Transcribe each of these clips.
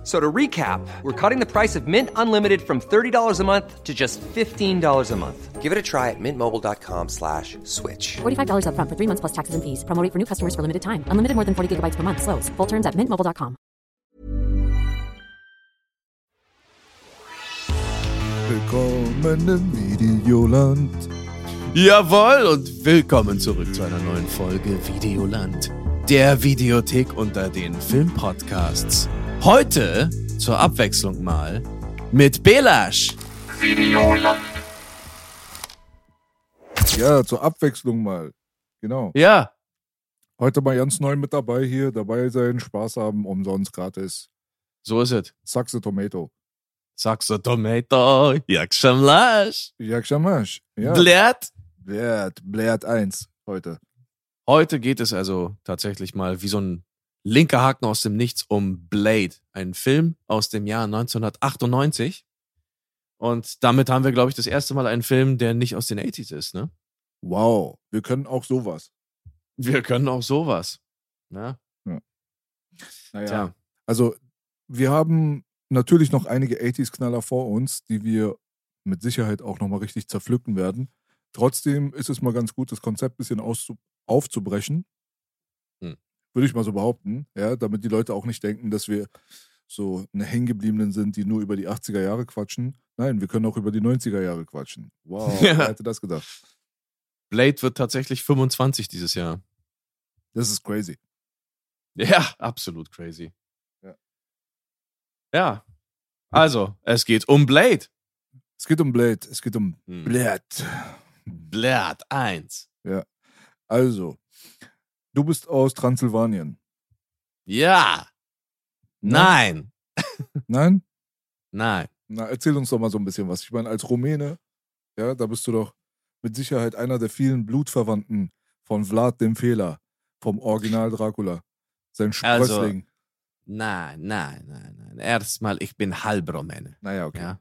F- So to recap, we're cutting the price of Mint Unlimited from $30 a month to just $15 a month. Give it a try at mintmobile.com slash switch. $45 upfront for three months plus taxes and fees. Promo rate for new customers for limited time. Unlimited more than 40 gigabytes per month. Slows. Full terms at mintmobile.com. Willkommen im Videoland. Jawohl und willkommen zurück zu einer neuen Folge Videoland, der Videothek unter den Filmpodcasts. Heute zur Abwechslung mal mit Belasch. Ja, zur Abwechslung mal. Genau. Ja, Heute mal ganz neu mit dabei hier. Dabei sein, Spaß haben, umsonst gratis. so ist es. Saxe Tomato. Saxo Tomato, jak Lasch. Jak Shamash. Ja. Blärt. Blärt. Blärt 1 heute. Heute geht es also tatsächlich mal wie so ein linker Haken aus dem Nichts um Blade, ein Film aus dem Jahr 1998. Und damit haben wir, glaube ich, das erste Mal einen Film, der nicht aus den 80s ist, ne? Wow. Wir können auch sowas. Wir können auch sowas. Ne? Naja. Tja. Also, wir haben natürlich noch einige 80s-Knaller vor uns, die wir mit Sicherheit auch nochmal richtig zerpflücken werden. Trotzdem ist es mal ganz gut, das Konzept ein bisschen aufzubrechen. Würde ich mal so behaupten, ja, damit die Leute auch nicht denken, dass wir so eine Hängengebliebenen sind, die nur über die 80er Jahre quatschen. Nein, wir können auch über die 90er Jahre quatschen. Wow, Ja. wer hätte das gedacht? Blade wird tatsächlich 25 dieses Jahr. Das ist crazy. Ja, absolut crazy. Ja. Ja. Also, es geht um Blade. Es geht um Blade, es geht um Hm. Blade. Blade 1. Also, du bist aus Transsilvanien. Ja. Ne? Nein. Nein? Nein. Na, erzähl uns doch mal so ein bisschen was. Ich meine, als Rumäne, ja, da bist du doch mit Sicherheit einer der vielen Blutverwandten von Vlad dem Fehler, vom Original Dracula. Sein Also- Sprössling. Nein, nein, nein, nein. Erstmal, ich bin halb Rumäne. naja, okay. Ja.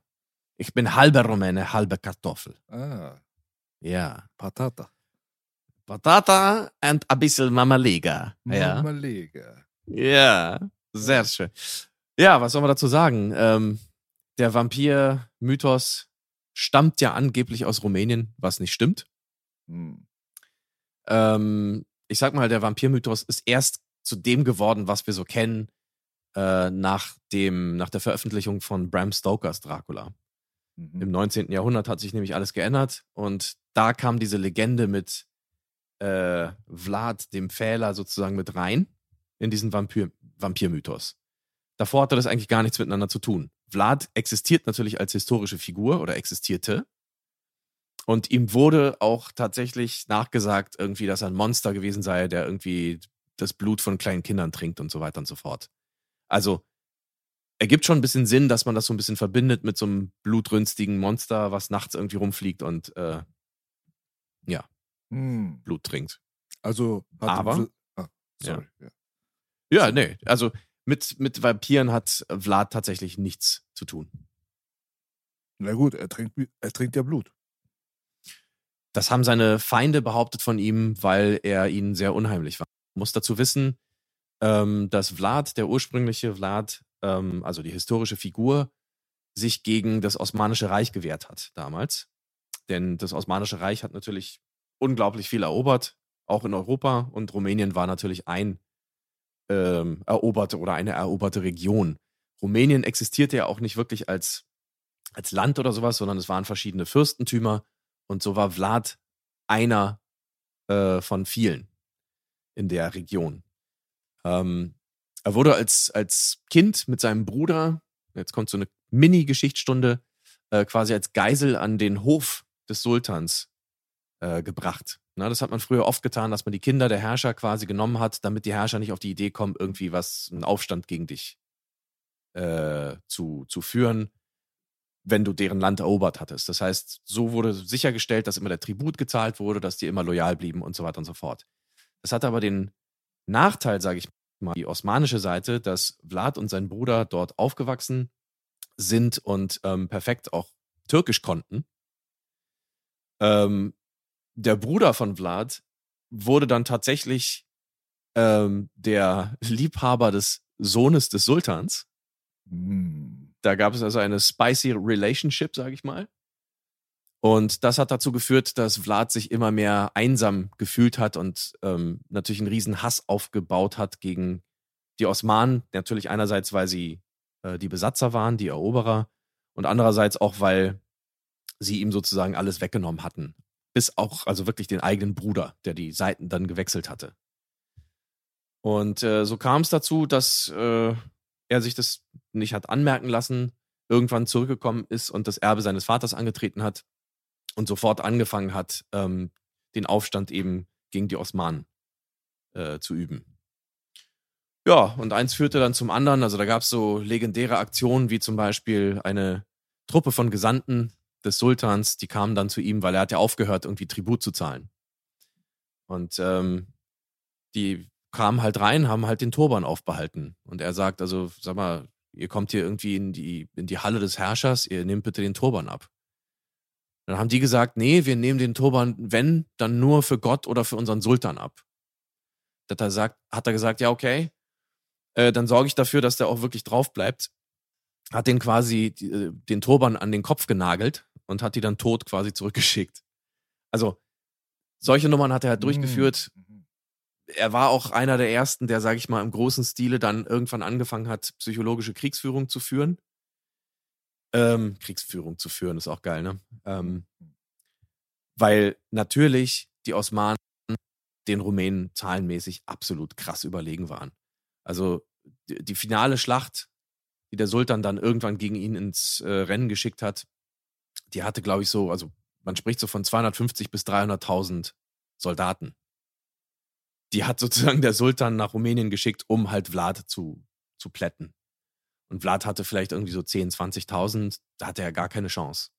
Ich bin halber Rumäne, halbe Kartoffel. Ah, Ja. Patata. Patata and a bisschen Mamaliga. Ja. Marmalege. Ja, sehr schön. Ja, was soll man dazu sagen? Ähm, der Vampir-Mythos stammt ja angeblich aus Rumänien, was nicht stimmt. Hm. Ähm, ich sag mal, der Vampir-Mythos ist erst zu dem geworden, was wir so kennen, äh, nach, dem, nach der Veröffentlichung von Bram Stokers Dracula. Mhm. Im 19. Jahrhundert hat sich nämlich alles geändert und da kam diese Legende mit äh, Vlad, dem Pfähler, sozusagen mit rein in diesen Vampir Vampir-Mythos. Davor hatte das eigentlich gar nichts miteinander zu tun. Vlad existiert natürlich als historische Figur oder existierte. Und ihm wurde auch tatsächlich nachgesagt, irgendwie, dass er ein Monster gewesen sei, der irgendwie das Blut von kleinen Kindern trinkt und so weiter und so fort. Also, ergibt schon ein bisschen Sinn, dass man das so ein bisschen verbindet mit so einem blutrünstigen Monster, was nachts irgendwie rumfliegt und äh, Hm. Blut trinkt. Also, Aber- ah, sorry. Ja. Ja, nee, also mit, mit Vampiren hat Vlad tatsächlich nichts zu tun. Na gut, er trinkt, er trinkt ja Blut. Das haben seine Feinde behauptet von ihm, weil er ihnen sehr unheimlich war. Man muss dazu wissen, ähm, dass Vlad, der ursprüngliche Vlad, ähm, also die historische Figur, sich gegen das Osmanische Reich gewehrt hat damals. Denn das Osmanische Reich hat natürlich unglaublich viel erobert, auch in Europa. Und Rumänien war natürlich ein ähm, eroberte oder eine eroberte Region. Rumänien existierte ja auch nicht wirklich als, als Land oder sowas, sondern es waren verschiedene Fürstentümer. Und so war Vlad einer äh, von vielen in der Region. Ähm, er wurde als, als Kind mit seinem Bruder, jetzt kommt so eine Mini-Geschichtsstunde, äh, quasi als Geisel an den Hof des Sultans äh, gebracht. Na, das hat man früher oft getan, dass man die Kinder der Herrscher quasi genommen hat, damit die Herrscher nicht auf die Idee kommen, irgendwie was, einen Aufstand gegen dich äh, zu, zu führen, wenn du deren Land erobert hattest. Das heißt, so wurde sichergestellt, dass immer der Tribut gezahlt wurde, dass die immer loyal blieben und so weiter und so fort. Das hatte aber den Nachteil, sage ich, mal die osmanische Seite, dass Vlad und sein Bruder dort aufgewachsen sind und ähm, perfekt auch Türkisch konnten. Ähm, der Bruder von Vlad wurde dann tatsächlich ähm, der Liebhaber des Sohnes des Sultans. Hm. Da gab es also eine spicy Relationship, sage ich mal. Und das hat dazu geführt, dass Vlad sich immer mehr einsam gefühlt hat und ähm, natürlich einen riesen Hass aufgebaut hat gegen die Osmanen. Natürlich einerseits, weil sie äh, die Besatzer waren, die Eroberer, und andererseits auch, weil sie ihm sozusagen alles weggenommen hatten. Bis auch, also wirklich den eigenen Bruder, der die Seiten dann gewechselt hatte. Und äh, so kam es dazu, dass äh, er sich das nicht hat anmerken lassen, irgendwann zurückgekommen ist und das Erbe seines Vaters angetreten hat und sofort angefangen hat, ähm, den Aufstand eben gegen die Osmanen äh, zu üben. Ja, und eins führte dann zum anderen. Also da gab es so legendäre Aktionen, wie zum Beispiel eine Truppe von Gesandten des Sultans, die kamen dann zu ihm, weil er hat ja aufgehört, irgendwie Tribut zu zahlen. Und ähm, die kamen halt rein, haben halt den Turban aufbehalten. Und er sagt, also, sag mal, ihr kommt hier irgendwie in die, in die Halle des Herrschers, ihr nehmt bitte den Turban ab. Dann haben die gesagt, nee, wir nehmen den Turban, wenn, dann nur für Gott oder für unseren Sultan ab. Hat er, hat er gesagt, ja, okay, äh, dann sorge ich dafür, dass der auch wirklich drauf bleibt. Hat den quasi äh, den Turban an den Kopf genagelt und hat die dann tot quasi zurückgeschickt. Also, solche Nummern hat er halt durchgeführt. Mhm. Er war auch einer der ersten, der, sage ich mal, im großen Stile dann irgendwann angefangen hat, psychologische Kriegsführung zu führen. Ähm, Kriegsführung zu führen, ist auch geil, ne? Ähm, weil natürlich die Osmanen den Rumänen zahlenmäßig absolut krass überlegen waren. Also die, die finale Schlacht, die der Sultan dann irgendwann gegen ihn ins äh, Rennen geschickt hat, die hatte, glaube ich, so, also man spricht so von 250 bis 300.000 Soldaten. Die hat sozusagen der Sultan nach Rumänien geschickt, um halt Vlad zu, zu plätten. Und Vlad hatte vielleicht irgendwie so 10, 20.000, da hatte er gar keine Chance.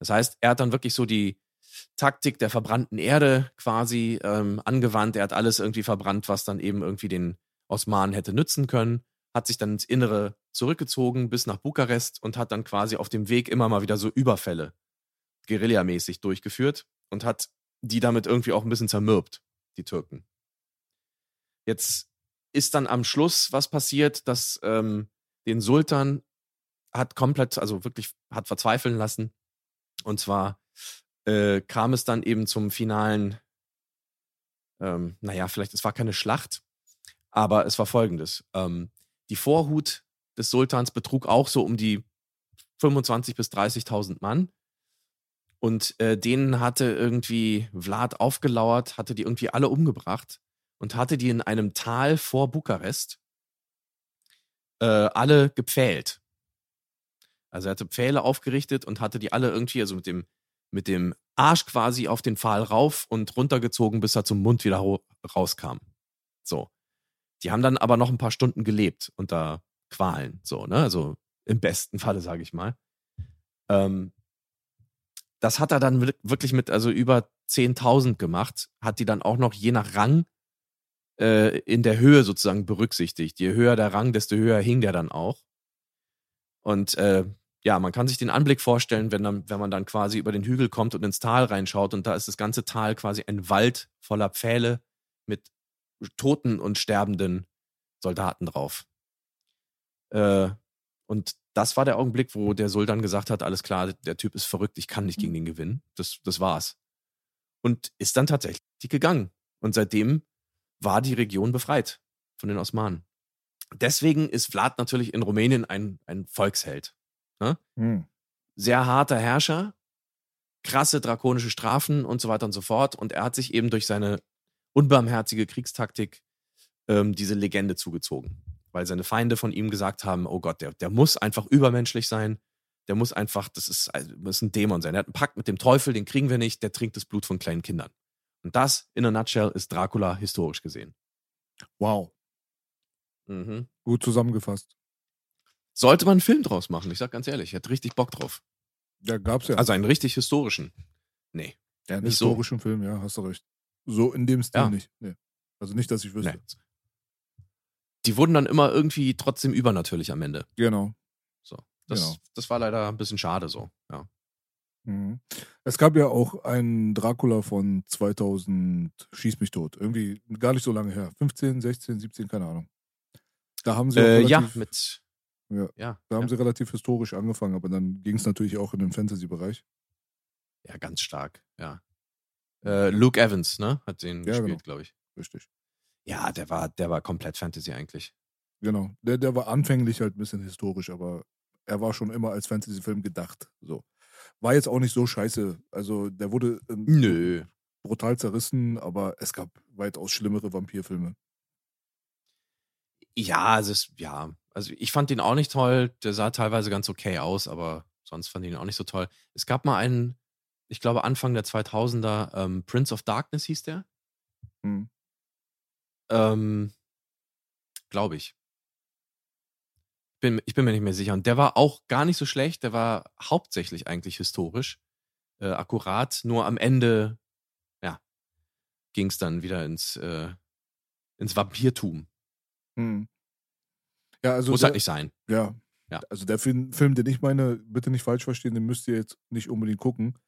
Das heißt, er hat dann wirklich so die Taktik der verbrannten Erde quasi ähm, angewandt. Er hat alles irgendwie verbrannt, was dann eben irgendwie den Osmanen hätte nützen können, hat sich dann ins Innere zurückgezogen bis nach Bukarest und hat dann quasi auf dem Weg immer mal wieder so Überfälle guerillamäßig durchgeführt und hat die damit irgendwie auch ein bisschen zermürbt, die Türken. Jetzt ist dann am Schluss was passiert, dass ähm, den Sultan hat komplett, also wirklich hat verzweifeln lassen. Und zwar äh, kam es dann eben zum finalen, ähm, naja, vielleicht, es war keine Schlacht, aber es war folgendes. Ähm, die Vorhut des Sultans betrug auch so um die 25.000 bis 30.000 Mann. Und äh, denen hatte irgendwie Vlad aufgelauert, hatte die irgendwie alle umgebracht und hatte die in einem Tal vor Bukarest äh, alle gepfählt. Also er hatte Pfähle aufgerichtet und hatte die alle irgendwie, also mit dem, mit dem Arsch quasi auf den Pfahl rauf und runtergezogen, bis er zum Mund wieder rauskam. So. Die haben dann aber noch ein paar Stunden gelebt unter Qualen, so, ne? Also im besten Falle, sage ich mal. Ähm, das hat er dann wirklich mit also über 10.000 gemacht, hat die dann auch noch je nach Rang äh, in der Höhe sozusagen berücksichtigt. Je höher der Rang, desto höher hing der dann auch. Und äh, ja, man kann sich den Anblick vorstellen, wenn, dann, wenn man dann quasi über den Hügel kommt und ins Tal reinschaut und da ist das ganze Tal quasi ein Wald voller Pfähle mit toten und sterbenden Soldaten drauf. Äh, und das war der Augenblick, wo der Sultan gesagt hat, alles klar, der Typ ist verrückt, ich kann nicht gegen den gewinnen. Das, das war's. Und ist dann tatsächlich gegangen. Und seitdem war die Region befreit von den Osmanen. Deswegen ist Vlad natürlich in Rumänien ein, ein Volksheld. Ne? Hm. Sehr harter Herrscher, krasse drakonische Strafen und so weiter und so fort. Und er hat sich eben durch seine unbarmherzige Kriegstaktik ähm, diese Legende zugezogen. Weil seine Feinde von ihm gesagt haben, oh Gott, der, der muss einfach übermenschlich sein. Der muss einfach, das ist, also, ist ein Dämon sein. Er hat einen Pakt mit dem Teufel, den kriegen wir nicht, der trinkt das Blut von kleinen Kindern. Und das, in a nutshell, ist Dracula historisch gesehen. Wow. Mhm. Gut zusammengefasst. Sollte man einen Film draus machen, ich sag ganz ehrlich, ich hätte richtig Bock drauf. Ja, gab's ja. Also einen richtig historischen. Nee. ja, einen nicht so. historischen Film, ja, hast du recht. So in dem Stil Ja. nicht. Nee. Also nicht, dass ich wüsste. nee. Die wurden dann immer irgendwie trotzdem übernatürlich am Ende. Genau. So. Das, Genau. das war leider ein bisschen schade so. Ja. Mhm. Es gab ja auch einen Dracula von 2000, schieß mich tot. Irgendwie gar nicht so lange her. 15, 16, 17, keine Ahnung. Da haben sie Äh, ja, relativ, mit. Ja. Ja, da haben ja, sie relativ historisch angefangen, aber dann ging es natürlich auch in den Fantasy-Bereich. ja, ganz stark, ja. Äh, Luke Evans, ne? Hat den Ja, gespielt, genau. glaube ich. Richtig. Ja, der war, der war komplett Fantasy eigentlich. Genau. Der, der war anfänglich halt ein bisschen historisch, aber er war schon immer als Fantasy-Film gedacht. So. War jetzt auch nicht so scheiße. Also der wurde ähm, Nö. brutal zerrissen, aber es gab weitaus schlimmere Vampirfilme. Ja, also es, ja, also ich fand den auch nicht toll. Der sah teilweise ganz okay aus, aber sonst fand ich ihn auch nicht so toll. Es gab mal einen, ich glaube Anfang der 2000er, ähm, Prince of Darkness hieß der. Hm. Ähm, glaube ich. Bin, ich bin mir nicht mehr sicher. Und der war auch gar nicht so schlecht. Der war hauptsächlich eigentlich historisch. Äh, akkurat. Nur am Ende, ja, ging es dann wieder ins, äh, ins Vampirtum. Hm. Ja, also Muss der, halt nicht sein. Ja. Ja. Also der Film, Film, den ich meine, bitte nicht falsch verstehen, den müsst ihr jetzt nicht unbedingt gucken.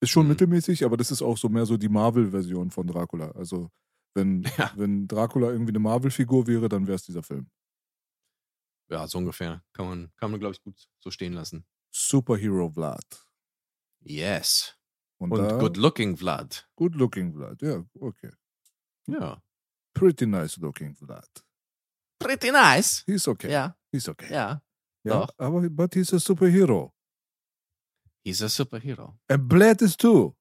Ist schon Mhm. mittelmäßig, aber das ist auch so mehr so die Marvel-Version von Dracula. Also wenn, Ja. wenn Dracula irgendwie eine Marvel-Figur wäre, dann wäre es dieser Film. Ja, so ungefähr. Kann man, kann man glaube ich, gut so stehen lassen. Superhero Vlad. Yes. Und, Und da, good looking Vlad. good looking Vlad. Ja, okay. Ja. Pretty nice looking Vlad. Pretty nice. He's okay. Ja, He's okay. ja. Ja, doch. aber but he's a superhero. He's a superhero. And Vlad is too.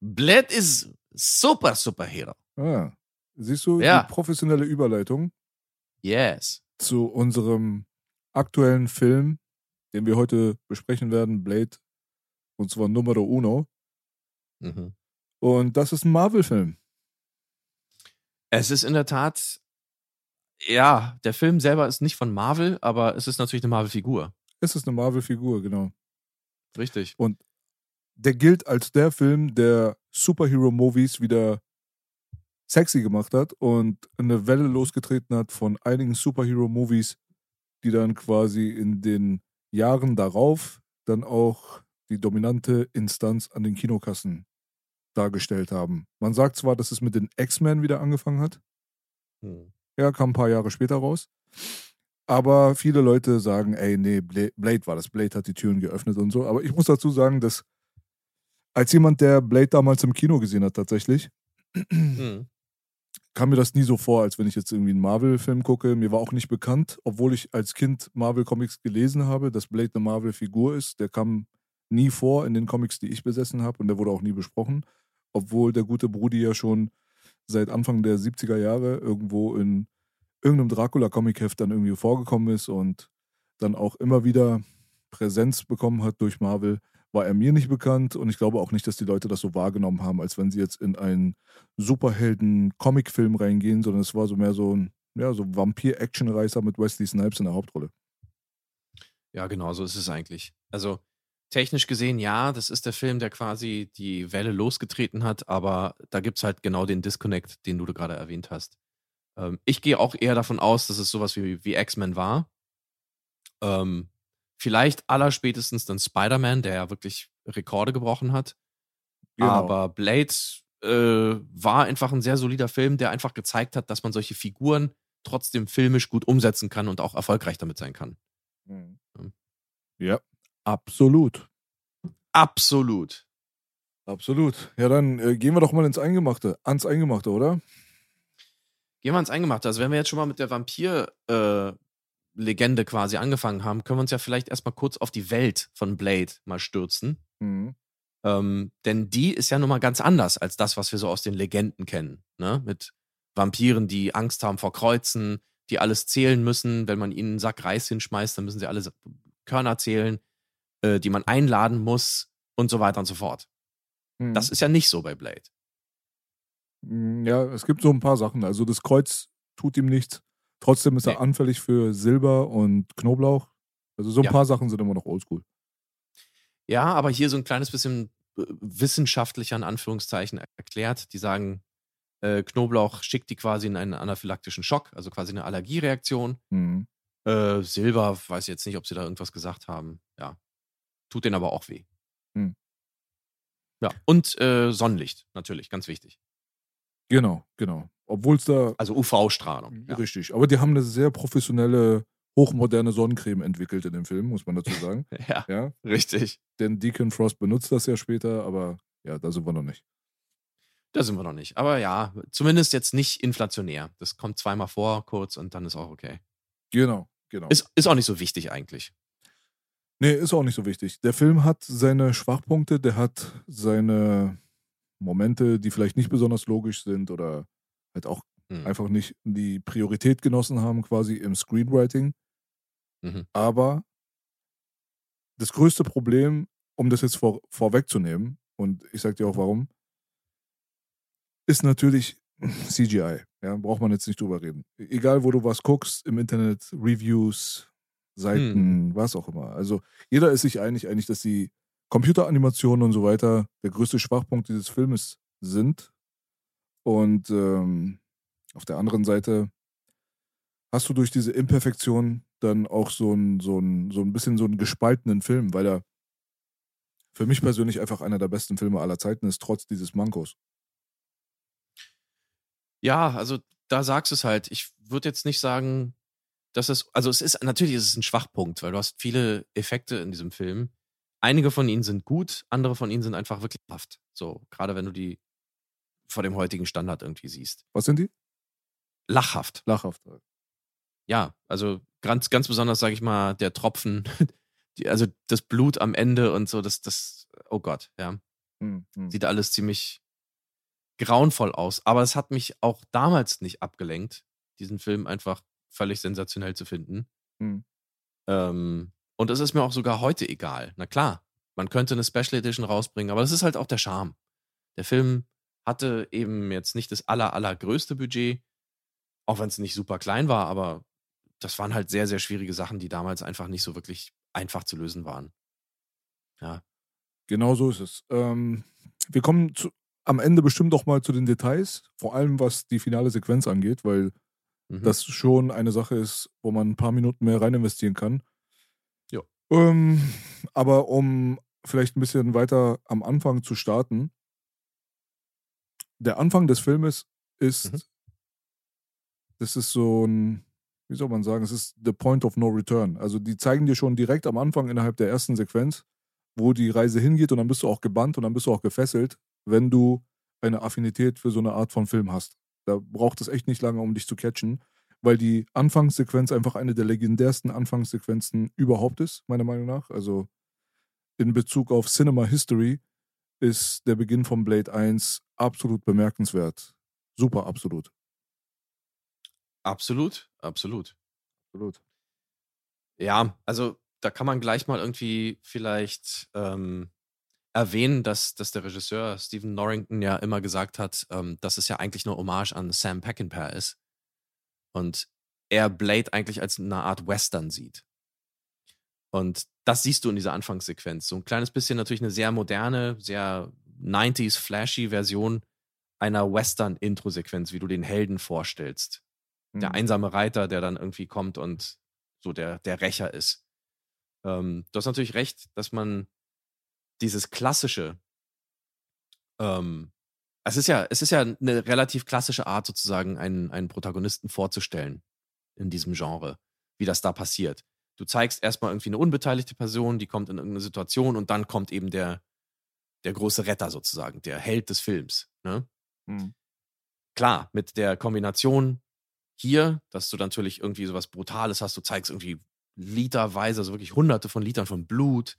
Bled is super superhero. Ah. Siehst du Ja. die professionelle Überleitung? Yes. zu unserem aktuellen Film, den wir heute besprechen werden, Blade, und zwar Numero Uno. Mhm. Und das ist ein Marvel-Film. Es ist in der Tat, ja, der Film selber ist nicht von Marvel, aber es ist natürlich eine Marvel-Figur. Es ist eine Marvel-Figur, genau. Richtig. Der gilt als der Film, der Superhero-Movies wieder sexy gemacht hat und eine Welle losgetreten hat von einigen Superhero-Movies, die dann quasi in den Jahren darauf dann auch die dominante Instanz an den Kinokassen dargestellt haben. Man sagt zwar, dass es mit den X-Men wieder angefangen hat, Hm. Ja, kam ein paar Jahre später raus. Aber viele Leute sagen, ey, nee, Bla- Blade war das. Blade hat die Türen geöffnet und so. Aber ich muss dazu sagen, dass als jemand, der Blade damals im Kino gesehen hat, tatsächlich, Hm. Kam mir das nie so vor, als wenn ich jetzt irgendwie einen Marvel-Film gucke. Mir war auch nicht bekannt, obwohl ich als Kind Marvel-Comics gelesen habe, dass Blade eine Marvel-Figur ist. Der kam nie vor in den Comics, die ich besessen habe und der wurde auch nie besprochen. Obwohl der gute Brudi ja schon seit Anfang der 70er Jahre irgendwo in irgendeinem Dracula-Comic-Heft dann irgendwie vorgekommen ist und dann auch immer wieder Präsenz bekommen hat durch Marvel, war er mir nicht bekannt und ich glaube auch nicht, dass die Leute das so wahrgenommen haben, als wenn sie jetzt in einen Superhelden-Comic-Film reingehen, sondern es war so mehr so ein ja, so Vampir-Action-Reißer mit Wesley Snipes in der Hauptrolle. Ja, genau, so ist es eigentlich. Also technisch gesehen, ja, das ist der Film, der quasi die Welle losgetreten hat, aber da gibt es halt genau den Disconnect, den du gerade erwähnt hast. Ähm, ich gehe auch eher davon aus, dass es sowas wie, wie X-Men war. Ähm, vielleicht allerspätestens dann Spider-Man, der ja wirklich Rekorde gebrochen hat. Genau. Aber Blade äh, war einfach ein sehr solider Film, der einfach gezeigt hat, dass man solche Figuren trotzdem filmisch gut umsetzen kann und auch erfolgreich damit sein kann. Mhm. Ja, absolut. Absolut. Absolut. Ja, dann äh, gehen wir doch mal ins Eingemachte. Ans Eingemachte, oder? Gehen wir ins Eingemachte. Also, wenn wir jetzt schon mal mit der Vampir-Legende quasi angefangen haben, können wir uns ja vielleicht erstmal kurz auf die Welt von Blade mal stürzen. Mhm. Ähm, denn die ist ja nun mal ganz anders als das, was wir so aus den Legenden kennen. Ne? Mit Vampiren, die Angst haben vor Kreuzen, die alles zählen müssen. Wenn man ihnen einen Sack Reis hinschmeißt, dann müssen sie alle Körner zählen, äh, die man einladen muss und so weiter und so fort. Mhm. Das ist ja nicht so bei Blade. Mm, Ja, es gibt so ein paar Sachen. Also das Kreuz tut ihm nichts. Trotzdem ist Nee. er anfällig für Silber und Knoblauch. Also so ein Ja. paar Sachen sind immer noch oldschool. Ja, aber hier so ein kleines bisschen äh, wissenschaftlicher in Anführungszeichen erklärt. Die sagen, Äh, Knoblauch schickt die quasi in einen anaphylaktischen Schock, also quasi eine Allergiereaktion. Mhm. Äh, Silber, weiß jetzt nicht, ob sie da irgendwas gesagt haben. Ja. Tut denen aber auch weh. Hm. Ja. Und äh, Sonnenlicht, natürlich, ganz wichtig. Genau, genau. Obwohl es da. Also UV-Strahlung. Ja. Richtig. Aber die haben eine sehr professionelle, hochmoderne Sonnencreme entwickelt in dem Film, muss man dazu sagen. ja, ja. richtig. Denn Deacon Frost benutzt das ja später, aber ja, da sind wir noch nicht. Da sind wir noch nicht. Aber ja, zumindest jetzt nicht inflationär. Das kommt zweimal vor, kurz, und dann ist auch okay. Genau, genau. Ist, ist auch nicht so wichtig eigentlich. Nee, ist auch nicht so wichtig. Der Film hat seine Schwachpunkte, der hat seine Momente, die vielleicht nicht besonders logisch sind oder halt auch Hm. einfach nicht die Priorität genossen haben, quasi im Screenwriting. Mhm. Aber das größte Problem, um das jetzt vor, vorwegzunehmen, und ich sag dir auch warum, ist natürlich CGI. Ja, braucht man jetzt nicht drüber reden. Egal, wo du was guckst, im Internet, Reviews, Seiten, was auch immer. Also jeder ist sich einig, eigentlich, dass die Computeranimationen und so weiter der größte Schwachpunkt dieses Filmes sind. Und ähm, auf der anderen Seite hast du durch diese Imperfektion dann auch so ein, so ein, so ein bisschen so einen gespaltenen Film, weil er für mich persönlich einfach einer der besten Filme aller Zeiten ist, trotz dieses Mankos. Ja, also da sagst du es halt. Ich würde jetzt nicht sagen, dass es, also es ist, natürlich ist es ein Schwachpunkt, weil du hast viele Effekte in diesem Film. Einige von ihnen sind gut, andere von ihnen sind einfach wirklich haft. So, gerade wenn du die vor dem heutigen Standard irgendwie siehst. Was sind die? Lachhaft. Lachhaft. Ja, also ganz, ganz besonders, sage ich mal, der Tropfen, die, also das Blut am Ende und so, das, das, oh Gott, ja. Hm, hm. Sieht alles ziemlich grauenvoll aus. Aber es hat mich auch damals nicht abgelenkt, diesen Film einfach völlig sensationell zu finden. Hm. Ähm, und es ist mir auch sogar heute egal. Na klar, man könnte eine Special Edition rausbringen, aber das ist halt auch der Charme. Der Film hatte eben jetzt nicht das aller, allergrößte Budget, auch wenn es nicht super klein war, aber das waren halt sehr, sehr schwierige Sachen, die damals einfach nicht so wirklich einfach zu lösen waren. Ja. Genau so ist es. Ähm, wir kommen zu, am Ende bestimmt auch mal zu den Details, vor allem was die finale Sequenz angeht, weil Mhm. das schon eine Sache ist, wo man ein paar Minuten mehr rein investieren kann. Ja. Ähm, aber um vielleicht ein bisschen weiter am Anfang zu starten, der Anfang des Filmes ist, Mhm. das ist so ein, wie soll man sagen, es ist the point of no return. Also die zeigen dir schon direkt am Anfang innerhalb der ersten Sequenz, wo die Reise hingeht und dann bist du auch gebannt und dann bist du auch gefesselt, wenn du eine Affinität für so eine Art von Film hast. Da braucht es echt nicht lange, um dich zu catchen, weil die Anfangssequenz einfach eine der legendärsten Anfangssequenzen überhaupt ist, meiner Meinung nach. Also in Bezug auf Cinema History ist der Beginn von Blade 1 absolut bemerkenswert. Super, absolut. Absolut, absolut. Absolut. Ja, also da kann man gleich mal irgendwie vielleicht ähm, erwähnen, dass, dass der Regisseur Stephen Norrington ja immer gesagt hat, ähm, dass es ja eigentlich nur Hommage an Sam Peckinpah ist. Und er Blade eigentlich als eine Art Western sieht. Und das siehst du in dieser Anfangssequenz. So ein kleines bisschen natürlich eine sehr moderne, sehr 90s flashy Version einer Western-Intro-Sequenz, wie du den Helden vorstellst. Der Mhm. einsame Reiter, der dann irgendwie kommt und so der, der Rächer ist. Ähm, du hast natürlich recht, dass man dieses klassische, ähm, es ist ja, es ist ja eine relativ klassische Art, sozusagen einen, einen Protagonisten vorzustellen in diesem Genre, wie das da passiert. Du zeigst erstmal irgendwie eine unbeteiligte Person, die kommt in irgendeine Situation und dann kommt eben der, der große Retter sozusagen, der Held des Films. Ne? Mhm. klar, mit der Kombination hier, dass du natürlich irgendwie sowas Brutales hast, du zeigst irgendwie literweise, also wirklich hunderte von Litern von Blut.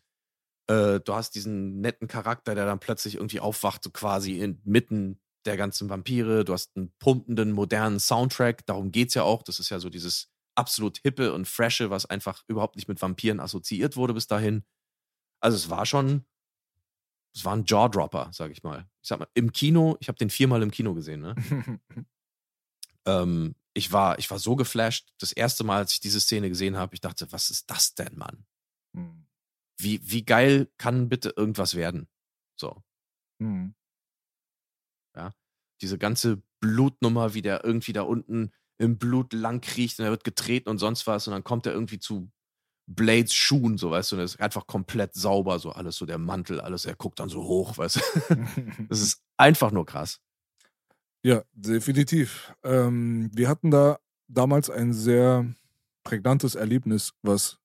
Äh, du hast diesen netten Charakter, der dann plötzlich irgendwie aufwacht, so quasi inmitten der ganzen Vampire. Du hast einen pumpenden, modernen Soundtrack, darum geht's ja auch. Das ist ja so dieses absolut hippe und frische, was einfach überhaupt nicht mit Vampiren assoziiert wurde bis dahin. Also es war schon, es war ein Jawdropper, sag ich mal. Ich sag mal, im Kino, ich habe den viermal im Kino gesehen, ne? ähm, ich, war, ich war so geflasht, das erste Mal, als ich diese Szene gesehen habe, ich dachte, was ist das denn, Mann? Mhm. Wie, wie geil kann bitte irgendwas werden? So, Mhm. diese ganze Blutnummer, wie der irgendwie da unten im Blut lang kriecht und er wird getreten und sonst was und dann kommt er irgendwie zu Blades Schuhen, so weißt du, und das ist einfach komplett sauber, so alles, so der Mantel, alles, er guckt dann so hoch, weißt du. das ist einfach nur krass. Ja, definitiv. Ähm, wir hatten da damals ein sehr prägnantes Erlebnis, was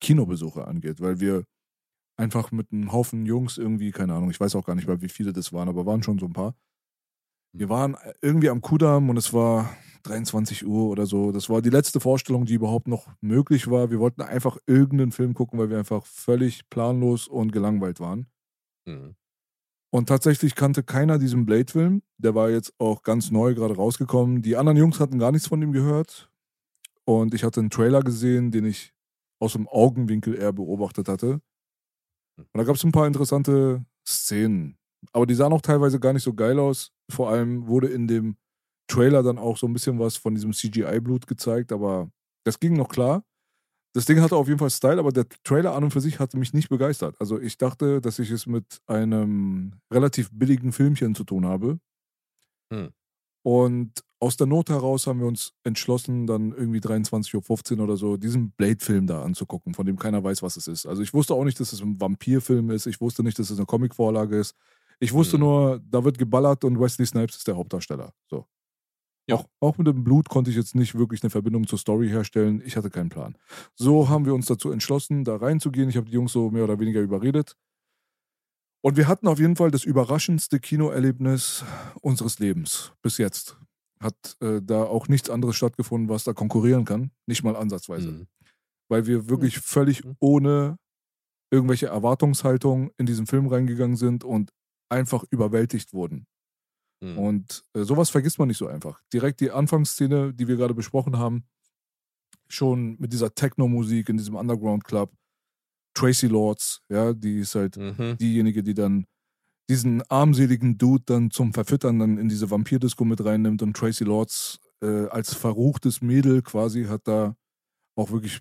Kinobesuche angeht, weil wir einfach mit einem Haufen Jungs irgendwie, keine Ahnung, ich weiß auch gar nicht mehr, wie viele das waren, aber waren schon so ein paar. Wir waren irgendwie am Kudamm und es war 23 Uhr oder so. Das war die letzte Vorstellung, die überhaupt noch möglich war. Wir wollten einfach irgendeinen Film gucken, weil wir einfach völlig planlos und gelangweilt waren. Mhm. Und tatsächlich kannte keiner diesen Blade-Film. Der war jetzt auch ganz neu gerade rausgekommen. Die anderen Jungs hatten gar nichts von ihm gehört. Und ich hatte einen Trailer gesehen, den ich aus dem Augenwinkel eher beobachtet hatte. Und da gab es ein paar interessante Szenen. Aber die sahen auch teilweise gar nicht so geil aus. Vor allem wurde in dem Trailer dann auch so ein bisschen was von diesem CGI-Blut gezeigt, aber das ging noch klar. Das Ding hatte auf jeden Fall Style, aber der Trailer an und für sich hatte mich nicht begeistert. Also ich dachte, dass ich es mit einem relativ billigen Filmchen zu tun habe. Hm. Und aus der Not heraus haben wir uns entschlossen, dann irgendwie 23.15 Uhr oder so, diesen Blade-Film da anzugucken, von dem keiner weiß, was es ist. Also ich wusste auch nicht, dass es ein Vampirfilm ist. Ich wusste nicht, dass es eine Comicvorlage ist. Ich wusste Mhm. nur, da wird geballert und Wesley Snipes ist der Hauptdarsteller. So. Ja. Auch, auch mit dem Blut konnte ich jetzt nicht wirklich eine Verbindung zur Story herstellen. Ich hatte keinen Plan. So haben wir uns dazu entschlossen, da reinzugehen. Ich habe die Jungs so mehr oder weniger überredet. Und wir hatten auf jeden Fall das überraschendste Kinoerlebnis unseres Lebens bis jetzt. Hat äh, da auch nichts anderes stattgefunden, was da konkurrieren kann. Nicht mal ansatzweise. Mhm. Weil wir wirklich völlig Mhm. ohne irgendwelche Erwartungshaltung in diesen Film reingegangen sind und einfach überwältigt wurden. Mhm. Und äh, sowas vergisst man nicht so einfach. Direkt die Anfangsszene, die wir gerade besprochen haben, schon mit dieser Techno-Musik in diesem Underground-Club, Tracy Lords, ja, die ist halt Mhm. diejenige, die dann diesen armseligen Dude dann zum Verfüttern dann in diese Vampir-Disco mit reinnimmt und Tracy Lords äh, als verruchtes Mädel quasi hat da auch wirklich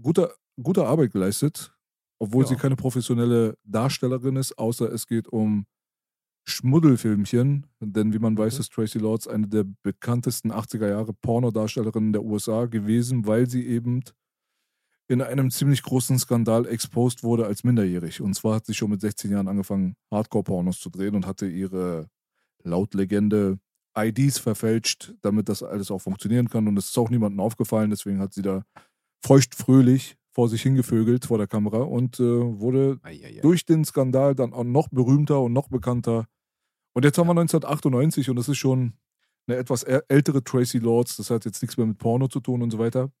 gute, gute Arbeit geleistet, obwohl Ja. sie keine professionelle Darstellerin ist, außer es geht um Schmuddelfilmchen, denn wie man weiß, Mhm. ist Tracy Lords eine der bekanntesten 80er Jahre Pornodarstellerinnen der USA gewesen, weil sie eben in einem ziemlich großen Skandal exposed wurde als minderjährig. Und zwar hat sie schon mit 16 Jahren angefangen, Hardcore-Pornos zu drehen und hatte ihre, laut Legende, IDs verfälscht, damit das alles auch funktionieren kann. Und es ist auch niemandem aufgefallen, deswegen hat sie da feuchtfröhlich vor sich hingevögelt vor der Kamera und äh, wurde Eieiei. durch den Skandal dann auch noch berühmter und noch bekannter. Und jetzt haben wir 1998 und das ist schon eine etwas ältere Tracy Lords. Das hat jetzt nichts mehr mit Porno zu tun und so weiter.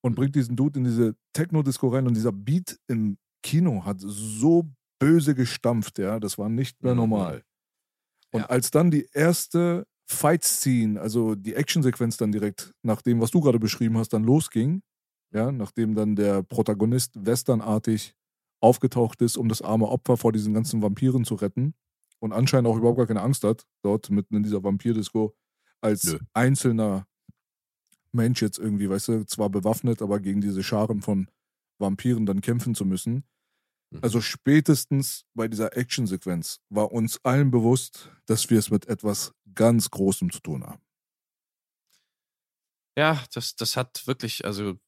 Und bringt diesen Dude in diese Techno-Disco rein und dieser Beat im Kino hat so böse gestampft, ja, das war nicht mehr Mhm. normal. Und Ja. als dann die erste Fight-Scene, also die Actionsequenz dann direkt nach dem, was du gerade beschrieben hast, dann losging, ja, nachdem dann der Protagonist westernartig aufgetaucht ist, um das arme Opfer vor diesen ganzen Vampiren zu retten und anscheinend auch überhaupt gar keine Angst hat, dort mitten in dieser Vampirdisco als Nö. einzelner Mensch jetzt irgendwie, weißt du, zwar bewaffnet, aber gegen diese Scharen von Vampiren dann kämpfen zu müssen. Mhm. Also spätestens bei dieser Actionsequenz war uns allen bewusst, dass wir es mit etwas ganz Großem zu tun haben. Ja, das, das hat wirklich, also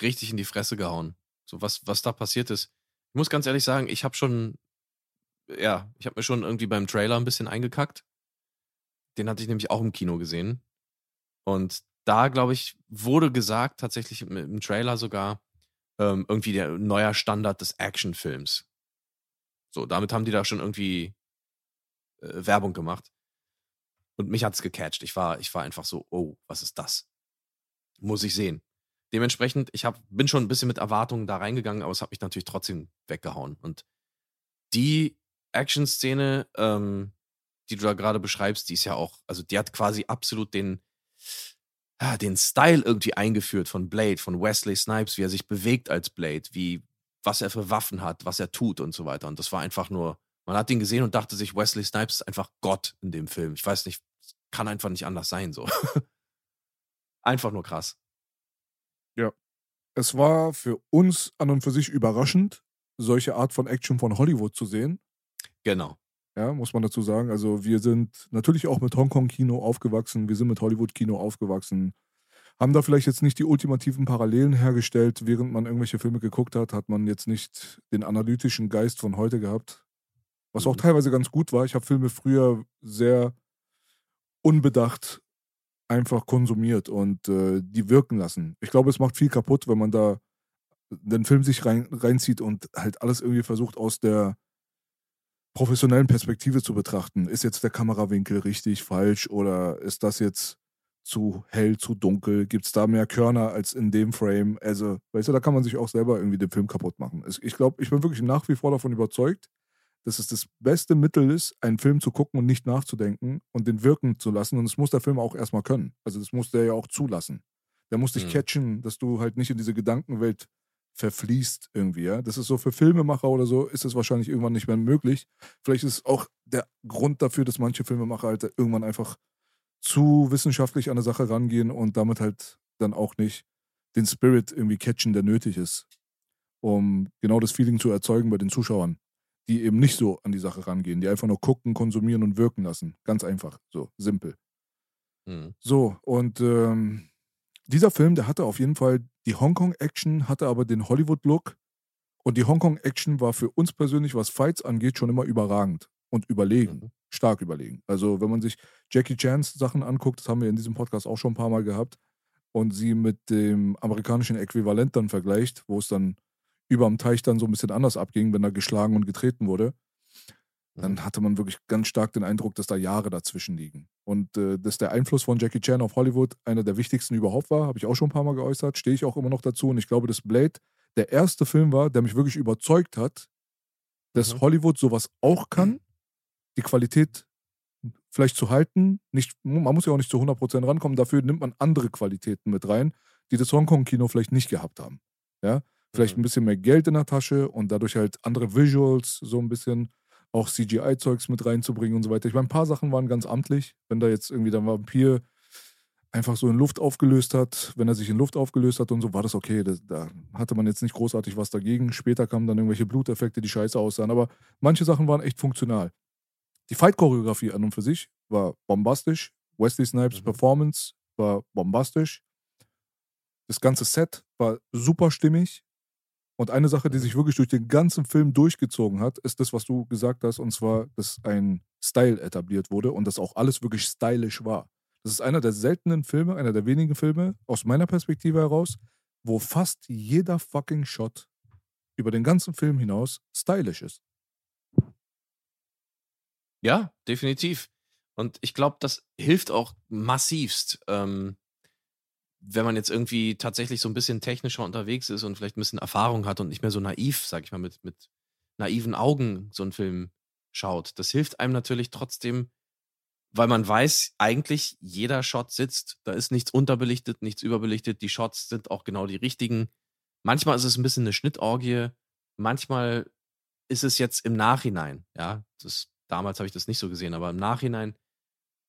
richtig in die Fresse gehauen. So was, was da passiert ist. Ich muss ganz ehrlich sagen, ich habe schon, ja, ich habe mir schon irgendwie beim Trailer ein bisschen eingekackt. Den hatte ich nämlich auch im Kino gesehen. Und da, glaube ich, wurde gesagt, tatsächlich im, Trailer sogar, ähm, irgendwie der neuer Standard des Actionfilms. So, damit haben die da schon irgendwie äh, Werbung gemacht. Und mich hat's gecatcht. Ich war, ich war einfach so, oh, was ist das? Muss ich sehen. Dementsprechend, ich hab, bin schon ein bisschen mit Erwartungen da reingegangen, aber es hat mich natürlich trotzdem weggehauen. Und die Action-Szene, ähm, die du da gerade beschreibst, die ist ja auch, also die hat quasi absolut den, ah, den Style irgendwie eingeführt von Blade, von Wesley Snipes, wie er sich bewegt als Blade, wie, was er für Waffen hat, was er tut und so weiter. Und das war einfach nur, man hat ihn gesehen und dachte sich, Wesley Snipes ist einfach Gott in dem Film. Ich weiß nicht, kann einfach nicht anders sein, so. einfach nur krass. Es war für uns an und für sich überraschend, solche Art von Action von Hollywood zu sehen. Genau. ja, muss man dazu sagen. Also wir sind natürlich auch mit Hongkong-Kino aufgewachsen, wir sind mit Hollywood-Kino aufgewachsen, haben da vielleicht jetzt nicht die ultimativen Parallelen hergestellt, während man irgendwelche Filme geguckt hat, hat man jetzt nicht den analytischen Geist von heute gehabt, was auch Mhm. teilweise ganz gut war. Ich habe Filme früher sehr unbedacht einfach konsumiert und äh, die wirken lassen. Ich glaube, es macht viel kaputt, wenn man da den Film sich rein, reinzieht und halt alles irgendwie versucht aus der professionellen Perspektive zu betrachten. Ist jetzt der Kamerawinkel richtig, falsch oder ist das jetzt zu hell, zu dunkel? Gibt es da mehr Körner als in dem Frame? Also, weißt du, da kann man sich auch selber irgendwie den Film kaputt machen. Ich glaube, ich bin wirklich nach wie vor davon überzeugt, dass es das beste Mittel ist, einen Film zu gucken und nicht nachzudenken und den wirken zu lassen. Und das muss der Film auch erstmal können. Also das muss der ja auch zulassen. Der muss dich Mhm. catchen, dass du halt nicht in diese Gedankenwelt verfließt irgendwie. Ja? Das ist so für Filmemacher oder so, ist es wahrscheinlich irgendwann nicht mehr möglich. Vielleicht ist es auch der Grund dafür, dass manche Filmemacher halt irgendwann einfach zu wissenschaftlich an eine Sache rangehen und damit halt dann auch nicht den Spirit irgendwie catchen, der nötig ist, um genau das Feeling zu erzeugen bei den Zuschauern, die eben nicht so an die Sache rangehen, die einfach nur gucken, konsumieren und wirken lassen. Ganz einfach, so simpel. Mhm. So, und ähm, dieser Film, der hatte auf jeden Fall die Hongkong-Action, hatte aber den Hollywood-Look. Und die Hongkong-Action war für uns persönlich, was Fights angeht, schon immer überragend und überlegen. Mhm. Stark überlegen. Also, wenn man sich Jackie Chans Sachen anguckt, das haben wir in diesem Podcast auch schon ein paar Mal gehabt, und sie mit dem amerikanischen Äquivalent dann vergleicht, wo es dann über am Teich dann so ein bisschen anders abging, wenn da geschlagen und getreten wurde, dann Mhm. hatte man wirklich ganz stark den Eindruck, dass da Jahre dazwischen liegen. Und äh, dass der Einfluss von Jackie Chan auf Hollywood einer der wichtigsten überhaupt war, habe ich auch schon ein paar Mal geäußert, stehe ich auch immer noch dazu. Und ich glaube, dass Blade der erste Film war, der mich wirklich überzeugt hat, dass Mhm. Hollywood sowas auch kann, die Qualität vielleicht zu halten. Nicht, man muss ja auch nicht zu 100% rankommen, dafür nimmt man andere Qualitäten mit rein, die das Hongkong-Kino vielleicht nicht gehabt haben. Ja? Vielleicht Mhm. ein bisschen mehr Geld in der Tasche und dadurch halt andere Visuals, so ein bisschen auch CGI-Zeugs mit reinzubringen und so weiter. Ich meine, ein paar Sachen waren ganz amtlich. Wenn da jetzt irgendwie der Vampir einfach so in Luft aufgelöst hat, wenn er sich in Luft aufgelöst hat und so, war das okay. Das, da hatte man jetzt nicht großartig was dagegen. Später kamen dann irgendwelche Bluteffekte, die scheiße aussahen. Aber manche Sachen waren echt funktional. Die Fight-Choreografie an und für sich war bombastisch. Wesley Snipes Mhm. Performance war bombastisch. Das ganze Set war super stimmig. Und eine Sache, die sich wirklich durch den ganzen Film durchgezogen hat, ist das, was du gesagt hast, und zwar, dass ein Style etabliert wurde und dass auch alles wirklich stylisch war. Das ist einer der seltenen Filme, einer der wenigen Filme aus meiner Perspektive heraus, wo fast jeder fucking Shot über den ganzen Film hinaus stylisch ist. Ja, definitiv. Und ich glaube, das hilft auch massivst, ähm, wenn man jetzt irgendwie tatsächlich so ein bisschen technischer unterwegs ist und vielleicht ein bisschen Erfahrung hat und nicht mehr so naiv, sag ich mal, mit, mit naiven Augen so einen Film schaut. Das hilft einem natürlich trotzdem, weil man weiß, eigentlich jeder Shot sitzt. Da ist nichts unterbelichtet, nichts überbelichtet. Die Shots sind auch genau die richtigen. Manchmal ist es ein bisschen eine Schnittorgie. Manchmal ist es jetzt im Nachhinein, ja, das, damals habe ich das nicht so gesehen, aber im Nachhinein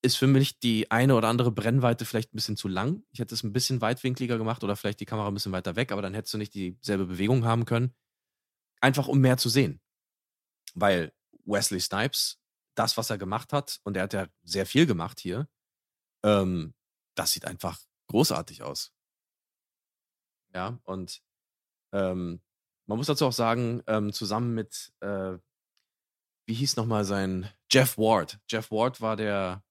ist für mich die eine oder andere Brennweite vielleicht ein bisschen zu lang. Ich hätte es ein bisschen weitwinkliger gemacht oder vielleicht die Kamera ein bisschen weiter weg, aber dann hättest du nicht dieselbe Bewegung haben können. Einfach um mehr zu sehen. Weil Wesley Snipes, das, was er gemacht hat, und er hat ja sehr viel gemacht hier, ähm, das sieht einfach großartig aus. Ja, und ähm, man muss dazu auch sagen, ähm, zusammen mit, äh, wie hieß nochmal sein, Jeff Ward. Jeff Ward war der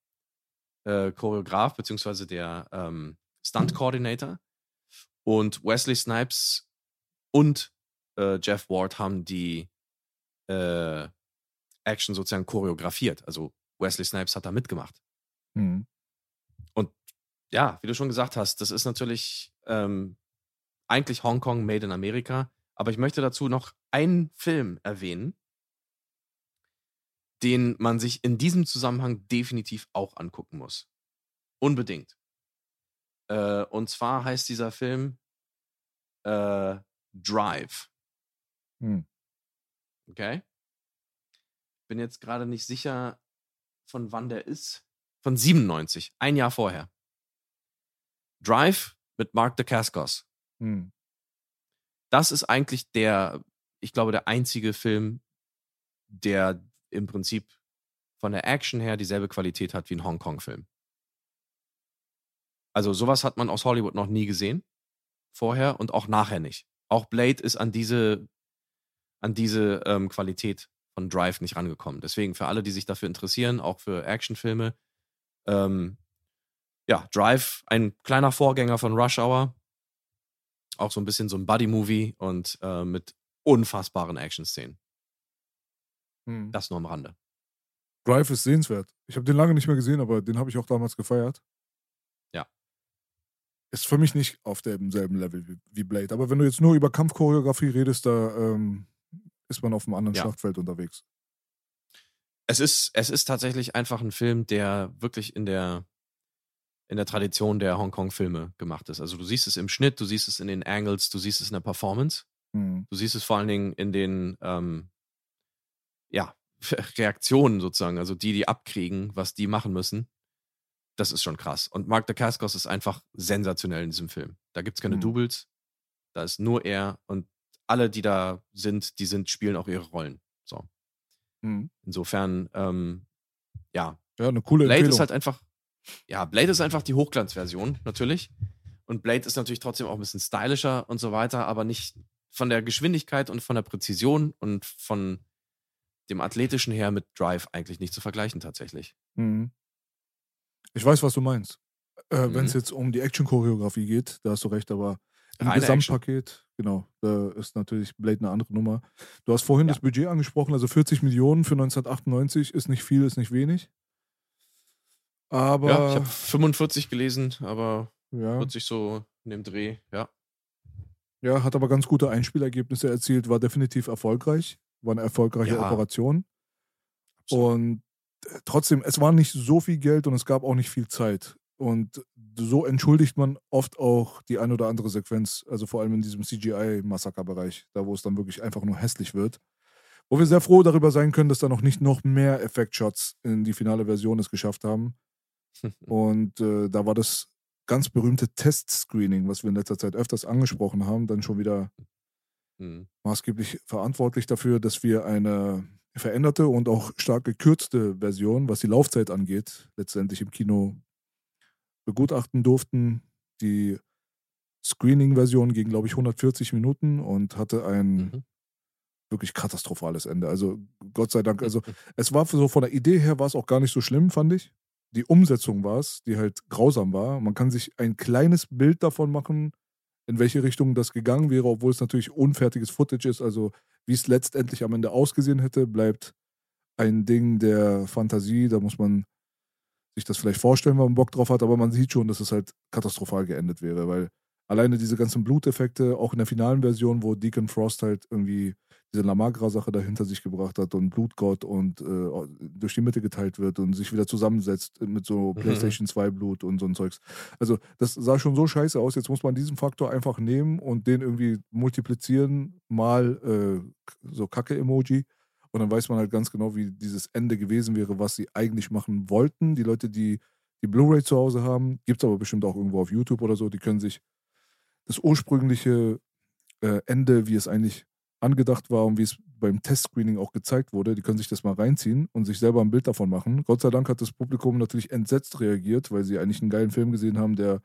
äh, Choreograf beziehungsweise der ähm, Stunt Coordinator und Wesley Snipes und äh, Jeff Ward haben die äh, Action sozusagen choreografiert. Also Wesley Snipes hat da mitgemacht. Mhm. Und ja, wie du schon gesagt hast, das ist natürlich ähm, eigentlich Hongkong made in Amerika. Aber ich möchte dazu noch einen Film erwähnen, den man sich in diesem Zusammenhang definitiv auch angucken muss. Unbedingt. Äh, und zwar heißt dieser Film äh, Drive. Hm. Okay? Bin jetzt gerade nicht sicher, von wann der ist. Von 97, ein Jahr vorher. Drive mit Mark Dacascos. Hm. Das ist eigentlich der, ich glaube, der einzige Film, der im Prinzip von der Action her dieselbe Qualität hat wie ein Hongkong-Film. Also sowas hat man aus Hollywood noch nie gesehen. Vorher und auch nachher nicht. Auch Blade ist an diese, an diese ähm, Qualität von Drive nicht rangekommen. Deswegen für alle, die sich dafür interessieren, auch für Actionfilme, ähm, ja, Drive, ein kleiner Vorgänger von Rush Hour. Auch so ein bisschen so ein Buddy-Movie und äh, mit unfassbaren Action-Szenen. Hm. Das nur am Rande. Drive ist sehenswert. Ich habe den lange nicht mehr gesehen, aber den habe ich auch damals gefeiert. Ja. Ist für mich nicht auf demselben Level wie, wie Blade. Aber wenn du jetzt nur über Kampfchoreografie redest, da ähm, ist man auf einem anderen Ja. Schlachtfeld unterwegs. Es ist, es ist tatsächlich einfach ein Film, der wirklich in der, in der Tradition der Hongkong-Filme gemacht ist. Also du siehst es im Schnitt, du siehst es in den Angles, du siehst es in der Performance. Hm. Du siehst es vor allen Dingen in den, ähm, ja, Reaktionen sozusagen, also die, die abkriegen, was die machen müssen. Das ist schon krass. Und Mark Dacascos ist einfach sensationell in diesem Film. Da gibt es keine Mhm. Doubles. Da ist nur er und alle, die da sind, die sind, spielen auch ihre Rollen. So. Hm. Insofern, ähm, ja, Ja, eine coole Blade Empfehlung. ist halt einfach, ja, Blade ist einfach die Hochglanzversion, natürlich. Und Blade ist natürlich trotzdem auch ein bisschen stylischer und so weiter, aber nicht von der Geschwindigkeit und von der Präzision und von dem Athletischen her mit Drive eigentlich nicht zu vergleichen, tatsächlich. Mhm. Ich weiß, was du meinst. Äh, Wenn es Mhm. jetzt um die Action-Choreografie geht, da hast du recht, aber im Reine Gesamtpaket, genau, da ist natürlich Blade eine andere Nummer. Du hast vorhin Ja. das Budget angesprochen, also 40 Millionen für 1998 ist nicht viel, ist nicht wenig. Aber ja, ich habe 45 gelesen, aber ja, 40 so in dem Dreh, ja. ja, hat aber ganz gute Einspielergebnisse erzielt, war definitiv erfolgreich, war eine erfolgreiche Ja. Operation. Absolut. Und äh, trotzdem, es war nicht so viel Geld und es gab auch nicht viel Zeit. Und so entschuldigt man oft auch die ein oder andere Sequenz, also vor allem in diesem CGI-Massaker-Bereich, da wo es dann wirklich einfach nur hässlich wird. Wo wir sehr froh darüber sein können, dass da noch nicht noch mehr Effektshots in die finale Version es geschafft haben. Und äh, da war das ganz berühmte Test-Screening, was wir in letzter Zeit öfters angesprochen haben, dann schon wieder Hm. maßgeblich verantwortlich dafür, dass wir eine veränderte und auch stark gekürzte Version, was die Laufzeit angeht, letztendlich im Kino begutachten durften. Die Screening-Version ging, glaube ich, 140 Minuten und hatte ein Mhm. wirklich katastrophales Ende. Also Gott sei Dank, also es war so von der Idee her war es auch gar nicht so schlimm, fand ich. Die Umsetzung war es, die halt grausam war. Man kann sich ein kleines Bild davon machen, in welche Richtung das gegangen wäre, obwohl es natürlich unfertiges Footage ist. Also wie es letztendlich am Ende ausgesehen hätte, bleibt ein Ding der Fantasie. Da muss man sich das vielleicht vorstellen, wenn man Bock drauf hat, aber man sieht schon, dass es halt katastrophal geendet wäre, weil alleine diese ganzen Bluteffekte, auch in der finalen Version, wo Deacon Frost halt irgendwie diese Lamagra-Sache dahinter sich gebracht hat und Blutgott und äh, durch die Mitte geteilt wird und sich wieder zusammensetzt mit so PlayStation 2 Blut und so ein Zeugs. Also, das sah schon so scheiße aus. Jetzt muss man diesen Faktor einfach nehmen und den irgendwie multiplizieren, mal äh, so Kacke-Emoji. Und dann weiß man halt ganz genau, wie dieses Ende gewesen wäre, was sie eigentlich machen wollten. Die Leute, die die Blu-ray zu Hause haben, gibt es aber bestimmt auch irgendwo auf YouTube oder so, die können sich das ursprüngliche äh, Ende, wie es eigentlich angedacht war und wie es beim Testscreening auch gezeigt wurde, die können sich das mal reinziehen und sich selber ein Bild davon machen. Gott sei Dank hat das Publikum natürlich entsetzt reagiert, weil sie eigentlich einen geilen Film gesehen haben, der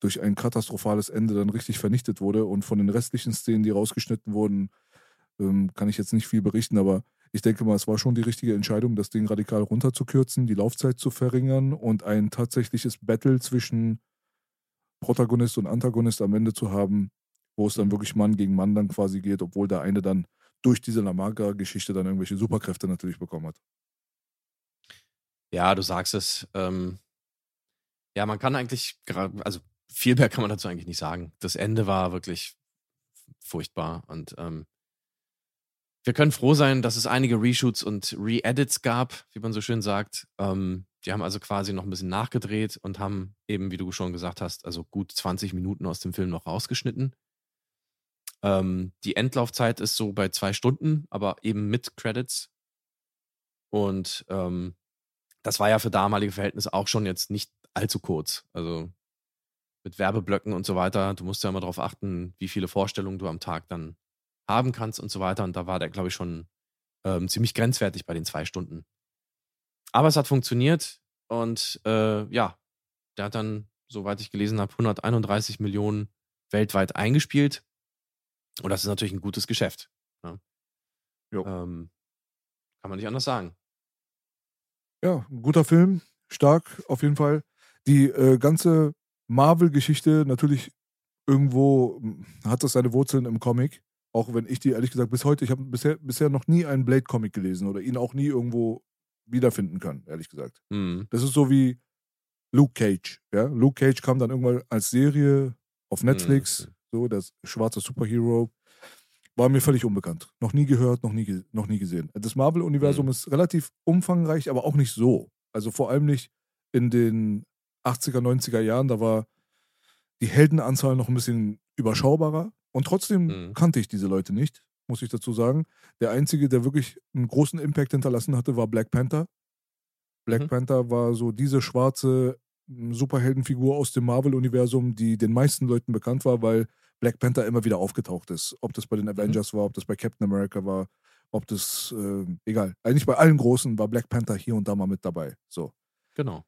durch ein katastrophales Ende dann richtig vernichtet wurde. Und von den restlichen Szenen, die rausgeschnitten wurden, ähm, kann ich jetzt nicht viel berichten, aber ich denke mal, es war schon die richtige Entscheidung, das Ding radikal runterzukürzen, die Laufzeit zu verringern und ein tatsächliches Battle zwischen Protagonist und Antagonist am Ende zu haben, wo es dann wirklich Mann gegen Mann dann quasi geht, obwohl der eine dann durch diese Lamaga-Geschichte dann irgendwelche Superkräfte natürlich bekommen hat. Ja, du sagst es. Ähm, ja, man kann eigentlich, also viel mehr kann man dazu eigentlich nicht sagen. Das Ende war wirklich furchtbar und ähm, wir können froh sein, dass es einige Reshoots und Re-Edits gab, wie man so schön sagt. Ähm, die haben also quasi noch ein bisschen nachgedreht und haben eben, wie du schon gesagt hast, also gut 20 Minuten aus dem Film noch rausgeschnitten. Ähm, die Endlaufzeit ist so bei zwei Stunden, aber eben mit Credits. Und ähm, das war ja für damalige Verhältnisse auch schon jetzt nicht allzu kurz. Also mit Werbeblöcken und so weiter. Du musst ja immer darauf achten, wie viele Vorstellungen du am Tag dann haben kannst und so weiter. Und da war der, glaube ich, schon ähm, ziemlich grenzwertig bei den zwei Stunden. aber es hat funktioniert und äh, ja, der hat dann, soweit ich gelesen habe, 131 Millionen weltweit eingespielt. Und das ist natürlich ein gutes Geschäft. Ne? Ähm, kann man nicht anders sagen. Ja, ein guter Film, stark auf jeden Fall. Die äh, ganze Marvel-Geschichte natürlich irgendwo mh, hat das seine Wurzeln im Comic. Auch wenn ich die ehrlich gesagt bis heute, ich habe bisher, bisher noch nie einen Blade-Comic gelesen oder ihn auch nie irgendwo wiederfinden können, ehrlich gesagt. Hm. Das ist so wie Luke Cage. Ja? Luke Cage kam dann irgendwann als Serie auf Netflix, Mhm. so das schwarze Superhero. War mir völlig unbekannt. Noch nie gehört, noch nie, noch nie gesehen. Das Marvel-Universum Mhm. ist relativ umfangreich, aber auch nicht so. Also vor allem nicht in den 80er, 90er Jahren. Da war die Heldenanzahl noch ein bisschen überschaubarer. Und trotzdem Mhm. kannte ich diese Leute nicht, muss ich dazu sagen. Der einzige, der wirklich einen großen Impact hinterlassen hatte, war Black Panther. Black Mhm. Panther war so diese schwarze m, Superheldenfigur aus dem Marvel-Universum, die den meisten Leuten bekannt war, weil Black Panther immer wieder aufgetaucht ist. Ob das bei den Avengers war, ob das bei Captain America war, ob das, äh, egal. Eigentlich bei allen Großen war Black Panther hier und da mal mit dabei. So. Genau.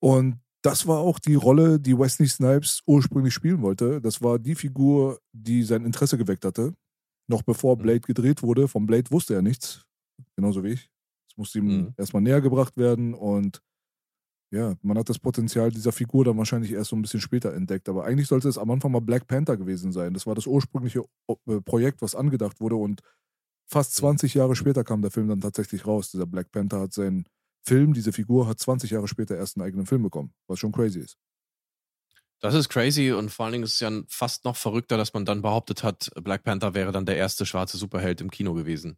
Und das war auch die Rolle, die Wesley Snipes ursprünglich spielen wollte. Das war die Figur, die sein Interesse geweckt hatte. Noch bevor Mhm. Blade gedreht wurde. Vom Blade wusste er nichts. Genauso wie ich. Es musste ihm Mhm. erstmal näher gebracht werden. Und ja, man hat das Potenzial dieser Figur dann wahrscheinlich erst so ein bisschen später entdeckt. Aber eigentlich sollte es am Anfang mal Black Panther gewesen sein. Das war das ursprüngliche äh, Projekt, was angedacht wurde. Und fast 20 Jahre später kam der Film dann tatsächlich raus. Dieser Black Panther hat seinen Film, diese Figur hat 20 Jahre später erst einen eigenen Film bekommen, was schon crazy ist. Das ist crazy und vor allen Dingen ist es ja fast noch verrückter, dass man dann behauptet hat, Black Panther wäre dann der erste schwarze Superheld im Kino gewesen.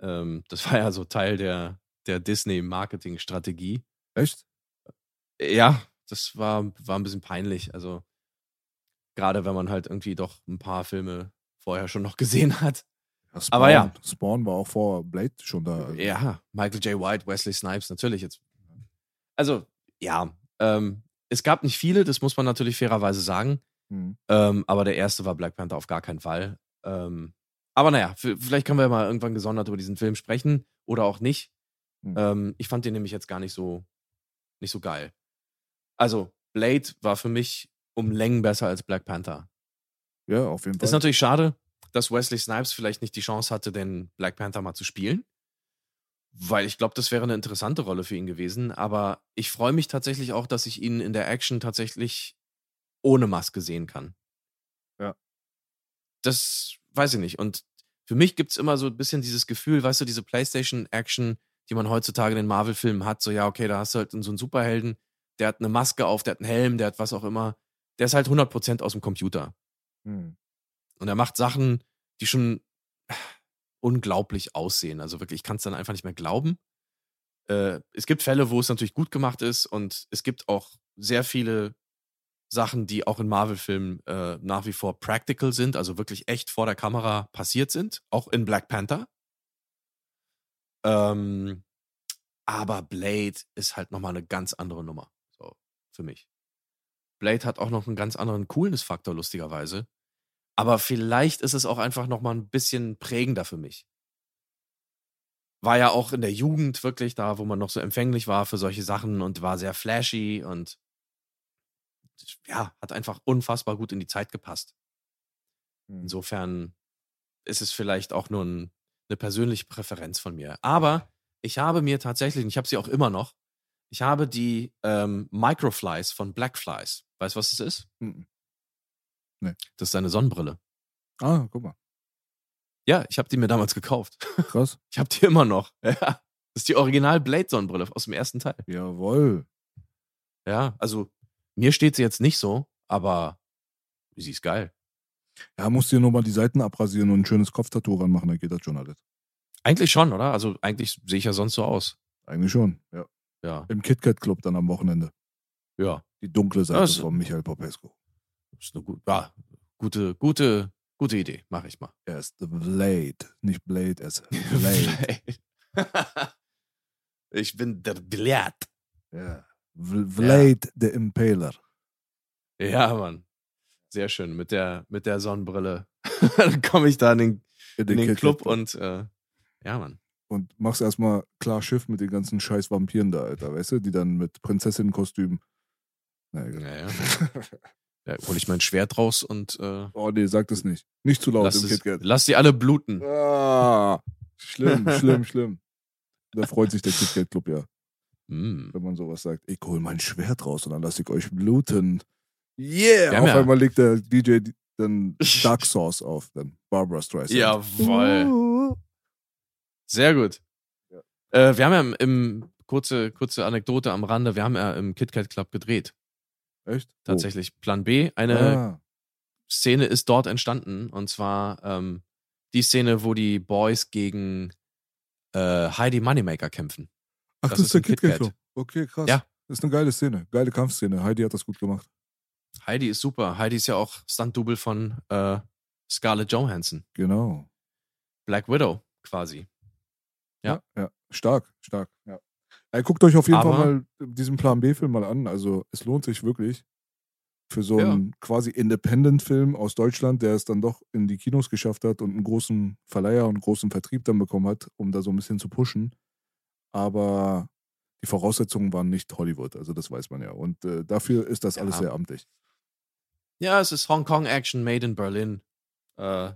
Ähm, das war ja so Teil der, der Disney-Marketing-Strategie. Echt? Ja, das war, war ein bisschen peinlich. Also, gerade wenn man halt irgendwie doch ein paar Filme vorher schon noch gesehen hat. Ja, Spawn, Aber ja. Spawn war auch vor Blade schon da. Also, Ja, Michael J. White, Wesley Snipes, natürlich jetzt. Also, ja, ähm, es gab nicht viele, das muss man natürlich fairerweise sagen. Hm. Ähm, aber der erste war Black Panther auf gar keinen Fall. Ähm, aber naja, vielleicht können wir mal irgendwann gesondert über diesen Film sprechen oder auch nicht. Hm. Ähm, ich fand den nämlich jetzt gar nicht so, nicht so geil. Also, Blade war für mich um Längen besser als Black Panther. ja, auf jeden Fall. Ist natürlich schade, dass Wesley Snipes vielleicht nicht die Chance hatte, den Black Panther mal zu spielen. Weil ich glaube, das wäre eine interessante Rolle für ihn gewesen. Aber ich freue mich tatsächlich auch, dass ich ihn in der Action tatsächlich ohne Maske sehen kann. Ja. Das weiß ich nicht. Und für mich gibt es immer so ein bisschen dieses Gefühl, weißt du, diese PlayStation-Action, die man heutzutage in den Marvel-Filmen hat, so ja, okay, da hast du halt so einen Superhelden, der hat eine Maske auf, der hat einen Helm, der hat was auch immer. Der ist halt 100% aus dem Computer. Hm. Und er macht Sachen, die schon unglaublich aussehen. Also wirklich, ich kann es dann einfach nicht mehr glauben. Äh, es gibt Fälle, wo es natürlich gut gemacht ist und es gibt auch sehr viele Sachen, die auch in Marvel-Filmen äh, nach wie vor practical sind, also wirklich echt vor der Kamera passiert sind, auch in Black Panther. Ähm, aber Blade ist halt nochmal eine ganz andere Nummer, so für mich. Blade hat auch noch einen ganz anderen Coolness-Faktor, lustigerweise. Aber vielleicht ist es auch einfach nochmal ein bisschen prägender für mich. War ja auch in der Jugend wirklich da, wo man noch so empfänglich war für solche Sachen und war sehr flashy und ja, hat einfach unfassbar gut in die Zeit gepasst. Hm. Insofern ist es vielleicht auch nur ein, eine persönliche Präferenz von mir. Aber ich habe mir tatsächlich, und ich habe sie auch immer noch, ich habe die ähm, Microflies von Blackflies. Weißt du, was es ist? Mhm. Das ist eine Sonnenbrille. Ah, guck mal. Ja, ich habe die mir damals gekauft. Krass. Ich habe die immer noch. Ja. Das ist die Original Blade Sonnenbrille aus dem ersten Teil. Jawohl. Ja, also mir steht sie jetzt nicht so, aber sie ist geil. Ja, musst dir nur mal die Seiten abrasieren und ein schönes Kopftattoo ranmachen, dann geht das schon alles. Eigentlich schon, oder? Also eigentlich sehe ich ja sonst so aus. Eigentlich schon, ja. Ja, Im KitKat Club dann am Wochenende. ja. Die dunkle Seite Das- von Michael Popescu. Ist eine gut, ja, gute, gute, gute Idee. Mache ich mal. Er ist The Blade, nicht Blade, er ist Blade. ich bin der Blade. ja. Blade, der Impaler. Ja, Mann. Sehr schön. Mit der, mit der Sonnenbrille. Dann komme ich da in den, in den KitKat Club und äh, ja, Mann. und machst erstmal klar Schiff mit den ganzen scheiß Vampiren da, Alter, weißt du, die dann mit Prinzessinnenkostüm. Naja. Da hole ich mein Schwert raus und äh, Oh nee, sag das nicht. Nicht zu laut lass, im KitKat. lass die alle bluten. Ah, schlimm, schlimm, schlimm. Da freut sich der KitKat Club ja, Mm. wenn man sowas sagt. Ich hol mein Schwert raus und dann lasse ich euch bluten. Yeah! Auf ja- einmal legt der DJ dann Dark Sauce auf, dann Barbara Streisand. Jawoll. Uh. Sehr gut. Ja. Äh, wir haben ja im, im kurze, kurze Anekdote am Rande, wir haben ja im KitKat Club gedreht. Echt? Tatsächlich. Plan B. Eine Ah, Szene ist dort entstanden. Und zwar ähm, die Szene, wo die Boys gegen äh, Ach, Heidi Moneymaker kämpfen. das, das ist der KitKat KitKat. Club. Okay, krass. Ja. Das ist eine geile Szene, geile Kampfszene. Heidi hat das gut gemacht. Heidi ist super. Heidi ist ja auch Stunt-Double von äh, Scarlett Johansson. Genau. Black Widow quasi. Ja. ja. Stark, stark. Ja. Ey, guckt euch auf jeden Aber- Fall mal diesen Plan B-Film mal an. Also es lohnt sich wirklich für so Ja. einen quasi Independent-Film aus Deutschland, der es dann doch in die Kinos geschafft hat und einen großen Verleiher und einen großen Vertrieb dann bekommen hat, um da so ein bisschen zu pushen. Aber die Voraussetzungen waren nicht Hollywood, also das weiß man ja. Und äh, dafür ist das alles Ja. sehr amtlich. Ja, es ist Hong Kong Action made in Berlin. Äh,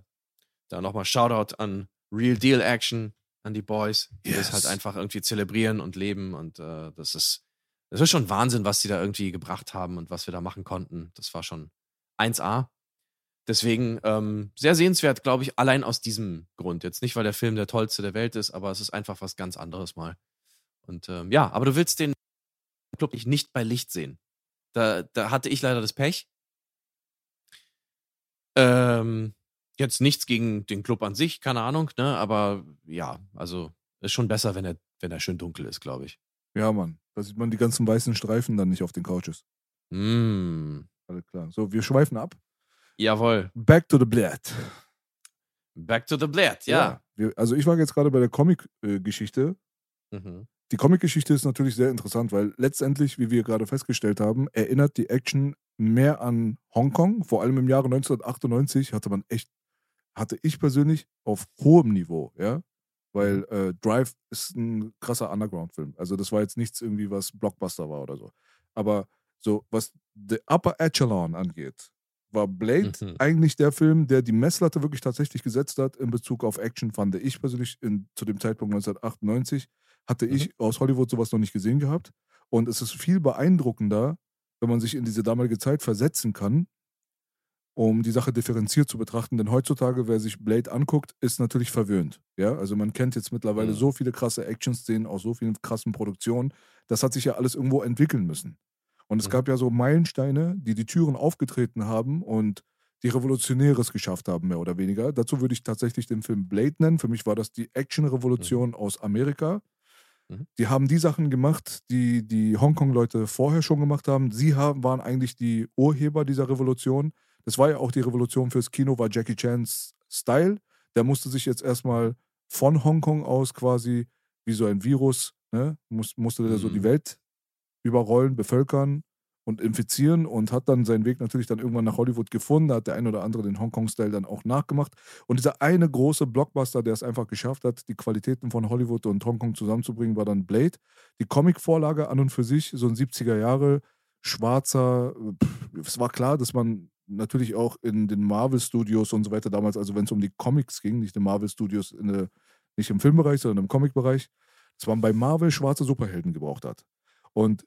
da nochmal Shoutout an Real Deal Action, an die Boys, die das Yes. halt einfach irgendwie zelebrieren und leben. Und äh, das ist, das ist schon Wahnsinn, was die da irgendwie gebracht haben und was wir da machen konnten. Das war schon 1A. Deswegen ähm, sehr sehenswert, glaube ich, allein aus diesem Grund. Jetzt nicht, weil der Film der tollste der Welt ist, aber es ist einfach was ganz anderes mal. Und ähm, ja, aber du willst den Club nicht bei Licht sehen. Da, da hatte ich leider das Pech. Ähm, jetzt nichts gegen den Club an sich, keine Ahnung, ne? Aber ja, also ist schon besser, wenn er, wenn er schön dunkel ist, glaube ich. Ja, Mann. Da sieht man die ganzen weißen Streifen dann nicht auf den Couches. Mm, Alles klar. So, wir schweifen ab. jawohl. Back to the Blät. Back to the Blät, ja. Wir, also ich war jetzt gerade bei der Comic-Geschichte. Mhm. Die Comic-Geschichte ist natürlich sehr interessant, weil letztendlich, wie wir gerade festgestellt haben, erinnert die Action mehr an Hongkong. Vor allem im Jahre 1998 hatte man echt, hatte ich persönlich auf hohem Niveau, ja. Weil äh, Drive ist ein krasser Underground-Film. Also das war jetzt nichts irgendwie, was Blockbuster war oder so. Aber so, was the Upper Echelon angeht, war Blade Mhm. eigentlich der Film, der die Messlatte wirklich tatsächlich gesetzt hat in Bezug auf Action, fand ich persönlich in, zu dem Zeitpunkt 1998 hatte ich aus Hollywood sowas noch nicht gesehen gehabt. Und es ist viel beeindruckender, wenn man sich in diese damalige Zeit versetzen kann, um die Sache differenziert zu betrachten. Denn heutzutage, wer sich Blade anguckt, ist natürlich verwöhnt. Ja, also man kennt jetzt mittlerweile Mhm. so viele krasse Action-Szenen aus so vielen krassen Produktionen. Das hat sich ja alles irgendwo entwickeln müssen. Und es Mhm. gab ja so Meilensteine, die die Türen aufgetreten haben und die Revolutionäres geschafft haben, mehr oder weniger. Dazu würde ich tatsächlich den Film Blade nennen. Für mich war das die Action-Revolution aus Amerika. Mhm. Die haben die Sachen gemacht, die die Hongkong-Leute vorher schon gemacht haben. Sie haben, waren eigentlich die Urheber dieser Revolution. Das war ja auch die Revolution fürs Kino, war Jackie Chans Style. Der musste sich jetzt erstmal von Hongkong aus quasi wie so ein Virus, ne, muss, musste der so Mhm. die Welt überrollen, bevölkern und infizieren und hat dann seinen Weg natürlich dann irgendwann nach Hollywood gefunden. Da hat der ein oder andere den Hongkong-Style dann auch nachgemacht. Und dieser eine große Blockbuster, der es einfach geschafft hat, die Qualitäten von Hollywood und Hongkong zusammenzubringen, war dann Blade. Die Comic-Vorlage an und für sich, so ein 70er Jahre, schwarzer, pff, es war klar, dass man natürlich auch in den Marvel-Studios und so weiter damals, also wenn es um die Comics ging, nicht in Marvel-Studios, in der- nicht im Filmbereich, sondern im Comic-Bereich, dass man bei Marvel schwarze Superhelden gebraucht hat. Und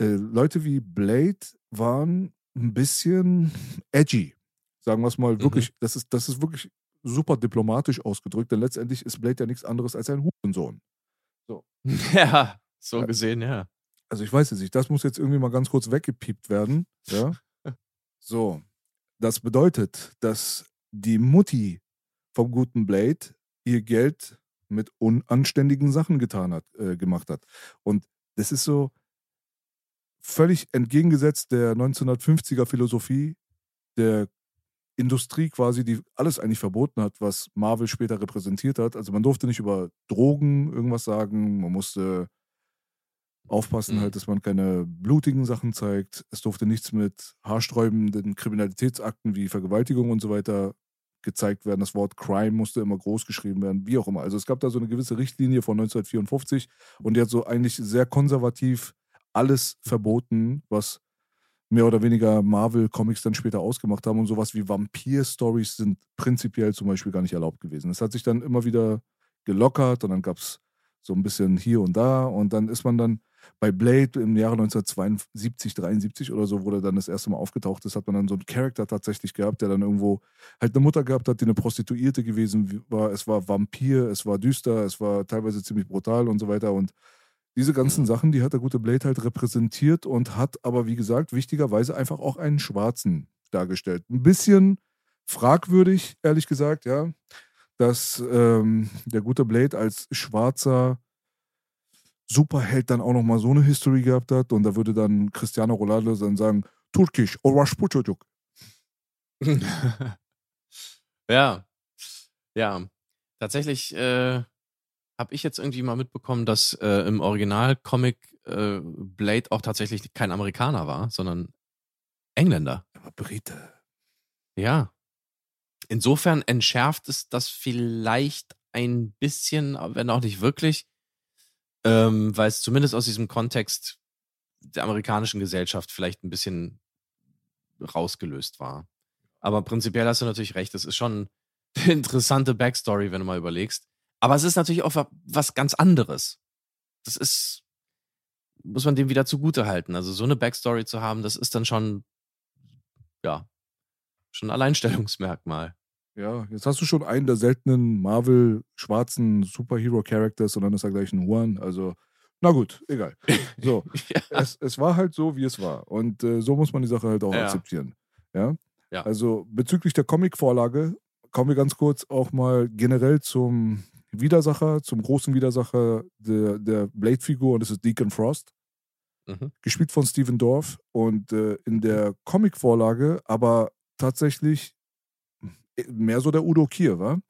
äh, Leute wie Blade waren ein bisschen edgy. Sagen wir es mal wirklich, das, ist, das ist wirklich super diplomatisch ausgedrückt, denn letztendlich ist Blade ja nichts anderes als ein Hurensohn. Ja, so Ja. gesehen, ja. Also ich weiß es nicht, das muss jetzt irgendwie mal ganz kurz weggepiept werden. Ja? So, das bedeutet, dass die Mutti vom guten Blade ihr Geld mit unanständigen Sachen getan hat, äh, gemacht hat. Und das ist so völlig entgegengesetzt der 1950er Philosophie der Industrie quasi, die alles eigentlich verboten hat, was Marvel später repräsentiert hat. Also man durfte nicht über Drogen irgendwas sagen, man musste aufpassen Mhm. halt, dass man keine blutigen Sachen zeigt. Es durfte nichts mit haarsträubenden Kriminalitätsakten wie Vergewaltigung und so weiter gezeigt werden. Das Wort Crime musste immer groß geschrieben werden, wie auch immer. Also es gab da so eine gewisse Richtlinie von 1954 und die hat so eigentlich sehr konservativ alles verboten, was mehr oder weniger Marvel-Comics dann später ausgemacht haben und sowas wie Vampir-Stories sind prinzipiell zum Beispiel gar nicht erlaubt gewesen. Es hat sich dann immer wieder gelockert und dann gab es so ein bisschen hier und da und dann ist man dann bei Blade im Jahre 1972, 73 oder so, wo der dann das erste Mal aufgetaucht ist, hat man dann so einen Charakter tatsächlich gehabt, der dann irgendwo halt eine Mutter gehabt hat, die eine Prostituierte gewesen war. Es war Vampir, es war düster, es war teilweise ziemlich brutal und so weiter. Und diese ganzen Sachen, die hat der gute Blade halt repräsentiert und hat aber, wie gesagt, wichtigerweise einfach auch einen Schwarzen dargestellt. Ein bisschen fragwürdig, ehrlich gesagt, ja, dass ähm, der gute Blade als schwarzer Superheld dann auch nochmal so eine History gehabt hat und da würde dann Cristiano Ronaldo dann sagen, Turkisch, Orashpuchojuk. ja. Ja. Tatsächlich äh, habe ich jetzt irgendwie mal mitbekommen, dass äh, im Original-Comic äh, Blade auch tatsächlich kein Amerikaner war, sondern Engländer. Aber Brite. Ja. Insofern entschärft es das vielleicht ein bisschen, wenn auch nicht wirklich, ähm, weil es zumindest aus diesem Kontext der amerikanischen Gesellschaft vielleicht ein bisschen rausgelöst war. Aber prinzipiell hast du natürlich recht, es ist schon eine interessante Backstory, wenn du mal überlegst. Aber es ist natürlich auch was ganz anderes. Das ist, muss man dem wieder zugute halten. Also so eine Backstory zu haben, das ist dann schon, ja, schon ein Alleinstellungsmerkmal. Ja, jetzt hast du schon einen der seltenen Marvel-schwarzen Superhero-Characters und dann ist er gleich ein Juan. Also, na gut, egal. So, ja. es, es war halt so, wie es war. Und äh, so muss man die Sache halt auch Ja. akzeptieren. Ja? Ja. Also bezüglich der Comic-Vorlage kommen wir ganz kurz auch mal generell zum Widersacher, zum großen Widersacher der, der Blade-Figur und das ist Deacon Frost Mhm. gespielt von Steven Dorff und äh, in der Comic-Vorlage aber tatsächlich mehr so der Udo Kier, war,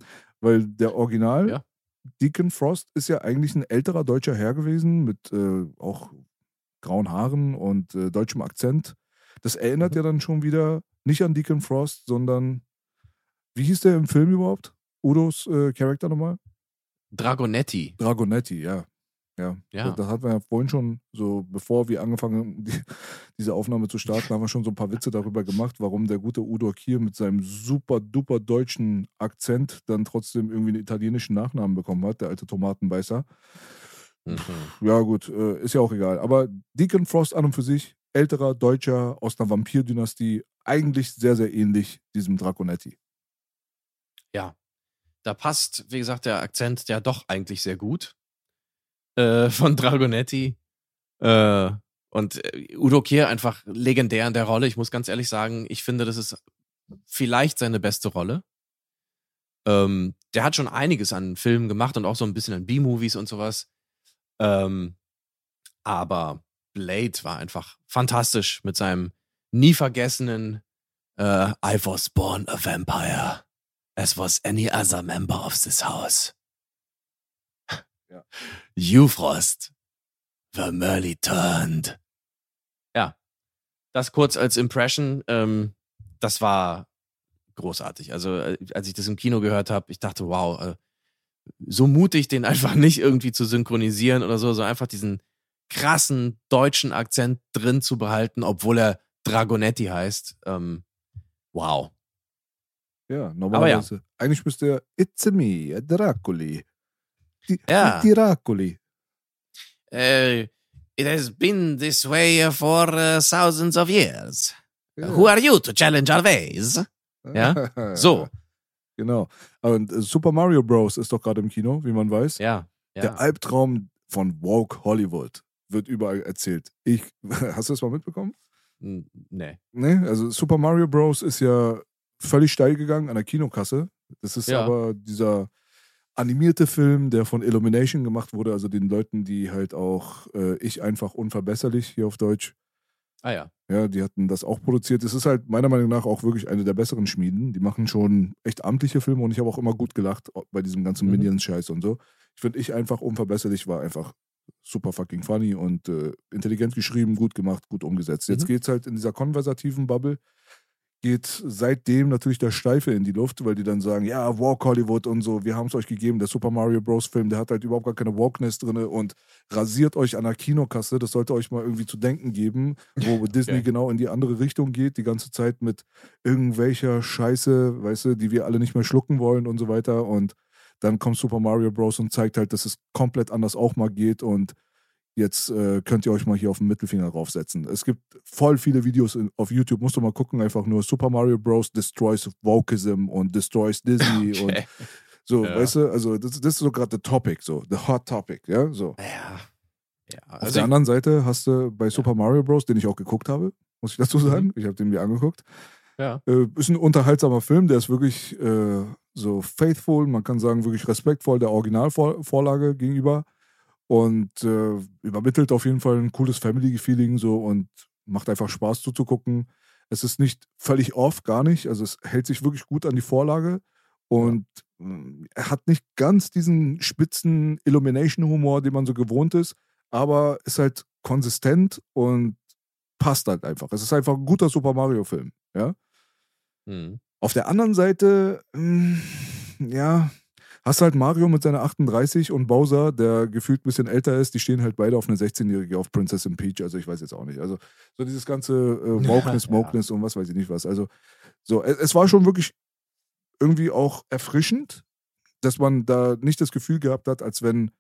weil der Original Ja. Deacon Frost ist ja eigentlich ein älterer deutscher Herr gewesen mit äh, auch grauen Haaren und äh, deutschem Akzent. Das erinnert Mhm. ja dann schon wieder nicht an Deacon Frost, sondern wie hieß der im Film überhaupt? Udos äh, Charakter nochmal? Dragonetti. Dragonetti, ja. Ja, Ja. Das, hatten wir ja vorhin schon, so bevor wir angefangen haben, die, diese Aufnahme zu starten, haben wir schon so ein paar Witze darüber gemacht, warum der gute Udo Kier mit seinem super duper deutschen Akzent dann trotzdem irgendwie einen italienischen Nachnamen bekommen hat, der alte Tomatenbeißer. Mhm. Ja, gut, äh, ist ja auch egal. Aber Deacon Frost an und für sich, älterer Deutscher aus einer Vampirdynastie, eigentlich sehr, sehr ähnlich diesem Draconetti. Ja. Da passt, wie gesagt, der Akzent ja doch eigentlich sehr gut. Äh, von Dragonetti. Äh, und äh, Udo Kier einfach legendär in der Rolle. Ich muss ganz ehrlich sagen, ich finde, das ist vielleicht seine beste Rolle. Ähm, der hat schon einiges an Filmen gemacht und auch so ein bisschen an B-Movies und sowas. Ähm, aber Blade war einfach fantastisch mit seinem nie vergessenen äh, I was born a vampire. As was any other member of this house. Ja. You Frost. The Merly turned. Ja. Das kurz als Impression. Ähm, das war großartig. Also, äh, als ich das im Kino gehört habe, ich dachte, wow, äh, so mutig, den einfach nicht irgendwie zu synchronisieren oder so, so einfach diesen krassen deutschen Akzent drin zu behalten, obwohl er Dragonetti heißt. Ähm, wow. Ja, normalerweise. Eigentlich müsste er It's me, Draculi. Die Draculi. Uh, it has been this way for uh, thousands of years. Ja. Who are you to challenge our ways? Ja, so. Genau. Und Super Mario Bros. ist doch gerade im Kino, wie man weiß. Ja. Der ja. Albtraum von Woke Hollywood wird überall erzählt. Ich, hast du das mal mitbekommen? Nee. Nee, also Super Mario Bros. ist ja völlig steil gegangen an der Kinokasse. Das ist Ja. aber dieser animierte Film, der von Illumination gemacht wurde, also den Leuten, die halt auch äh, Ich einfach unverbesserlich hier auf Deutsch Ah ja. Ja, die hatten das auch produziert. Es ist halt meiner Meinung nach auch wirklich eine der besseren Schmieden. Die machen schon echt amtliche Filme und ich habe auch immer gut gelacht bei diesem ganzen Mhm. Minions-Scheiß und so. Ich finde, ich einfach unverbesserlich war einfach super fucking funny und äh, intelligent geschrieben, gut gemacht, gut umgesetzt. Jetzt Mhm. geht's halt in dieser konversativen Bubble, geht seitdem natürlich der Steife in die Luft, weil die dann sagen, ja, Walk Hollywood und so, wir haben es euch gegeben, der Super Mario Bros. Film, der hat halt überhaupt gar keine Walkness drin und rasiert euch an der Kinokasse, das sollte euch mal irgendwie zu denken geben, wo Disney Okay. genau in die andere Richtung geht, die ganze Zeit mit irgendwelcher Scheiße, weißt du, die wir alle nicht mehr schlucken wollen und so weiter und dann kommt Super Mario Bros. und zeigt halt, dass es komplett anders auch mal geht und jetzt äh, könnt ihr euch mal hier auf den Mittelfinger draufsetzen. Es gibt voll viele Videos in, auf YouTube, musst du mal gucken, einfach nur Super Mario Bros. destroys Wokeism und destroys Disney und Okay. so, Ja. weißt du, also das, das ist so gerade the topic, so, the hot topic, ja, so. Ja. ja. Auf Also der anderen Seite hast du bei Super Mario Bros., den ich auch geguckt habe, muss ich dazu sagen, ich habe den mir angeguckt, ja. äh, ist ein unterhaltsamer Film, der ist wirklich äh, so faithful, man kann sagen, wirklich respektvoll der Originalvorlage gegenüber und äh, übermittelt auf jeden Fall ein cooles Family-Feeling so und macht einfach Spaß zuzugucken. Es ist nicht völlig off, gar nicht, also es hält sich wirklich gut an die Vorlage und mh, er hat nicht ganz diesen spitzen Illumination-Humor, den man so gewohnt ist, aber ist halt konsistent und passt halt einfach. Es ist einfach ein guter Super Mario-Film, ja. Hm. Auf der anderen Seite, mh, ja, hast halt Mario mit seiner 38 und Bowser, der gefühlt ein bisschen älter ist, die stehen halt beide auf eine 16-Jährige, auf Prinzessin Peach, also ich weiß jetzt auch nicht. Also so dieses ganze äh, Wokeness. Wokeness und was weiß ich nicht was. Also so, es, es war schon wirklich irgendwie auch erfrischend, dass man da nicht das Gefühl gehabt hat, als wenn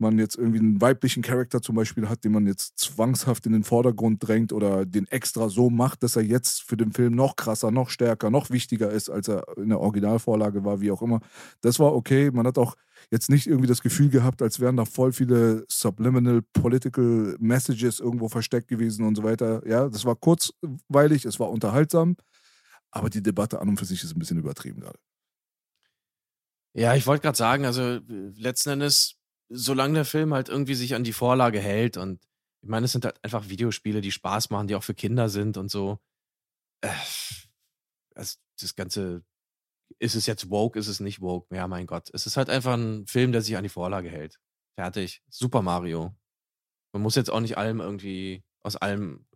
man jetzt irgendwie einen weiblichen Charakter zum Beispiel hat, den man jetzt zwangshaft in den Vordergrund drängt oder den extra so macht, dass er jetzt für den Film noch krasser, noch stärker, noch wichtiger ist, als er in der Originalvorlage war, wie auch immer. Das war okay. Man hat auch jetzt nicht irgendwie das Gefühl gehabt, als wären da voll viele subliminal political messages irgendwo versteckt gewesen und so weiter. Ja, das war kurzweilig, es war unterhaltsam, aber die Debatte an und für sich ist ein bisschen übertrieben gerade. Ja, ich wollte gerade sagen, also äh, letzten Endes, solange der Film halt irgendwie sich an die Vorlage hält und ich meine, es sind halt einfach Videospiele, die Spaß machen, die auch für Kinder sind und so. Äh, also das Ganze, ist es jetzt woke, ist es nicht woke? Ja, mein Gott. Es ist halt einfach ein Film, der sich an die Vorlage hält. Fertig. Super Mario. Man muss jetzt auch nicht allem irgendwie, aus allem,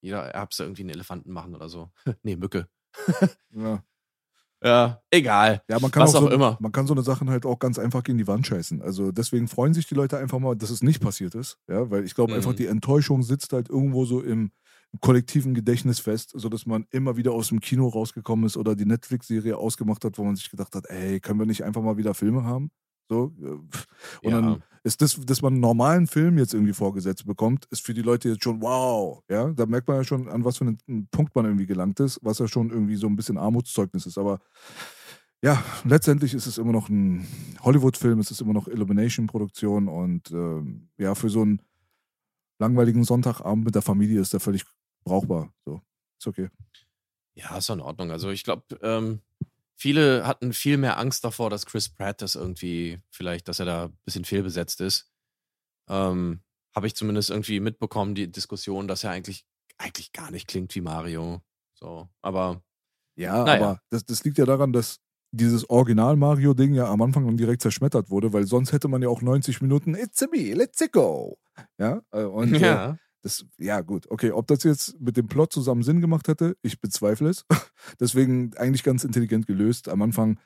jeder Erbse irgendwie einen Elefanten machen oder so. nee, Mücke. Ja. Ja, egal. Ja, man kann Was auch, auch so, immer. Man kann so eine Sachen halt auch ganz einfach gegen die Wand scheißen. Also deswegen freuen sich die Leute einfach mal, dass es nicht passiert ist. Ja, weil ich glaube Mhm. einfach, die Enttäuschung sitzt halt irgendwo so im, im kollektiven Gedächtnis fest, sodass man immer wieder aus dem Kino rausgekommen ist oder die Netflix-Serie ausgemacht hat, wo man sich gedacht hat, ey, können wir nicht einfach mal wieder Filme haben? So. äh. Und Ja. dann ist das, dass man einen normalen Film jetzt irgendwie vorgesetzt bekommt, ist für die Leute jetzt schon wow. Ja, da merkt man ja schon, an was für einen Punkt man irgendwie gelangt ist, was ja schon irgendwie so ein bisschen Armutszeugnis ist. Aber ja, letztendlich ist es immer noch ein Hollywood-Film, es ist immer noch Illumination-Produktion und ähm, ja, für so einen langweiligen Sonntagabend mit der Familie ist der völlig brauchbar. So, ist okay. Ja, ist in Ordnung. Also ich glaube, ähm, viele hatten viel mehr Angst davor, dass Chris Pratt das irgendwie, vielleicht, dass er da ein bisschen fehlbesetzt ist. Ähm, Habe ich zumindest irgendwie mitbekommen, die Diskussion, dass er eigentlich, eigentlich gar nicht klingt wie Mario. So, aber Ja, Naja. aber das, das liegt ja daran, dass dieses Original-Mario-Ding ja am Anfang dann direkt zerschmettert wurde, weil sonst hätte man ja auch 90 Minuten It's a me, let's go. Ja, äh, und äh, ja. Das, ja, gut. Okay, ob das jetzt mit dem Plot zusammen Sinn gemacht hätte, ich bezweifle es. Deswegen eigentlich ganz intelligent gelöst. Am Anfang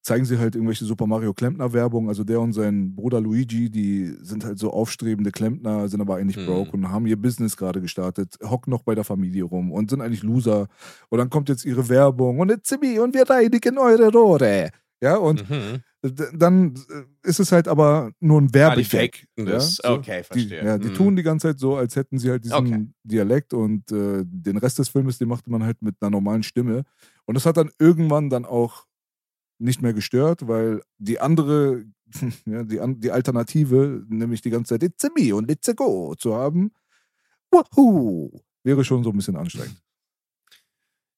zeigen sie halt irgendwelche Super Mario Klempner-Werbung. Also der und sein Bruder Luigi, die sind halt so aufstrebende Klempner, sind aber eigentlich Mhm. broke und haben ihr Business gerade gestartet, hocken noch bei der Familie rum und sind eigentlich Loser. Und dann kommt jetzt ihre Werbung und it's me und wir reinigen eure Rohre. Ja, und Mhm. Dann äh, ist es halt aber nur ein Ah, die Werbegag. faken ja, so. Okay, Die, verstehe. ja, die Mhm. tun die ganze Zeit so, als hätten sie halt diesen Okay. Dialekt und äh, den Rest des Filmes, den machte man halt mit einer normalen Stimme. Und das hat dann irgendwann dann auch nicht mehr gestört, weil die andere, ja, die, an- die Alternative, nämlich die ganze Zeit It's a me und It's a go zu haben, wahoo, wäre schon so ein bisschen anstrengend.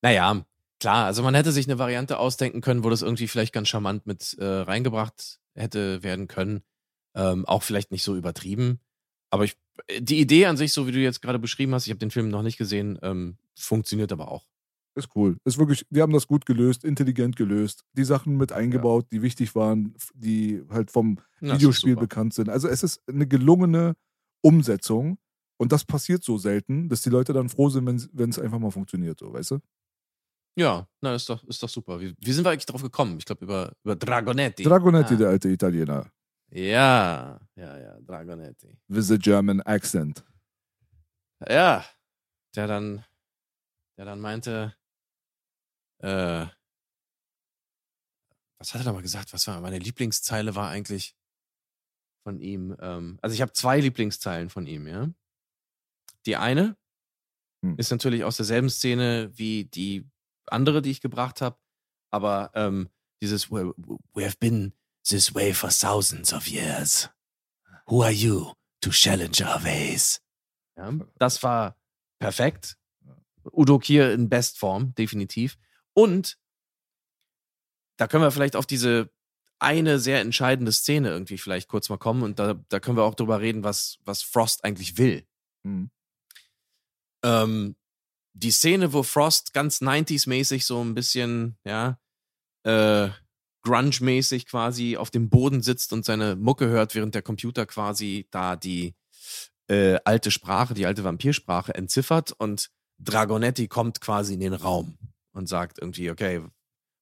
Naja, klar, also man hätte sich eine Variante ausdenken können, wo das irgendwie vielleicht ganz charmant mit äh, reingebracht hätte werden können. Ähm, auch vielleicht nicht so übertrieben. Aber ich, die Idee an sich, so wie du jetzt gerade beschrieben hast, ich habe den Film noch nicht gesehen, ähm, funktioniert aber auch. Ist cool. Ist wirklich, die haben das gut gelöst, intelligent gelöst. Die Sachen mit eingebaut, die wichtig waren, die halt vom Na, Videospiel bekannt sind. Also es ist eine gelungene Umsetzung und das passiert so selten, dass die Leute dann froh sind, wenn es einfach mal funktioniert, so, weißt du? Ja, na, ist doch, ist doch super. Wie, wie sind wir eigentlich drauf gekommen? Ich glaube, über, über Dragonetti. Dragonetti, ah. der alte Italiener. Ja, ja, ja, Dragonetti. With a German accent. Ja, der dann, der dann meinte, äh, was hat er da mal gesagt? Was war meine Lieblingszeile war eigentlich von ihm? Ähm, also ich habe zwei Lieblingszeilen von ihm, ja. Die eine Hm. ist natürlich aus derselben Szene wie die andere, die ich gebracht habe, aber ähm, dieses we, we have been this way for thousands of years. Who are you to challenge our ways? Ja, das war perfekt. Udo Kier in Bestform, definitiv. Und da können wir vielleicht auf diese eine sehr entscheidende Szene irgendwie vielleicht kurz mal kommen und da, da können wir auch drüber reden, was, was Frost eigentlich will. Hm. Ähm, die Szene, wo Frost ganz 90s-mäßig so ein bisschen, ja, äh, Grunge-mäßig quasi auf dem Boden sitzt und seine Mucke hört, während der Computer quasi da die äh, alte Sprache, die alte Vampirsprache entziffert und Dragonetti kommt quasi in den Raum und sagt irgendwie, okay,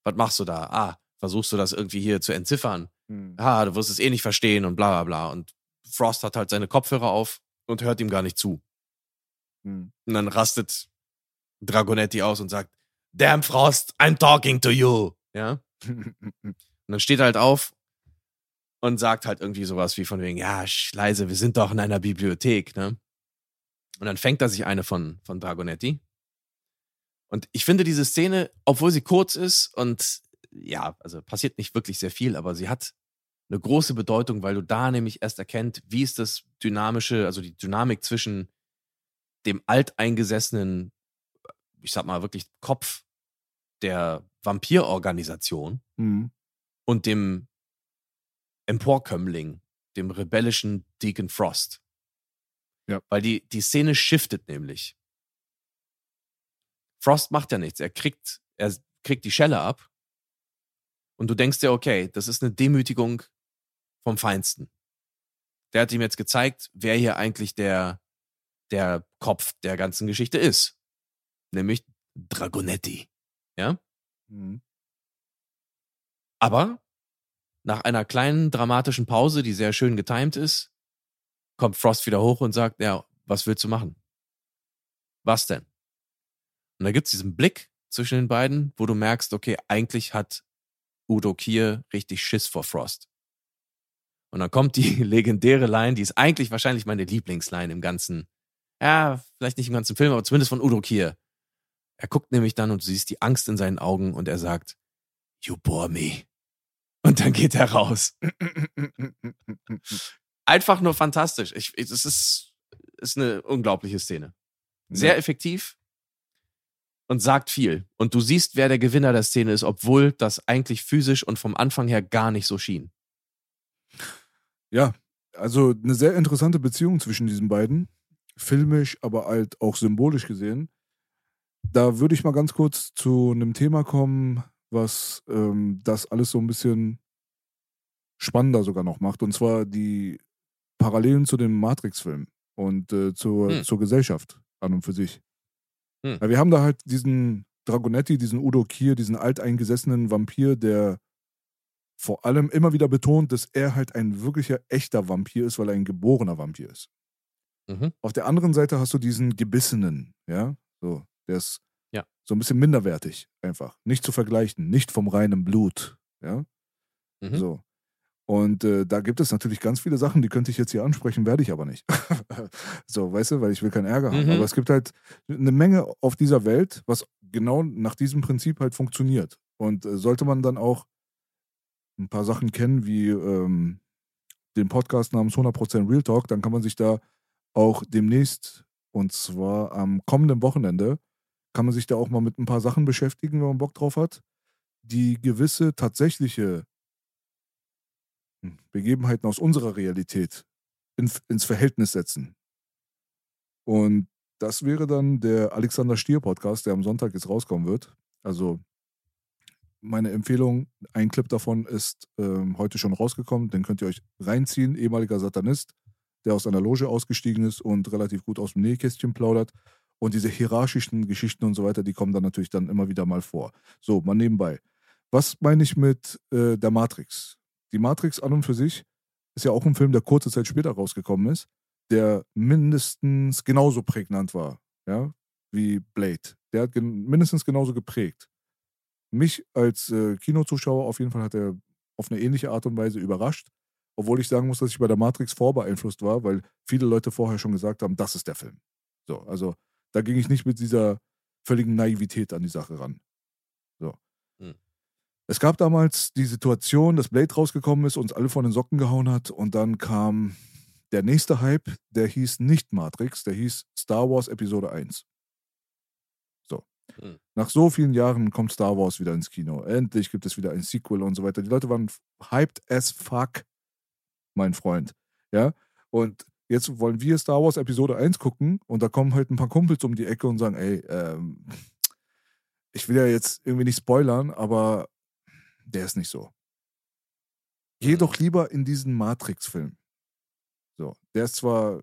was machst du da? Ah, versuchst du das irgendwie hier zu entziffern? Hm. Ah, du wirst es eh nicht verstehen und bla bla bla. Und Frost hat halt seine Kopfhörer auf und hört ihm gar nicht zu. Hm. Und dann rastet Dragonetti aus und sagt, Damn Frost, I'm talking to you. Ja. Und dann steht er halt auf und sagt halt irgendwie sowas wie von wegen, ja, leise, wir sind doch in einer Bibliothek, ne? Und dann fängt er sich eine von, von Dragonetti. Und ich finde diese Szene, obwohl sie kurz ist und ja, also passiert nicht wirklich sehr viel, aber sie hat eine große Bedeutung, weil du da nämlich erst erkennt, wie ist das dynamische, also die Dynamik zwischen dem alteingesessenen, ich sag mal wirklich Kopf der Vampirorganisation Hm. und dem Emporkömmling, dem rebellischen Deacon Frost. Ja. Weil die, die Szene shiftet nämlich. Frost macht ja nichts. Er kriegt, er kriegt die Schelle ab. Und du denkst dir, okay, das ist eine Demütigung vom Feinsten. Der hat ihm jetzt gezeigt, wer hier eigentlich der, der Kopf der ganzen Geschichte ist. Nämlich Dragonetti. Ja? Hm. Aber nach einer kleinen dramatischen Pause, die sehr schön getimt ist, kommt Frost wieder hoch und sagt, ja, was willst du machen? Was denn? Und da gibt's diesen Blick zwischen den beiden, wo du merkst, okay, eigentlich hat Udo Kier richtig Schiss vor Frost. Und dann kommt die legendäre Line, die ist eigentlich wahrscheinlich meine Lieblingsline im ganzen, ja, vielleicht nicht im ganzen Film, aber zumindest von Udo Kier. Er guckt nämlich dann und du siehst die Angst in seinen Augen und er sagt, You bore me. Und dann geht er raus. Einfach nur fantastisch. Ich, ich, es ist, ist eine unglaubliche Szene. Sehr Ja. effektiv und sagt viel. Und du siehst, wer der Gewinner der Szene ist, obwohl das eigentlich physisch und vom Anfang her gar nicht so schien. Ja, also eine sehr interessante Beziehung zwischen diesen beiden. Filmisch, aber halt auch symbolisch gesehen. Da würde ich mal ganz kurz zu einem Thema kommen, was ähm, das alles so ein bisschen spannender sogar noch macht. Und zwar die Parallelen zu dem Matrix-Film und äh, zur, Hm. zur Gesellschaft an und für sich. Hm. Weil wir haben da halt diesen Dragonetti, diesen Udo Kier, diesen alteingesessenen Vampir, der vor allem immer wieder betont, dass er halt ein wirklicher, echter Vampir ist, weil er ein geborener Vampir ist. Mhm. Auf der anderen Seite hast du diesen Gebissenen, ja, so, der ist Ja. so ein bisschen minderwertig, einfach. Nicht zu vergleichen, nicht vom reinen Blut, ja, Mhm. so. Und äh, da gibt es natürlich ganz viele Sachen, die könnte ich jetzt hier ansprechen, werde ich aber nicht. so, weißt du, weil ich will keinen Ärger haben. Mhm. Aber es gibt halt eine Menge auf dieser Welt, was genau nach diesem Prinzip halt funktioniert. Und äh, sollte man dann auch ein paar Sachen kennen, wie ähm, den Podcast namens 100% Real Talk, dann kann man sich da auch demnächst, und zwar am kommenden Wochenende, kann man sich da auch mal mit ein paar Sachen beschäftigen, wenn man Bock drauf hat, die gewisse tatsächliche hm, Begebenheiten aus unserer Realität in, ins Verhältnis setzen. Und das wäre dann der Alexander Stier Podcast, der am Sonntag jetzt rauskommen wird. Also meine Empfehlung, ein Clip davon ist ähm, heute schon rausgekommen, den könnt ihr euch reinziehen. Ehemaliger Satanist, der aus einer Loge ausgestiegen ist und relativ gut aus dem Nähkästchen plaudert. Und diese hierarchischen Geschichten und so weiter, die kommen dann natürlich dann immer wieder mal vor. So, mal nebenbei. Was meine ich mit äh, der Matrix? Die Matrix an und für sich ist ja auch ein Film, der kurze Zeit später rausgekommen ist, der mindestens genauso prägnant war, ja, wie Blade. Der hat gen mindestens genauso geprägt. Mich als äh, Kinozuschauer auf jeden Fall hat er auf eine ähnliche Art und Weise überrascht, obwohl ich sagen muss, dass ich bei der Matrix vorbeeinflusst war, weil viele Leute vorher schon gesagt haben, das ist der Film. So, also da ging ich nicht mit dieser völligen Naivität an die Sache ran. So. Hm. Es gab damals die Situation, dass Blade rausgekommen ist, uns alle von den Socken gehauen hat und dann kam der nächste Hype, der hieß nicht Matrix, der hieß Star Wars Episode 1. So. Hm. Nach so vielen Jahren kommt Star Wars wieder ins Kino. Endlich gibt es wieder ein Sequel und so weiter. Die Leute waren hyped as fuck, mein Freund. Ja. Und jetzt wollen wir Star Wars Episode 1 gucken und da kommen halt ein paar Kumpels um die Ecke und sagen, ey, ähm, ich will ja jetzt irgendwie nicht spoilern, aber der ist nicht so. Geh doch lieber in diesen Matrix-Film. So, der ist zwar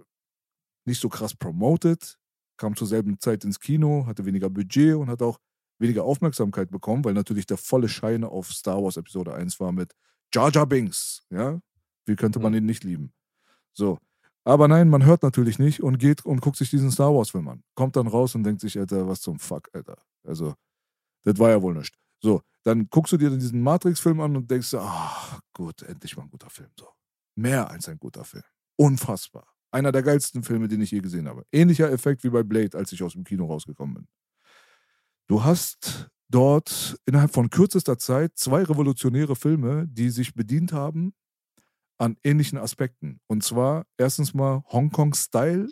nicht so krass promoted, kam zur selben Zeit ins Kino, hatte weniger Budget und hat auch weniger Aufmerksamkeit bekommen, weil natürlich der volle Schein auf Star Wars Episode 1 war mit Jar Jar Binks, ja? Wie könnte man ihn nicht lieben? So. Aber nein, man hört natürlich nicht und geht und guckt sich diesen Star Wars Film an. Kommt dann raus und denkt sich, Alter, was zum Fuck, Alter. Also, das war ja wohl nicht. So, dann guckst du dir diesen Matrix-Film an und denkst, ach, gut, endlich mal ein guter Film. So. Mehr als ein guter Film. Unfassbar. Einer der geilsten Filme, den ich je gesehen habe. Ähnlicher Effekt wie bei Blade, als ich aus dem Kino rausgekommen bin. Du hast dort innerhalb von kürzester Zeit zwei revolutionäre Filme, die sich bedient haben an ähnlichen Aspekten. Und zwar erstens mal Hongkong-Style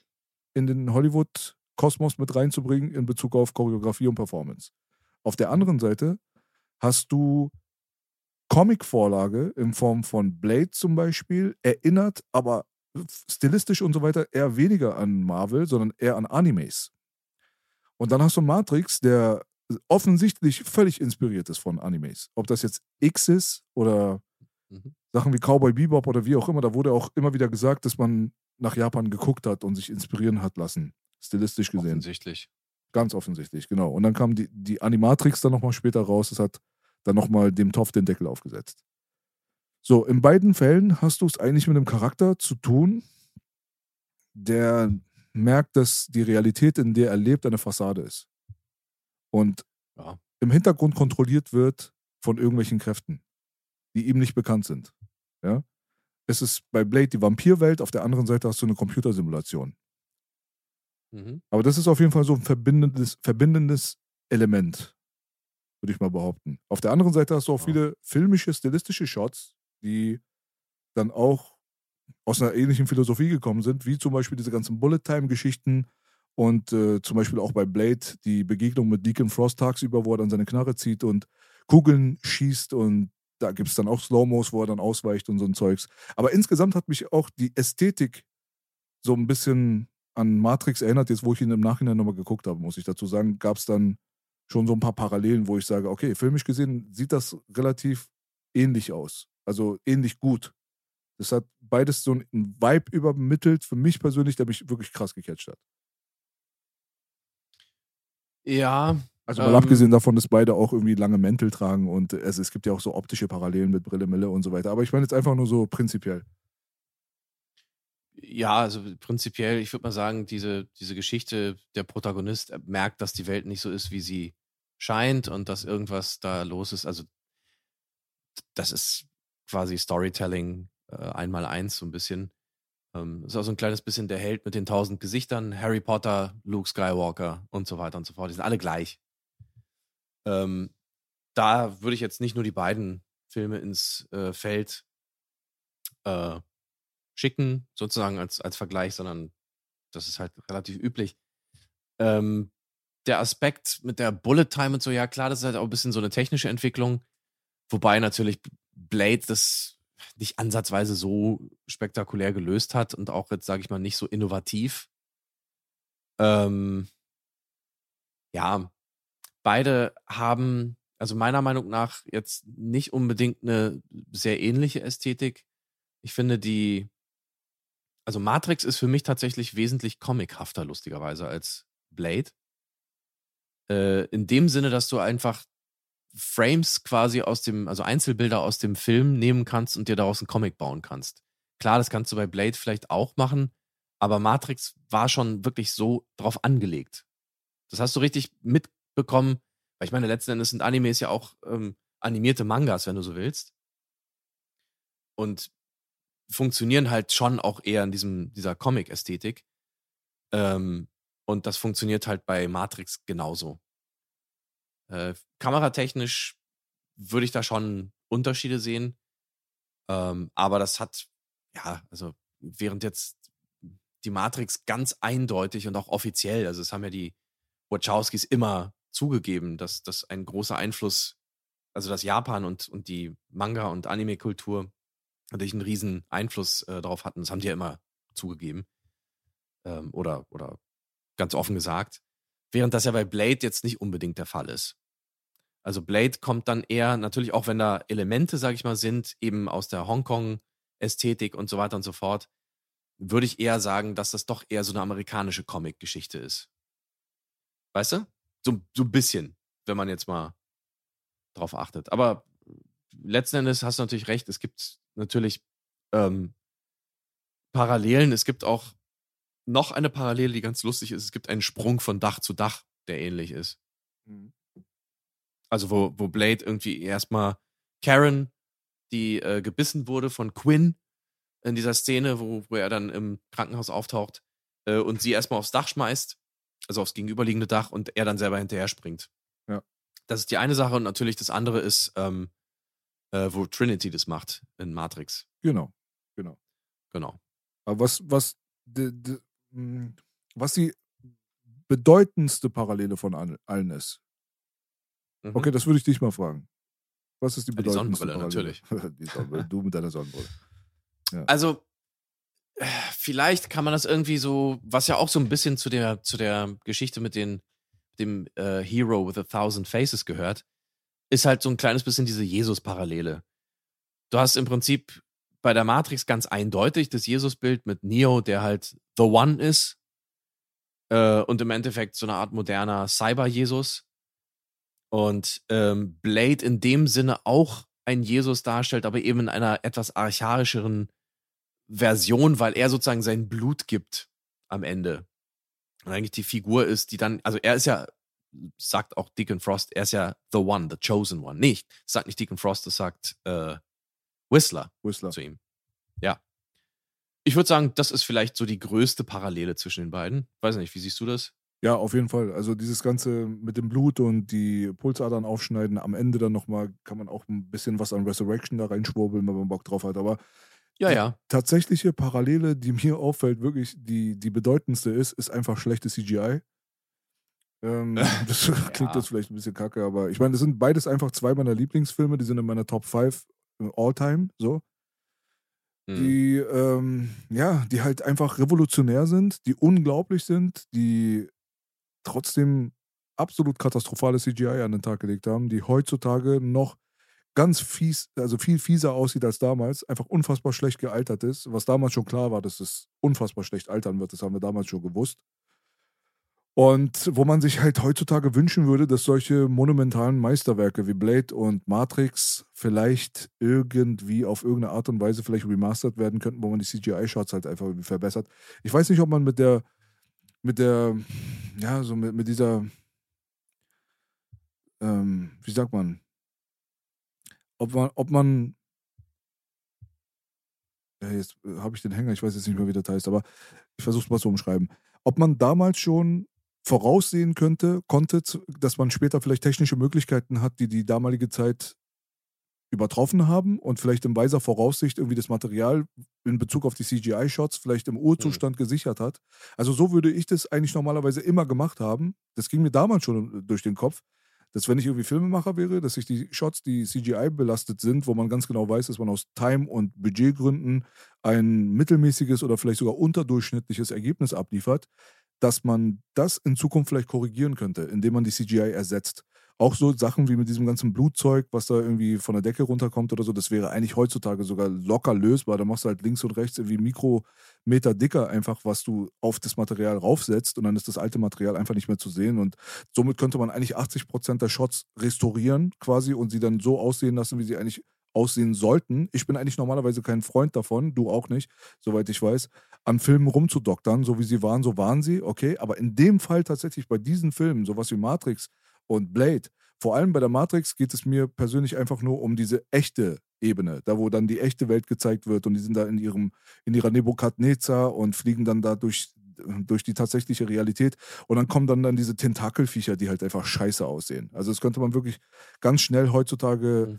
in den Hollywood-Kosmos mit reinzubringen in Bezug auf Choreografie und Performance. Auf der anderen Seite hast du Comic-Vorlage in Form von Blade zum Beispiel, erinnert aber stilistisch und so weiter eher weniger an Marvel, sondern eher an Animes. Und dann hast du Matrix, der offensichtlich völlig inspiriert ist von Animes. Ob das jetzt X ist oder Mhm. Sachen wie Cowboy Bebop oder wie auch immer, da wurde auch immer wieder gesagt, dass man nach Japan geguckt hat und sich inspirieren hat lassen, stilistisch gesehen. Offensichtlich. Ganz offensichtlich, genau. Und dann kam die, die Animatrix dann nochmal später raus. Das hat dann nochmal dem Topf den Deckel aufgesetzt. So, in beiden Fällen hast du es eigentlich mit einem Charakter zu tun, der merkt, dass die Realität, in der er lebt, eine Fassade ist. Und Ja. im Hintergrund kontrolliert wird von irgendwelchen Kräften, die ihm nicht bekannt sind. Ja? Es ist bei Blade die Vampirwelt, auf der anderen Seite hast du eine Computersimulation. Mhm. Aber das ist auf jeden Fall so ein verbindendes, verbindendes Element, würde ich mal behaupten. Auf der anderen Seite hast du auch viele filmische, stilistische Shots, die dann auch aus einer ähnlichen Philosophie gekommen sind, wie zum Beispiel diese ganzen Bullet-Time-Geschichten und äh, zum Beispiel auch bei Blade die Begegnung mit Deacon Frost tagsüber, wo er dann seine Knarre zieht und Kugeln schießt und da gibt es dann auch Slow-Mos, wo er dann ausweicht und so ein Zeugs. Aber insgesamt hat mich auch die Ästhetik so ein bisschen an Matrix erinnert, jetzt wo ich ihn im Nachhinein nochmal geguckt habe, muss ich dazu sagen, gab es dann schon so ein paar Parallelen, wo ich sage, okay, filmisch gesehen sieht das relativ ähnlich aus. Also ähnlich gut. Das hat beides so einen Vibe übermittelt, für mich persönlich, der mich wirklich krass gecatcht hat. Ja, Also mal Ähm. abgesehen davon, dass beide auch irgendwie lange Mäntel tragen und es, es gibt ja auch so optische Parallelen mit Brille, Mille und so weiter. Aber ich meine jetzt einfach nur so prinzipiell. Ja, also prinzipiell, ich würde mal sagen, diese, diese Geschichte, der Protagonist merkt, dass die Welt nicht so ist, wie sie scheint und dass irgendwas da los ist. Also das ist quasi Storytelling äh, einmal eins so ein bisschen. Ähm, ist auch so ein kleines bisschen der Held mit den tausend Gesichtern, Harry Potter, Luke Skywalker und so weiter und so fort. Die sind alle gleich. Ähm, da würde ich jetzt nicht nur die beiden Filme ins äh, Feld äh, schicken, sozusagen als, als Vergleich, sondern das ist halt relativ üblich. Ähm, der Aspekt mit der Bullet Time und so, ja klar, das ist halt auch ein bisschen so eine technische Entwicklung, wobei natürlich Blade das nicht ansatzweise so spektakulär gelöst hat und auch jetzt, sage ich mal, nicht so innovativ. Ähm, ja, beide haben, also meiner Meinung nach, jetzt nicht unbedingt eine sehr ähnliche Ästhetik. Ich finde die, also Matrix ist für mich tatsächlich wesentlich comichafter, lustigerweise, als Blade. Äh, in dem Sinne, dass du einfach Frames quasi aus dem, also Einzelbilder aus dem Film nehmen kannst und dir daraus einen Comic bauen kannst. Klar, das kannst du bei Blade vielleicht auch machen, aber Matrix war schon wirklich so drauf angelegt. Das hast du richtig mitbekommen, weil ich meine, letzten Endes sind Animes ja auch ähm, animierte Mangas, wenn du so willst. Und funktionieren halt schon auch eher in diesem, dieser Comic-Ästhetik. Ähm, und das funktioniert halt bei Matrix genauso. Äh, kameratechnisch würde ich da schon Unterschiede sehen. Ähm, aber das hat, ja, also während jetzt die Matrix ganz eindeutig und auch offiziell, also es haben ja die Wachowskis immer zugegeben, dass das ein großer Einfluss, also dass Japan und, und die Manga- und Anime-Kultur natürlich einen riesen Einfluss äh, darauf hatten. Das haben die ja immer zugegeben. Ähm, oder, oder ganz offen gesagt. Während das ja bei Blade jetzt nicht unbedingt der Fall ist. Also Blade kommt dann eher, natürlich auch wenn da Elemente, sag ich mal, sind, eben aus der Hongkong-Ästhetik und so weiter und so fort, würde ich eher sagen, dass das doch eher so eine amerikanische Comic-Geschichte ist. Weißt du? So, so ein bisschen, wenn man jetzt mal drauf achtet. Aber letzten Endes hast du natürlich recht, es gibt natürlich ähm, Parallelen. Es gibt auch noch eine Parallele, die ganz lustig ist. Es gibt einen Sprung von Dach zu Dach, der ähnlich ist. Mhm. Also wo, wo Blade irgendwie erstmal Karen, die äh, gebissen wurde von Quinn in dieser Szene, wo, wo er dann im Krankenhaus auftaucht äh, und sie erstmal aufs Dach schmeißt, also aufs gegenüberliegende Dach und er dann selber hinterher springt. Ja. Das ist die eine Sache und natürlich das andere ist, ähm, äh, wo Trinity das macht in Matrix. Genau, genau. Genau. Aber was, was, de, de, hm, was die bedeutendste Parallele von allen ist. Mhm. Okay, das würde ich dich mal fragen. Was ist die bedeutendste ja, die Sonnenbrille, Parallele? natürlich. die Sonnenbrille, du mit deiner Sonnenbrille. Ja. Also, vielleicht kann man das irgendwie so, was ja auch so ein bisschen zu der, zu der Geschichte mit den, dem äh, Hero with a Thousand Faces gehört, ist halt so ein kleines bisschen diese Jesus-Parallele. Du hast im Prinzip bei der Matrix ganz eindeutig das Jesus-Bild mit Neo, der halt The One ist. Äh, und im Endeffekt so eine Art moderner Cyber-Jesus. Und ähm, Blade in dem Sinne auch ein Jesus darstellt, aber eben in einer etwas archaischeren Version, weil er sozusagen sein Blut gibt am Ende. Und eigentlich die Figur ist, die dann, also er ist ja sagt auch Deacon Frost, er ist ja the one, the chosen one. Nicht, das sagt nicht Deacon Frost, das sagt äh, Whistler, Whistler zu ihm. Ja. Ich würde sagen, das ist vielleicht so die größte Parallele zwischen den beiden. Weiß nicht, wie siehst du das? Ja, auf jeden Fall. Also dieses Ganze mit dem Blut und die Pulsadern aufschneiden, am Ende dann nochmal kann man auch ein bisschen was an Resurrection da reinschwurbeln, wenn man Bock drauf hat. Aber ja, ja. tatsächliche Parallele, die mir auffällt, wirklich die, die bedeutendste ist, ist einfach schlechtes CGI. Ähm, das klingt ja. jetzt vielleicht ein bisschen kacke, aber ich meine, das sind beides einfach zwei meiner Lieblingsfilme, die sind in meiner Top 5 äh, All-Time, so. Mhm. Die, ähm, ja, die halt einfach revolutionär sind, die unglaublich sind, die trotzdem absolut katastrophale CGI an den Tag gelegt haben, die heutzutage noch ganz fies, also viel fieser aussieht als damals, einfach unfassbar schlecht gealtert ist, was damals schon klar war, dass es unfassbar schlecht altern wird, das haben wir damals schon gewusst. Und wo man sich halt heutzutage wünschen würde, dass solche monumentalen Meisterwerke wie Blade und Matrix vielleicht irgendwie auf irgendeine Art und Weise vielleicht remastert werden könnten, wo man die CGI-Shots halt einfach verbessert. Ich weiß nicht, ob man mit der, mit der, ja, so mit, mit dieser, ähm, wie sagt man, ob man, ob man, ja, jetzt äh, habe ich den Hänger, ich weiß jetzt nicht mehr, wie das heißt, aber ich versuche es mal zu umschreiben. Ob man damals schon voraussehen könnte, konnte, dass man später vielleicht technische Möglichkeiten hat, die die damalige Zeit übertroffen haben und vielleicht in weiser Voraussicht irgendwie das Material in Bezug auf die CGI-Shots vielleicht im Urzustand mhm. gesichert hat. Also so würde ich das eigentlich normalerweise immer gemacht haben. Das ging mir damals schon durch den Kopf, dass wenn ich irgendwie Filmemacher wäre, dass ich die Shots, die CGI belastet sind, wo man ganz genau weiß, dass man aus Time- und Budgetgründen ein mittelmäßiges oder vielleicht sogar unterdurchschnittliches Ergebnis abliefert, dass man das in Zukunft vielleicht korrigieren könnte, indem man die CGI ersetzt. Auch so Sachen wie mit diesem ganzen Blutzeug, was da irgendwie von der Decke runterkommt oder so, das wäre eigentlich heutzutage sogar locker lösbar. Da machst du halt links und rechts irgendwie Mikrometer dicker einfach, was du auf das Material raufsetzt und dann ist das alte Material einfach nicht mehr zu sehen. Und somit könnte man eigentlich 80 Prozent der Shots restaurieren quasi und sie dann so aussehen lassen, wie sie eigentlich aussehen sollten. Ich bin eigentlich normalerweise kein Freund davon, du auch nicht, soweit ich weiß, an Filmen rumzudoktern, so wie sie waren, so waren sie, okay. Aber in dem Fall tatsächlich bei diesen Filmen, sowas wie Matrix und Blade. Vor allem bei der Matrix geht es mir persönlich einfach nur um diese echte Ebene, da wo dann die echte Welt gezeigt wird und die sind da in ihrem in ihrer Nebukadnezar und fliegen dann da durch durch die tatsächliche Realität und dann kommen dann dann diese Tentakelviecher, die halt einfach scheiße aussehen. Also das könnte man wirklich ganz schnell heutzutage mhm.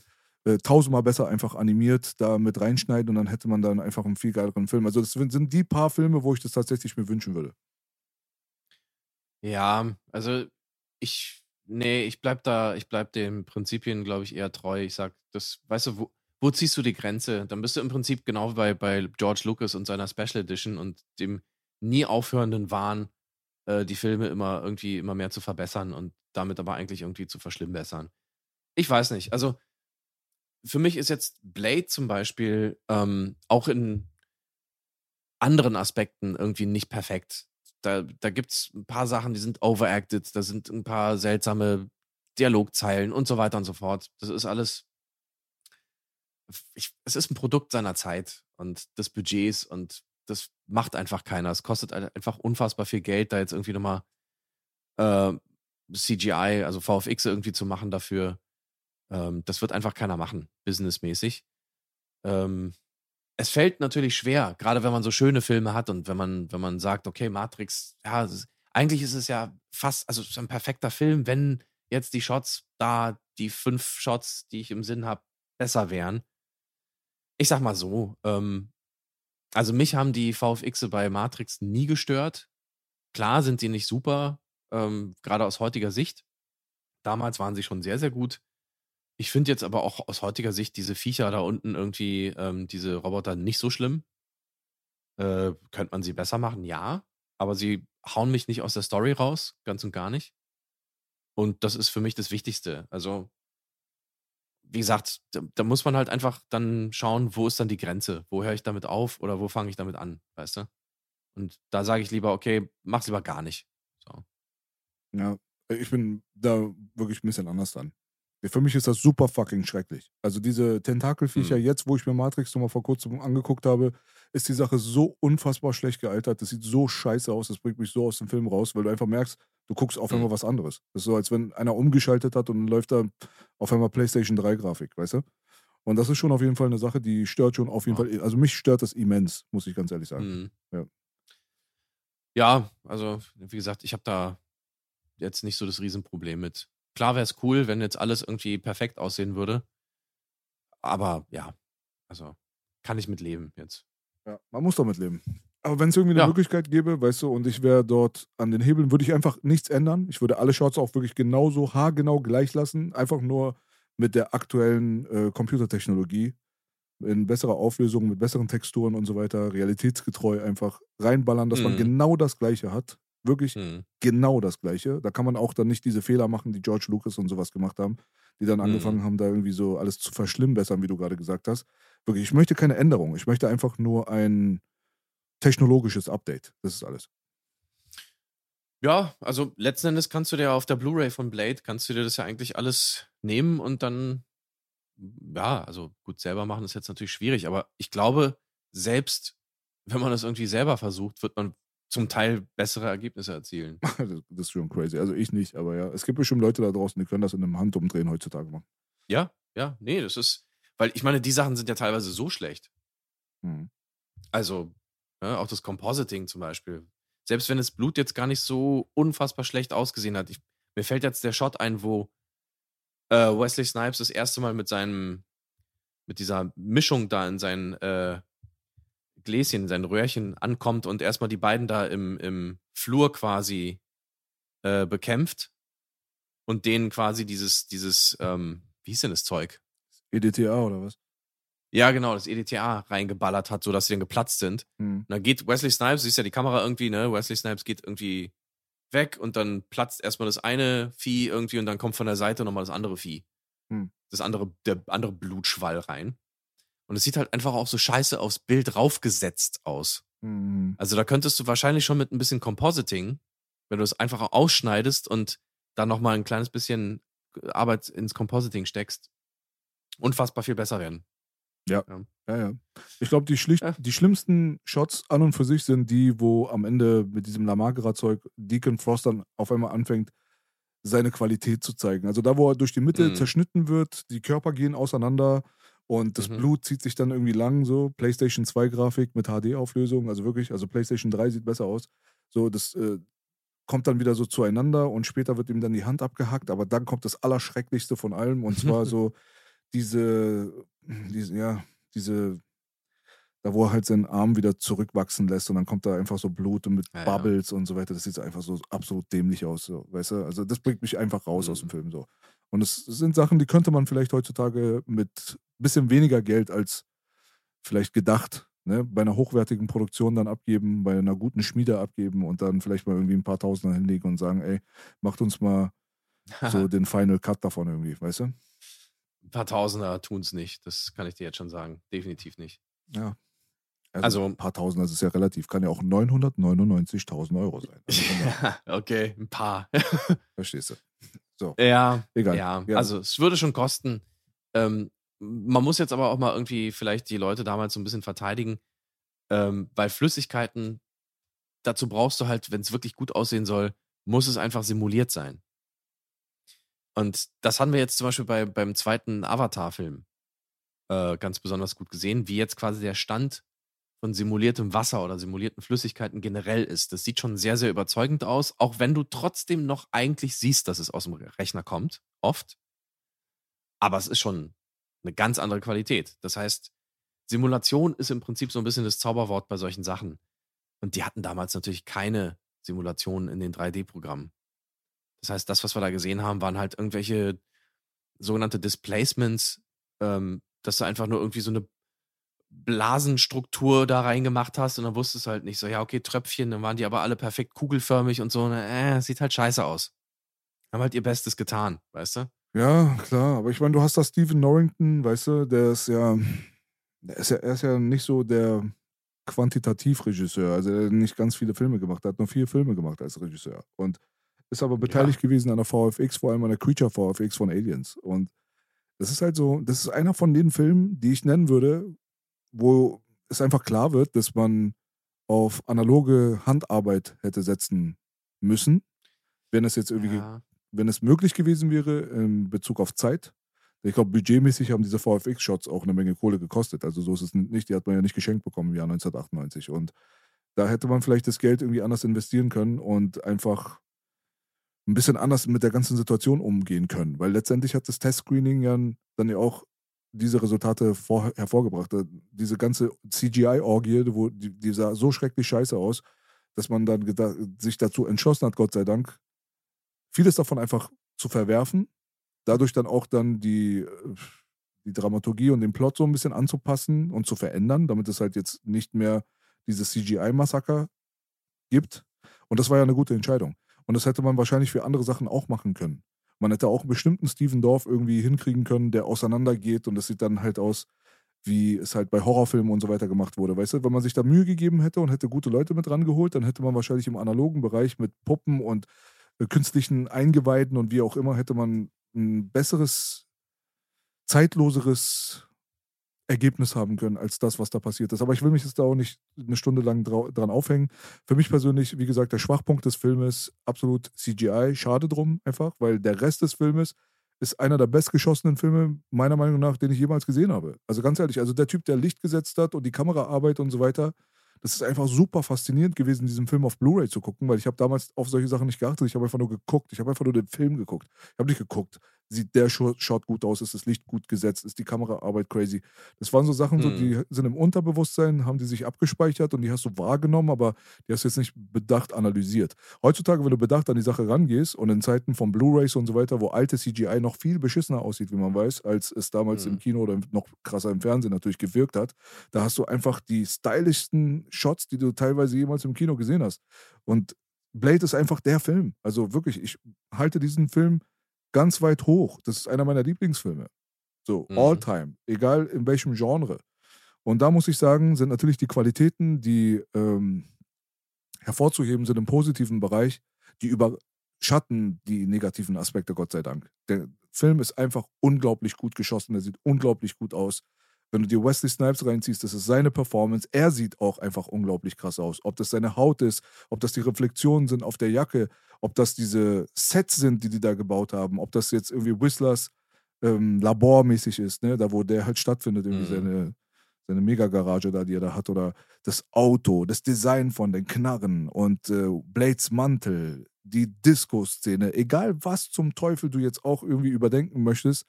Äh, tausendmal besser einfach animiert da mit reinschneiden und dann hätte man dann einfach einen viel geileren Film. Also das sind die paar Filme, wo ich das tatsächlich mir wünschen würde. Ja, also ich Nee, ich bleib da, ich bleib den Prinzipien, glaube ich, eher treu. Ich sag, das, weißt du, wo, wo ziehst du die Grenze? Dann bist du im Prinzip genau bei, bei George Lucas und seiner Special Edition und dem nie aufhörenden Wahn, äh, die Filme immer irgendwie immer mehr zu verbessern und damit aber eigentlich irgendwie zu verschlimmbessern. Ich weiß nicht. Also für mich ist jetzt Blade zum Beispiel ähm, auch in anderen Aspekten irgendwie nicht perfekt. Da, da gibt es ein paar Sachen, die sind overacted, da sind ein paar seltsame Dialogzeilen und so weiter und so fort. Das ist alles. Ich, es ist ein Produkt seiner Zeit und des Budgets und das macht einfach keiner. Es kostet einfach unfassbar viel Geld, da jetzt irgendwie nochmal äh, CGI, also VFX irgendwie zu machen dafür. Ähm, das wird einfach keiner machen, businessmäßig. Ähm, es fällt natürlich schwer, gerade wenn man so schöne Filme hat und wenn man, wenn man sagt, okay, Matrix, ja, ist, eigentlich ist es ja fast, also ist ein perfekter Film, wenn jetzt die Shots da, die fünf Shots, die ich im Sinn habe, besser wären. Ich sag mal so, ähm, also mich haben die VFX bei Matrix nie gestört. Klar sind die nicht super, ähm, gerade aus heutiger Sicht. Damals waren sie schon sehr, sehr gut. Ich finde jetzt aber auch aus heutiger Sicht diese Viecher da unten irgendwie, ähm, diese Roboter nicht so schlimm. Äh, könnte man sie besser machen? Ja. Aber sie hauen mich nicht aus der Story raus, ganz und gar nicht. Und das ist für mich das Wichtigste. Also, wie gesagt, da, da muss man halt einfach dann schauen, wo ist dann die Grenze? Wo höre ich damit auf oder wo fange ich damit an, weißt du? Und da sage ich lieber, okay, mach's lieber gar nicht. So. Ja, ich bin da wirklich ein bisschen anders dann. Für mich ist das super fucking schrecklich. Also diese Tentakelviecher, mhm. jetzt, wo ich mir Matrix nochmal vor kurzem angeguckt habe, ist die Sache so unfassbar schlecht gealtert. Das sieht so scheiße aus, das bringt mich so aus dem Film raus, weil du einfach merkst, du guckst auf einmal mhm. was anderes. Das ist so, als wenn einer umgeschaltet hat und dann läuft da auf einmal PlayStation 3 Grafik, weißt du? Und das ist schon auf jeden Fall eine Sache, die stört schon auf jeden ja. Fall. Also mich stört das immens, muss ich ganz ehrlich sagen. Mhm. Ja. ja, also wie gesagt, ich habe da jetzt nicht so das Riesenproblem mit. Klar wäre es cool, wenn jetzt alles irgendwie perfekt aussehen würde. Aber ja, also kann ich mit leben jetzt. Ja, man muss damit leben. Aber wenn es irgendwie eine ja. Möglichkeit gäbe, weißt du, und ich wäre dort an den Hebeln, würde ich einfach nichts ändern. Ich würde alle Shots auch wirklich genauso haargenau gleich lassen. Einfach nur mit der aktuellen äh, Computertechnologie in besserer Auflösung, mit besseren Texturen und so weiter, realitätsgetreu einfach reinballern, dass mhm. man genau das Gleiche hat. Wirklich mhm. genau das Gleiche. Da kann man auch dann nicht diese Fehler machen, die George Lucas und sowas gemacht haben, die dann angefangen mhm. haben, da irgendwie so alles zu verschlimmbessern, wie du gerade gesagt hast. Wirklich, ich möchte keine Änderung. Ich möchte einfach nur ein technologisches Update. Das ist alles. Ja, also letzten Endes kannst du dir auf der Blu-ray von Blade, kannst du dir das ja eigentlich alles nehmen und dann, ja, also gut, selber machen ist jetzt natürlich schwierig, aber ich glaube, selbst wenn man das irgendwie selber versucht, wird man zum Teil bessere Ergebnisse erzielen. das ist schon crazy. Also ich nicht, aber ja, es gibt bestimmt Leute da draußen, die können das in einem Handumdrehen heutzutage machen. Ja, ja, nee, das ist, weil ich meine, die Sachen sind ja teilweise so schlecht. Mhm. Also, ja, ne, auch das Compositing zum Beispiel. Selbst wenn das Blut jetzt gar nicht so unfassbar schlecht ausgesehen hat. Ich, mir fällt jetzt der Shot ein, wo äh, Wesley Snipes das erste Mal mit seinem, mit dieser Mischung da in seinen äh, Gläschen, sein Röhrchen ankommt und erstmal die beiden da im, im Flur quasi äh, bekämpft und denen quasi dieses, dieses, ähm, wie hieß denn das Zeug? EDTA oder was? Ja, genau, das EDTA reingeballert hat, sodass sie dann geplatzt sind. Hm. Und dann geht Wesley Snipes, siehst ja die Kamera irgendwie, ne? Wesley Snipes geht irgendwie weg und dann platzt erstmal das eine Vieh irgendwie und dann kommt von der Seite nochmal das andere Vieh. Hm. Das andere, der andere Blutschwall rein. Und es sieht halt einfach auch so scheiße aufs Bild raufgesetzt aus. Hm. Also da könntest du wahrscheinlich schon mit ein bisschen Compositing, wenn du es einfach ausschneidest und dann nochmal ein kleines bisschen Arbeit ins Compositing steckst, unfassbar viel besser werden. Ja, ja. Ich glaube, die, Ja. die schlimmsten Shots an und für sich sind die, wo am Ende mit diesem Lamagra-Zeug Deacon Frost dann auf einmal anfängt, seine Qualität zu zeigen. Also da, wo er durch die Mitte Mhm. zerschnitten wird, die Körper gehen auseinander und das Mhm. Blut zieht sich dann irgendwie lang, so PlayStation 2 Grafik mit HD-Auflösung, also wirklich, also PlayStation 3 sieht besser aus. So, das äh, kommt dann wieder so zueinander und später wird ihm dann die Hand abgehackt, aber dann kommt das Allerschrecklichste von allem und zwar so diese, diese, ja, diese, da wo er halt seinen Arm wieder zurückwachsen lässt und dann kommt da einfach so Blut und mit Ja, ja. Bubbles und so weiter. Das sieht einfach so absolut dämlich aus, so, weißt du? Also das bringt mich einfach raus aus dem Mhm. Film so. Und es sind Sachen, die könnte man vielleicht heutzutage mit bisschen weniger Geld als vielleicht gedacht, ne, bei einer hochwertigen Produktion dann abgeben, bei einer guten Schmiede abgeben und dann vielleicht mal irgendwie ein paar Tausender hinlegen und sagen, ey, macht uns mal so den Final Cut davon irgendwie, weißt du? Ein paar Tausender tun es nicht. Das kann ich dir jetzt schon sagen. Definitiv nicht. Ja. Also- ein paar Tausend, das ist ja relativ, kann ja auch 999.000 Euro sein. Also daher, okay, ein paar. verstehst du? So, ja, egal. ja, also es würde schon kosten. Ähm, man muss jetzt aber auch mal irgendwie vielleicht die Leute damals so ein bisschen verteidigen, ähm, weil Flüssigkeiten, dazu brauchst du halt, wenn es wirklich gut aussehen soll, muss es einfach simuliert sein. Und das haben wir jetzt zum Beispiel bei, beim zweiten Avatar-Film äh, ganz besonders gut gesehen, wie jetzt quasi der Stand von simuliertem Wasser oder simulierten Flüssigkeiten generell ist. Das sieht schon sehr, sehr überzeugend aus, auch wenn du trotzdem noch eigentlich siehst, dass es aus dem Rechner kommt, oft. Aber es ist schon eine ganz andere Qualität. Das heißt, Simulation ist im Prinzip so ein bisschen das Zauberwort bei solchen Sachen. Und die hatten damals natürlich keine Simulationen in den 3D-Programmen. Das heißt, das, was wir da gesehen haben, waren halt irgendwelche sogenannte Displacements, ähm, dass du einfach nur irgendwie so eine Blasenstruktur da reingemacht hast und dann wusstest du halt nicht so, ja, okay, Tröpfchen, dann waren die aber alle perfekt kugelförmig und so, ne, äh, sieht halt scheiße aus. Haben halt ihr Bestes getan, weißt du? Ja, klar, aber ich meine, du hast da Stephen Norrington, weißt du, der ist ja, der ist ja, er ist ja nicht so der Quantitativregisseur, also er hat nicht ganz viele Filme gemacht, er hat nur vier Filme gemacht als Regisseur und ist aber beteiligt gewesen an der VFX, vor allem an der Creature VFX von Aliens und das ist halt so, das ist einer von den Filmen, die ich nennen würde, wo es einfach klar wird, dass man auf analoge Handarbeit hätte setzen müssen, wenn es jetzt irgendwie Ja. wenn es möglich gewesen wäre in Bezug auf Zeit. Ich glaube, budgetmäßig haben diese VFX-Shots auch eine Menge Kohle gekostet. Also so ist es nicht. Die hat man ja nicht geschenkt bekommen im Jahr 1998. Und da hätte man vielleicht das Geld irgendwie anders investieren können und einfach ein bisschen anders mit der ganzen Situation umgehen können. Weil letztendlich hat das Testscreening ja dann ja auch diese Resultate vor, hervorgebracht. Äh, Diese ganze CGI-Orgie, die, die sah so schrecklich scheiße aus, dass man dann sich dazu entschlossen hat, Gott sei Dank, vieles davon einfach zu verwerfen, dadurch dann auch dann die, äh, die Dramaturgie und den Plot so ein bisschen anzupassen und zu verändern, damit es halt jetzt nicht mehr dieses CGI-Massaker gibt. Und das war ja eine gute Entscheidung. Und das hätte man wahrscheinlich für andere Sachen auch machen können. Man hätte auch einen bestimmten Steven Dorf irgendwie hinkriegen können, der auseinandergeht und das sieht dann halt aus, wie es halt bei Horrorfilmen und so weiter gemacht wurde. Weißt du, wenn man sich da Mühe gegeben hätte und hätte gute Leute mit rangeholt, dann hätte man wahrscheinlich im analogen Bereich mit Puppen und äh, künstlichen Eingeweiden und wie auch immer, hätte man ein besseres, zeitloseres Ergebnis haben können als das, was da passiert ist. Aber ich will mich jetzt da auch nicht eine Stunde lang dran aufhängen. Für mich persönlich, wie gesagt, der Schwachpunkt des Filmes absolut CGI. Schade drum einfach, weil der Rest des Filmes ist einer der bestgeschossenen Filme, meiner Meinung nach, den ich jemals gesehen habe. Also ganz ehrlich, also der Typ, der Licht gesetzt hat und die Kameraarbeit und so weiter, das ist einfach super faszinierend gewesen, diesen Film auf Blu-ray zu gucken, weil ich habe damals auf solche Sachen nicht geachtet. Ich habe einfach nur geguckt. Ich habe einfach nur den Film geguckt. Ich habe nicht geguckt, sieht der Shot gut aus, ist das Licht gut gesetzt, ist die Kameraarbeit crazy. Das waren so Sachen, so, Mhm. die sind im Unterbewusstsein, haben die sich abgespeichert und die hast du wahrgenommen, aber die hast du jetzt nicht bedacht analysiert. Heutzutage, wenn du bedacht an die Sache rangehst und in Zeiten von Blu-Rays und so weiter, wo alte CGI noch viel beschissener aussieht, wie man weiß, als es damals Mhm. im Kino oder noch krasser im Fernsehen natürlich gewirkt hat, da hast du einfach die stylischsten Shots, die du teilweise jemals im Kino gesehen hast. Und Blade ist einfach der Film. Also wirklich, ich halte diesen Film ganz weit hoch. Das ist einer meiner Lieblingsfilme. So, Mhm. all time, egal in welchem Genre. Und da muss ich sagen, sind natürlich die Qualitäten, die ähm, hervorzuheben sind im positiven Bereich, die überschatten die negativen Aspekte, Gott sei Dank. Der Film ist einfach unglaublich gut geschossen, der sieht unglaublich gut aus. Wenn du dir Wesley Snipes reinziehst, das ist seine Performance. Er sieht auch einfach unglaublich krass aus. Ob das seine Haut ist, ob das die Reflexionen sind auf der Jacke, ob das diese Sets sind, die die da gebaut haben, ob das jetzt irgendwie Whistlers ähm, labormäßig ist, ne? da wo der halt stattfindet, irgendwie Mhm. seine, seine Mega-Garage da, die er da hat, oder das Auto, das Design von den Knarren und äh, Blades Mantel, die Disco-Szene, egal was zum Teufel du jetzt auch irgendwie überdenken möchtest,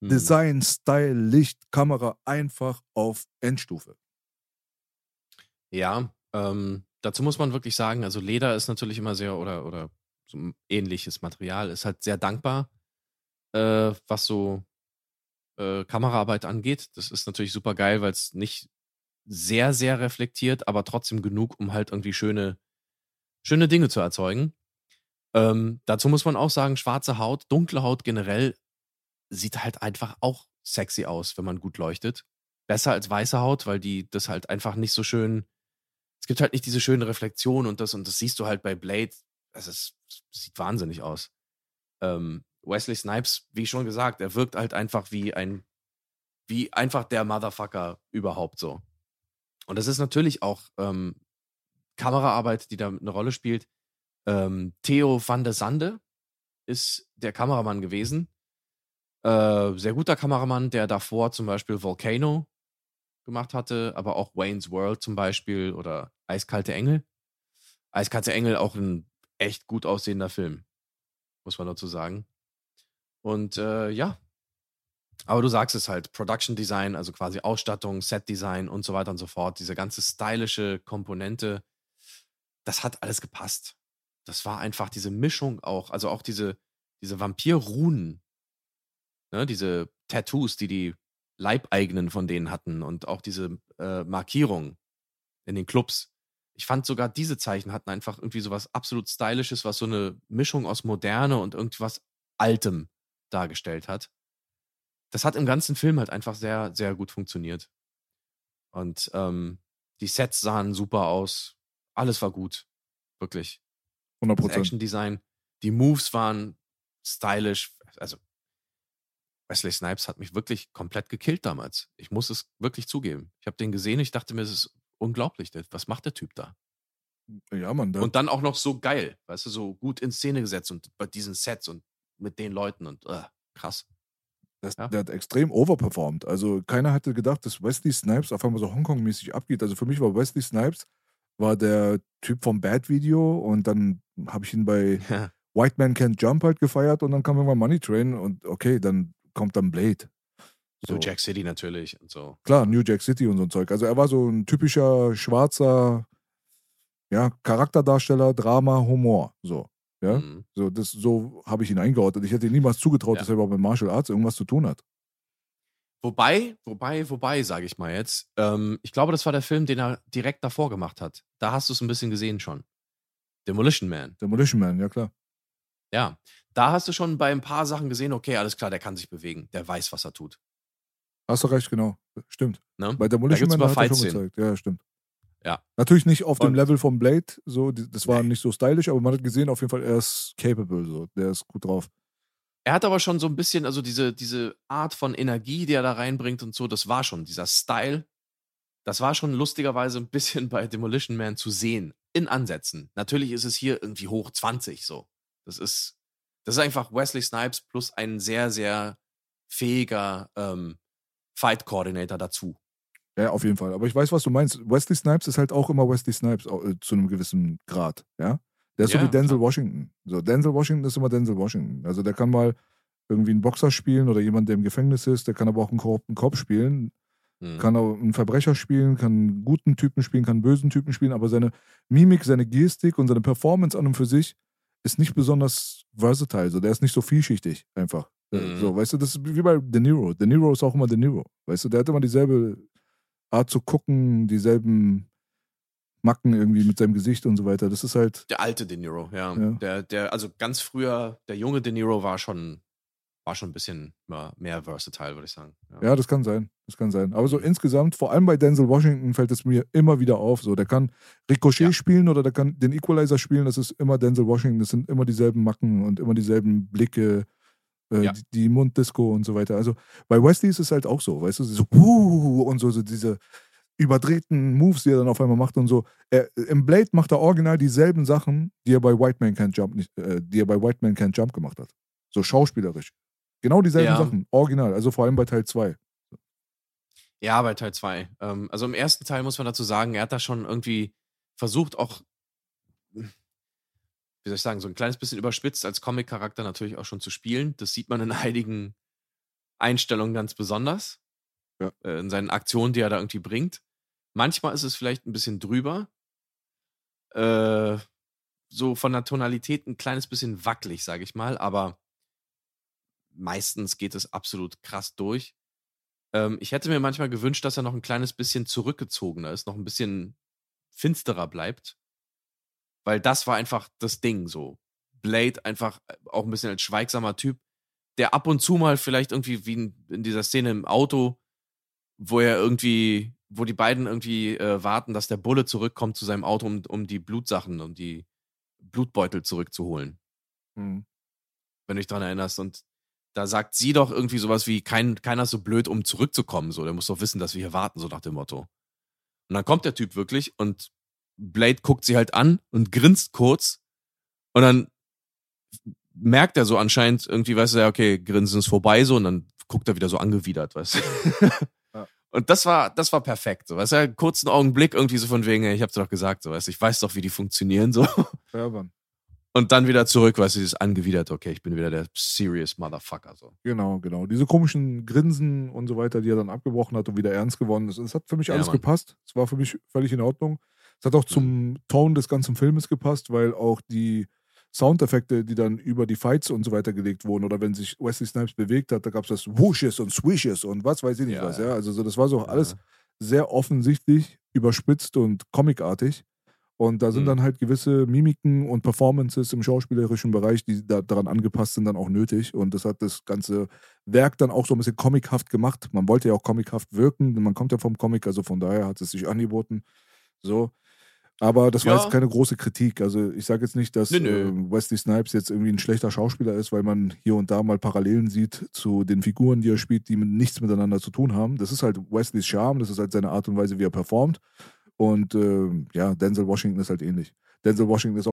Mhm. Design, Style, Licht, Kamera einfach auf Endstufe. Ja, ähm, dazu muss man wirklich sagen, also Leder ist natürlich immer sehr oder oder so ein ähnliches Material ist halt sehr dankbar, äh, was so äh, Kameraarbeit angeht. Das ist natürlich super geil, weil es nicht sehr, sehr reflektiert, aber trotzdem genug, um halt irgendwie schöne, schöne Dinge zu erzeugen. Ähm, dazu muss man auch sagen, schwarze Haut, dunkle Haut generell sieht halt einfach auch sexy aus, wenn man gut leuchtet. Besser als weiße Haut, weil die das halt einfach nicht so schön. Es gibt halt nicht diese schöne Reflexion und das, und das siehst du halt bei Blade. Es ist, sieht wahnsinnig aus. Ähm, Wesley Snipes, wie schon gesagt, er wirkt halt einfach wie ein, wie einfach der Motherfucker überhaupt so. Und das ist natürlich auch ähm, Kameraarbeit, die da eine Rolle spielt. Ähm, Theo van der Sande ist der Kameramann gewesen. Äh, sehr guter Kameramann, der davor zum Beispiel Volcano gemacht hatte, aber auch Wayne's World zum Beispiel oder Eiskalte Engel. Eiskalte Engel auch ein echt gut aussehender Film, muss man dazu sagen. Und äh, ja, aber du sagst es halt, Production Design, also quasi Ausstattung, Set Design und so weiter und so fort, diese ganze stylische Komponente, das hat alles gepasst. Das war einfach diese Mischung auch, also auch diese, diese Vampir-Runen, ne, diese Tattoos, die die Leibeigenen von denen hatten und auch diese äh, Markierung in den Clubs. Ich fand sogar diese Zeichen hatten einfach irgendwie so was absolut Stylisches, was so eine Mischung aus Moderne und irgendwas Altem dargestellt hat. Das hat im ganzen Film halt einfach sehr, sehr gut funktioniert. Und ähm, die Sets sahen super aus. Alles war gut. Wirklich. 100 Das Prozent. Action-Design. Die Moves waren stylisch. Also, Wesley Snipes hat mich wirklich komplett gekillt damals. Ich muss es wirklich zugeben. Ich habe den gesehen, ich dachte mir, es ist unglaublich. Was macht der Typ da? Ja, Mann. Und dann auch noch so geil, weißt du, so gut in Szene gesetzt und bei diesen Sets und mit den Leuten und äh, krass. das, ja. der hat extrem overperformed. Also keiner hatte gedacht, dass Wesley Snipes auf einmal so Hongkong-mäßig abgeht. Also für mich war Wesley Snipes war der Typ vom Bad Video und dann habe ich ihn bei Ja. White Man Can't Jump halt gefeiert und dann kam irgendwann Money Train und okay, dann kommt dann Blade. So Jack City natürlich und so. Klar, New Jack City und so ein Zeug. Also er war so ein typischer schwarzer ja, Charakterdarsteller, Drama, Humor. So. Ja, Mhm. so, das, so habe ich ihn eingeordnet. Ich hätte ihm niemals zugetraut, Ja. dass er überhaupt mit Martial Arts irgendwas zu tun hat. Wobei, wobei, wobei, sage ich mal jetzt. Ähm, ich glaube, das war der Film, den er direkt davor gemacht hat. Da hast du es ein bisschen gesehen schon. Demolition Man. Demolition Man, ja klar. Ja. Da hast du schon bei ein paar Sachen gesehen, okay, alles klar, der kann sich bewegen. Der weiß, was er tut. Hast du recht, genau. Stimmt. Ne? Bei Demolition Man hat er schon gezeigt. Ja, stimmt. Ja. Natürlich nicht auf dem Und- Level vom Blade, so, das war nicht so stylisch, aber man hat gesehen, auf jeden Fall, er ist capable, so. Der ist gut drauf. Er hat aber schon so ein bisschen, also diese, diese Art von Energie, die er da reinbringt und so, das war schon, dieser Style, das war schon lustigerweise ein bisschen bei Demolition Man zu sehen. In Ansätzen. Natürlich ist es hier irgendwie hoch 20 so. Das ist, das ist einfach Wesley Snipes plus ein sehr, sehr fähiger ähm, Fight Coordinator dazu. Ja, auf jeden Fall. Aber ich weiß, was du meinst. Wesley Snipes ist halt auch immer Wesley Snipes äh, zu einem gewissen Grad, ja. Der ist Ja, so wie Denzel klar. Washington. So, Denzel Washington ist immer Denzel Washington. Also der kann mal irgendwie einen Boxer spielen oder jemand, der im Gefängnis ist. Der kann aber auch einen korrupten Kopf spielen. Hm. Kann auch einen Verbrecher spielen, kann einen guten Typen spielen, kann einen bösen Typen spielen. Aber seine Mimik, seine Gestik und seine Performance an und für sich ist nicht besonders versatile. So, der ist nicht so vielschichtig einfach. Äh, Mhm. So, weißt du, das ist wie bei De Niro. De Niro ist auch immer De Niro. Weißt du, der hat immer dieselbe Art zu gucken, dieselben Macken irgendwie mit seinem Gesicht und so weiter. Das ist halt, Der alte De Niro, ja. Ja. Der, der, also ganz früher, der junge De Niro war schon, war schon ein bisschen mehr, mehr versatile, würde ich sagen. ja, das kann sein. Das kann sein. Aber so insgesamt, vor allem bei Denzel Washington, fällt es mir immer wieder auf. So, der kann Ricochet Ja. spielen oder der kann den Equalizer spielen. Das ist immer Denzel Washington. Das sind immer dieselben Macken und immer dieselben Blicke, äh, Ja. die, die Munddisco und so weiter. Also bei Wesley ist es halt auch so, weißt du, so wuh und so, so diese überdrehten Moves, die er dann auf einmal macht und so. Er, Im Blade macht er original dieselben Sachen, die er bei White Man Can't Jump nicht, äh, die er bei White Man Can't Jump gemacht hat. So schauspielerisch. Genau dieselben Ja. Sachen, original. Also vor allem bei Teil 2. Ja, bei Teil 2. Ähm, also im ersten Teil muss man dazu sagen, er hat da schon irgendwie versucht, auch, wie soll ich sagen, so ein kleines bisschen überspitzt als Comic-Charakter natürlich auch schon zu spielen. Das sieht man in einigen Einstellungen ganz besonders. Ja. Äh, in seinen Aktionen, die er da irgendwie bringt. Manchmal ist es vielleicht ein bisschen drüber. Äh, so von der Tonalität ein kleines bisschen wackelig, sage ich mal, aber meistens geht es absolut krass durch. Ähm, ich hätte mir manchmal gewünscht, dass er noch ein kleines bisschen zurückgezogener ist, noch ein bisschen finsterer bleibt. Weil das war einfach das Ding so. Blade einfach äh, auch ein bisschen als schweigsamer Typ, der ab und zu mal vielleicht irgendwie wie in, in dieser Szene im Auto, wo er irgendwie, wo die beiden irgendwie äh, warten, dass der Bulle zurückkommt zu seinem Auto, um, um die Blutsachen, um die Blutbeutel zurückzuholen Mhm. wenn du dich dran erinnerst. Und da sagt sie doch irgendwie sowas wie, kein, keiner ist so blöd, um zurückzukommen. So, der muss doch wissen, dass wir hier warten, so nach dem Motto. Und dann kommt der Typ wirklich und Blade guckt sie halt an und grinst kurz. Und dann merkt er so anscheinend irgendwie, weißt du, ja, okay, Grinsen ist vorbei so und dann guckt er wieder so angewidert, weißt du. Ja. Und das war, das war perfekt, so, weißt du, einen kurzen Augenblick irgendwie so von wegen, ich hab's doch gesagt, so, weißt du, ich weiß doch, wie die funktionieren, so. Ja, Mann. Und dann wieder zurück, weißt du, dieses angewidert, okay, ich bin wieder der serious Motherfucker, so. Genau, genau. Diese komischen Grinsen und so weiter, die er dann abgebrochen hat und wieder ernst geworden ist. Es hat für mich Ja, alles Mann. gepasst. Es war für mich völlig in Ordnung. Es hat auch zum Ton des ganzen Filmes gepasst, weil auch die Soundeffekte, die dann über die Fights und so weiter gelegt wurden, oder wenn sich Wesley Snipes bewegt hat, da gab es das Whooshes und Swishes und was weiß ich nicht Ja, was. ja. Also so, das war so alles sehr offensichtlich, überspitzt und comicartig. Und da sind Mhm. dann halt gewisse Mimiken und Performances im schauspielerischen Bereich, die da daran angepasst sind, dann auch nötig. Und das hat das ganze Werk dann auch so ein bisschen comichaft gemacht. Man wollte ja auch comichaft wirken, man kommt ja vom Comic, also von daher hat es sich angeboten. So. Aber das war Ja. jetzt keine große Kritik. Also ich sage jetzt nicht, dass Nö, nö. ähm, Wesley Snipes jetzt irgendwie ein schlechter Schauspieler ist, weil man hier und da mal Parallelen sieht zu den Figuren, die er spielt, die mit- nichts miteinander zu tun haben. Das ist halt Wesleys Charme, das ist halt seine Art und Weise, wie er performt. Und ähm, ja, Denzel Washington ist halt ähnlich. Denzel Washington ist auch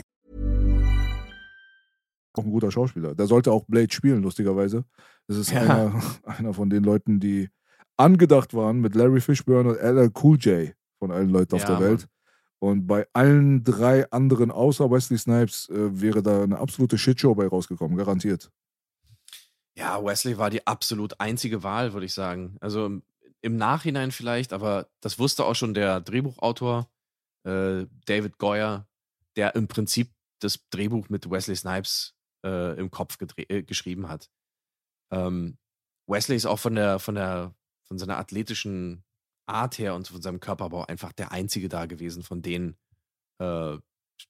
Ein guter Schauspieler. Der sollte auch Blade spielen, lustigerweise. Das ist Ja. einer, einer von den Leuten, die angedacht waren mit Larry Fishburne und LL Cool J von allen Leuten auf Ja, der Welt. Und bei allen drei anderen außer Wesley Snipes äh, wäre da eine absolute Shitshow bei rausgekommen, garantiert. Ja, Wesley war die absolut einzige Wahl, würde ich sagen. Also im, im Nachhinein vielleicht, aber das wusste auch schon der Drehbuchautor äh, David Goyer, der im Prinzip das Drehbuch mit Wesley Snipes äh, im Kopf äh, geschrieben hat. Ähm, Wesley ist auch von der, von der, von seiner athletischen Art her und von seinem Körperbau einfach der einzige da gewesen von denen, äh,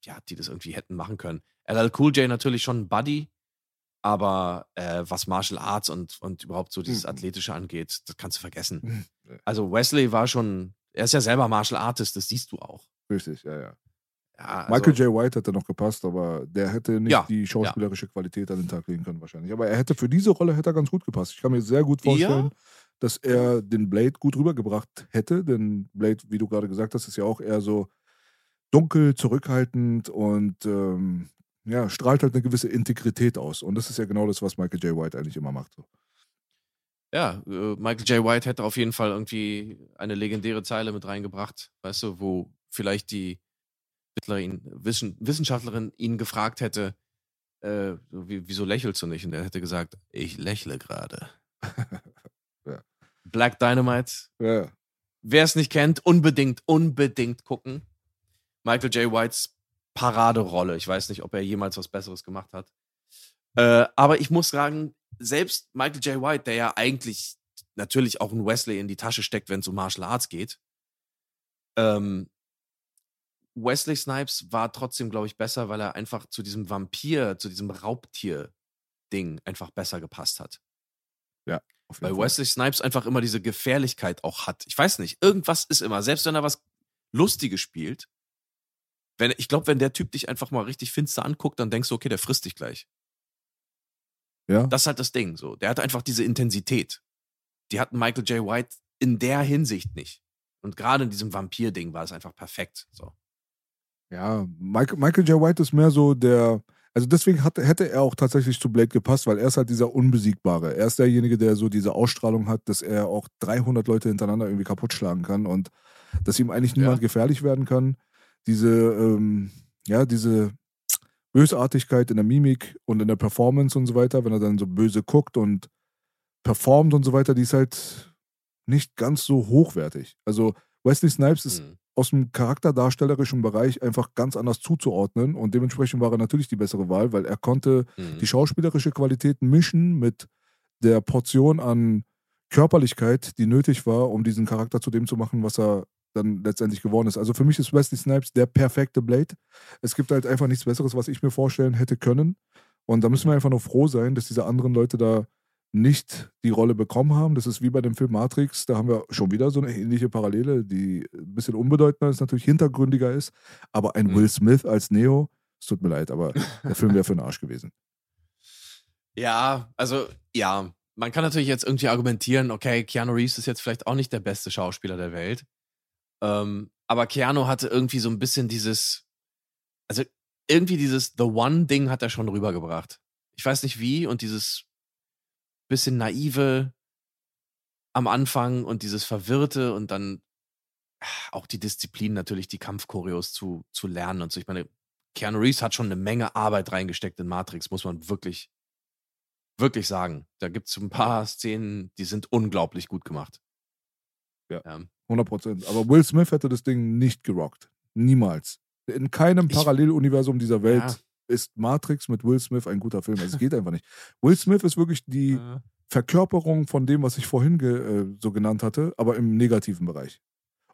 ja, die das irgendwie hätten machen können. LL Cool J natürlich schon ein Buddy, aber äh, was Martial Arts und, und überhaupt so dieses Mhm. Athletische angeht, das kannst du vergessen. Mhm. Also Wesley war schon, er ist ja selber Martial Artist, das siehst du auch. Richtig, ja, ja. Ja, also, Michael J. White hätte noch gepasst, aber der hätte nicht Ja, die schauspielerische Qualität an den Tag legen können wahrscheinlich. Aber er hätte für diese Rolle hätte er ganz gut gepasst. Ich kann mir sehr gut vorstellen, dass er den Blade gut rübergebracht hätte. Denn Blade, wie du gerade gesagt hast, ist ja auch eher so dunkel, zurückhaltend und ähm, ja, strahlt halt eine gewisse Integrität aus. Und das ist ja genau das, was Michael J. White eigentlich immer macht. So. Ja, äh, Michael J. White hätte auf jeden Fall irgendwie eine legendäre Zeile mit reingebracht, weißt du, wo vielleicht die Wissenschaftlerin, Wissen, Wissenschaftlerin ihn gefragt hätte, äh, so wie, wieso lächelst du nicht? Und er hätte gesagt, ich lächle gerade. Ja. Black Dynamite, Ja, wer es nicht kennt, unbedingt, unbedingt gucken. Michael J. Whites Paraderolle. Ich weiß nicht, ob er jemals was Besseres gemacht hat. Äh, aber ich muss sagen, selbst Michael J. White, der ja eigentlich natürlich auch ein Wesley in die Tasche steckt, wenn es um Martial Arts geht, ähm, Wesley Snipes war trotzdem, glaube ich, besser, weil er einfach zu diesem Vampir, zu diesem Raubtier-Ding einfach besser gepasst hat. auf jeden Weil Fall. Wesley Snipes einfach immer diese Gefährlichkeit auch hat. Ich weiß nicht, irgendwas ist immer, selbst wenn er was Lustiges spielt, wenn, ich glaube, wenn der Typ dich einfach mal richtig finster anguckt, dann denkst du, okay, der frisst dich gleich. Ja, Das ist halt das Ding. So. Der hat einfach diese Intensität. Die hat Michael J. White in der Hinsicht nicht. Und gerade in diesem Vampir-Ding war es einfach perfekt. So. Ja, Michael, Michael J. White ist mehr so der, also deswegen hat, hätte er auch tatsächlich zu Blade gepasst, weil er ist halt dieser Unbesiegbare. Er ist derjenige, der so diese Ausstrahlung hat, dass er auch 300 Leute hintereinander irgendwie kaputt schlagen kann und dass ihm eigentlich niemand Ja. gefährlich werden kann. Diese, ähm, ja, diese Bösartigkeit in der Mimik und in der Performance und so weiter, wenn er dann so böse guckt und performt und so weiter, die ist halt nicht ganz so hochwertig. Also Wesley Snipes ist Mhm. Aus dem charakterdarstellerischen Bereich einfach ganz anders zuzuordnen und dementsprechend war er natürlich die bessere Wahl, weil er konnte Mhm. die schauspielerische Qualität mischen mit der Portion an Körperlichkeit, die nötig war, um diesen Charakter zu dem zu machen, was er dann letztendlich geworden ist. Also für mich ist Wesley Snipes der perfekte Blade. Es gibt halt einfach nichts Besseres, was ich mir vorstellen hätte können. Und da müssen wir einfach nur froh sein, dass diese anderen Leute da nicht die Rolle bekommen haben. Das ist wie bei dem Film Matrix, da haben wir schon wieder so eine ähnliche Parallele, die ein bisschen unbedeutender ist, natürlich hintergründiger ist. Aber ein Mhm. Will Smith als Neo, es tut mir leid, aber der Film wäre für den Arsch gewesen. Ja, also ja, man kann natürlich jetzt irgendwie argumentieren, okay, Keanu Reeves ist jetzt vielleicht auch nicht der beste Schauspieler der Welt. Ähm, aber Keanu hatte irgendwie so ein bisschen dieses, also irgendwie dieses The One-Ding hat er schon rübergebracht. Ich weiß nicht wie und dieses bisschen naive am Anfang und dieses verwirrte und dann auch die Disziplin natürlich, die Kampfchoreos zu, zu lernen und so. Ich meine, Keanu Reeves hat schon eine Menge Arbeit reingesteckt in Matrix, muss man wirklich, wirklich sagen. Da gibt es ein paar Szenen, die sind unglaublich gut gemacht. Ja. Ähm, 100 Prozent. Aber Will Smith hätte das Ding nicht gerockt. Niemals. In keinem Paralleluniversum dieser Welt Ja. Ist Matrix mit Will Smith ein guter Film. Also es geht einfach nicht. Will Smith ist wirklich die äh, Verkörperung von dem, was ich vorhin äh, so genannt hatte, aber im negativen Bereich.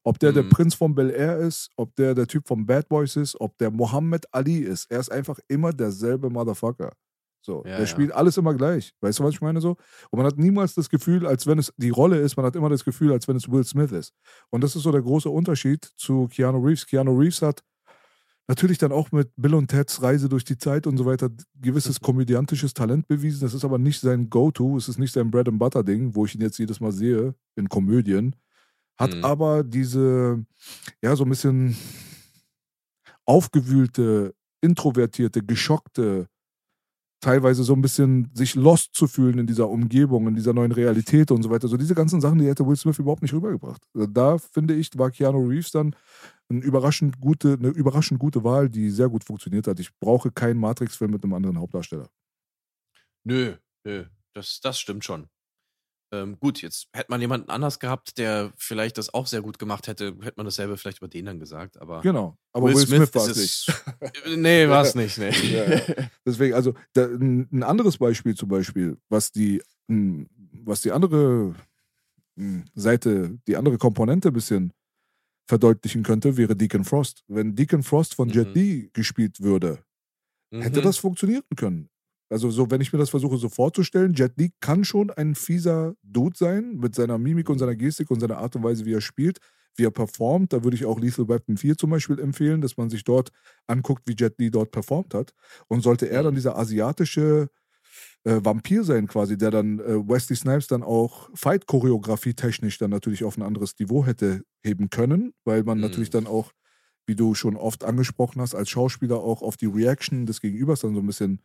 Ob der der Mhm. Prinz von Bel Air ist, ob der der Typ von Bad Boys ist, ob der Mohammed Ali ist, er ist einfach immer derselbe Motherfucker. So, Ja, der ja. spielt alles immer gleich. Weißt du, was ich meine so? Und man hat niemals das Gefühl, als wenn es die Rolle ist, man hat immer das Gefühl, als wenn es Will Smith ist. Und das ist so der große Unterschied zu Keanu Reeves. Keanu Reeves hat natürlich dann auch mit Bill und Teds Reise durch die Zeit und so weiter gewisses komödiantisches Talent bewiesen. Das ist aber nicht sein Go-To, es ist nicht sein Bread and Butter Ding, wo ich ihn jetzt jedes Mal sehe in Komödien. Hat Mhm. aber diese, ja, so ein bisschen aufgewühlte, introvertierte, geschockte, teilweise so ein bisschen sich lost zu fühlen in dieser Umgebung, in dieser neuen Realität und so weiter. So diese ganzen Sachen, die hätte Will Smith überhaupt nicht rübergebracht. Also da finde ich, war Keanu Reeves dann ein überraschend gute, eine überraschend gute Wahl, die sehr gut funktioniert hat. Ich brauche keinen Matrix-Film mit einem anderen Hauptdarsteller. nö, nö, das, das stimmt schon. Ähm, gut, jetzt hätte man jemanden anders gehabt, der vielleicht das auch sehr gut gemacht hätte, hätte man dasselbe vielleicht über den dann gesagt, aber Genau. Aber Will, Smith, war es nicht. nee, war es nicht, nee. Ja, ja. Deswegen, also da, ein, anderes Beispiel zum Beispiel, was die, was die andere Seite, die andere Komponente ein bisschen verdeutlichen könnte, wäre Deacon Frost. Wenn Deacon Frost von Jet Mhm. Li gespielt würde, hätte Mhm. das funktionieren können. Also so, wenn ich mir das versuche so vorzustellen, Jet Li kann schon ein fieser Dude sein mit seiner Mimik und seiner Gestik und seiner Art und Weise, wie er spielt. wie er performt, da würde ich auch Lethal Weapon 4 zum Beispiel empfehlen, dass man sich dort anguckt, wie Jet Li dort performt hat. Und sollte er dann dieser asiatische äh, Vampir sein quasi, der dann äh, Wesley Snipes dann auch Fight-Choreografie technisch dann natürlich auf ein anderes Niveau hätte heben können, weil man Mhm. natürlich dann auch, wie du schon oft angesprochen hast, als Schauspieler auch auf die Reaction des Gegenübers dann so ein bisschen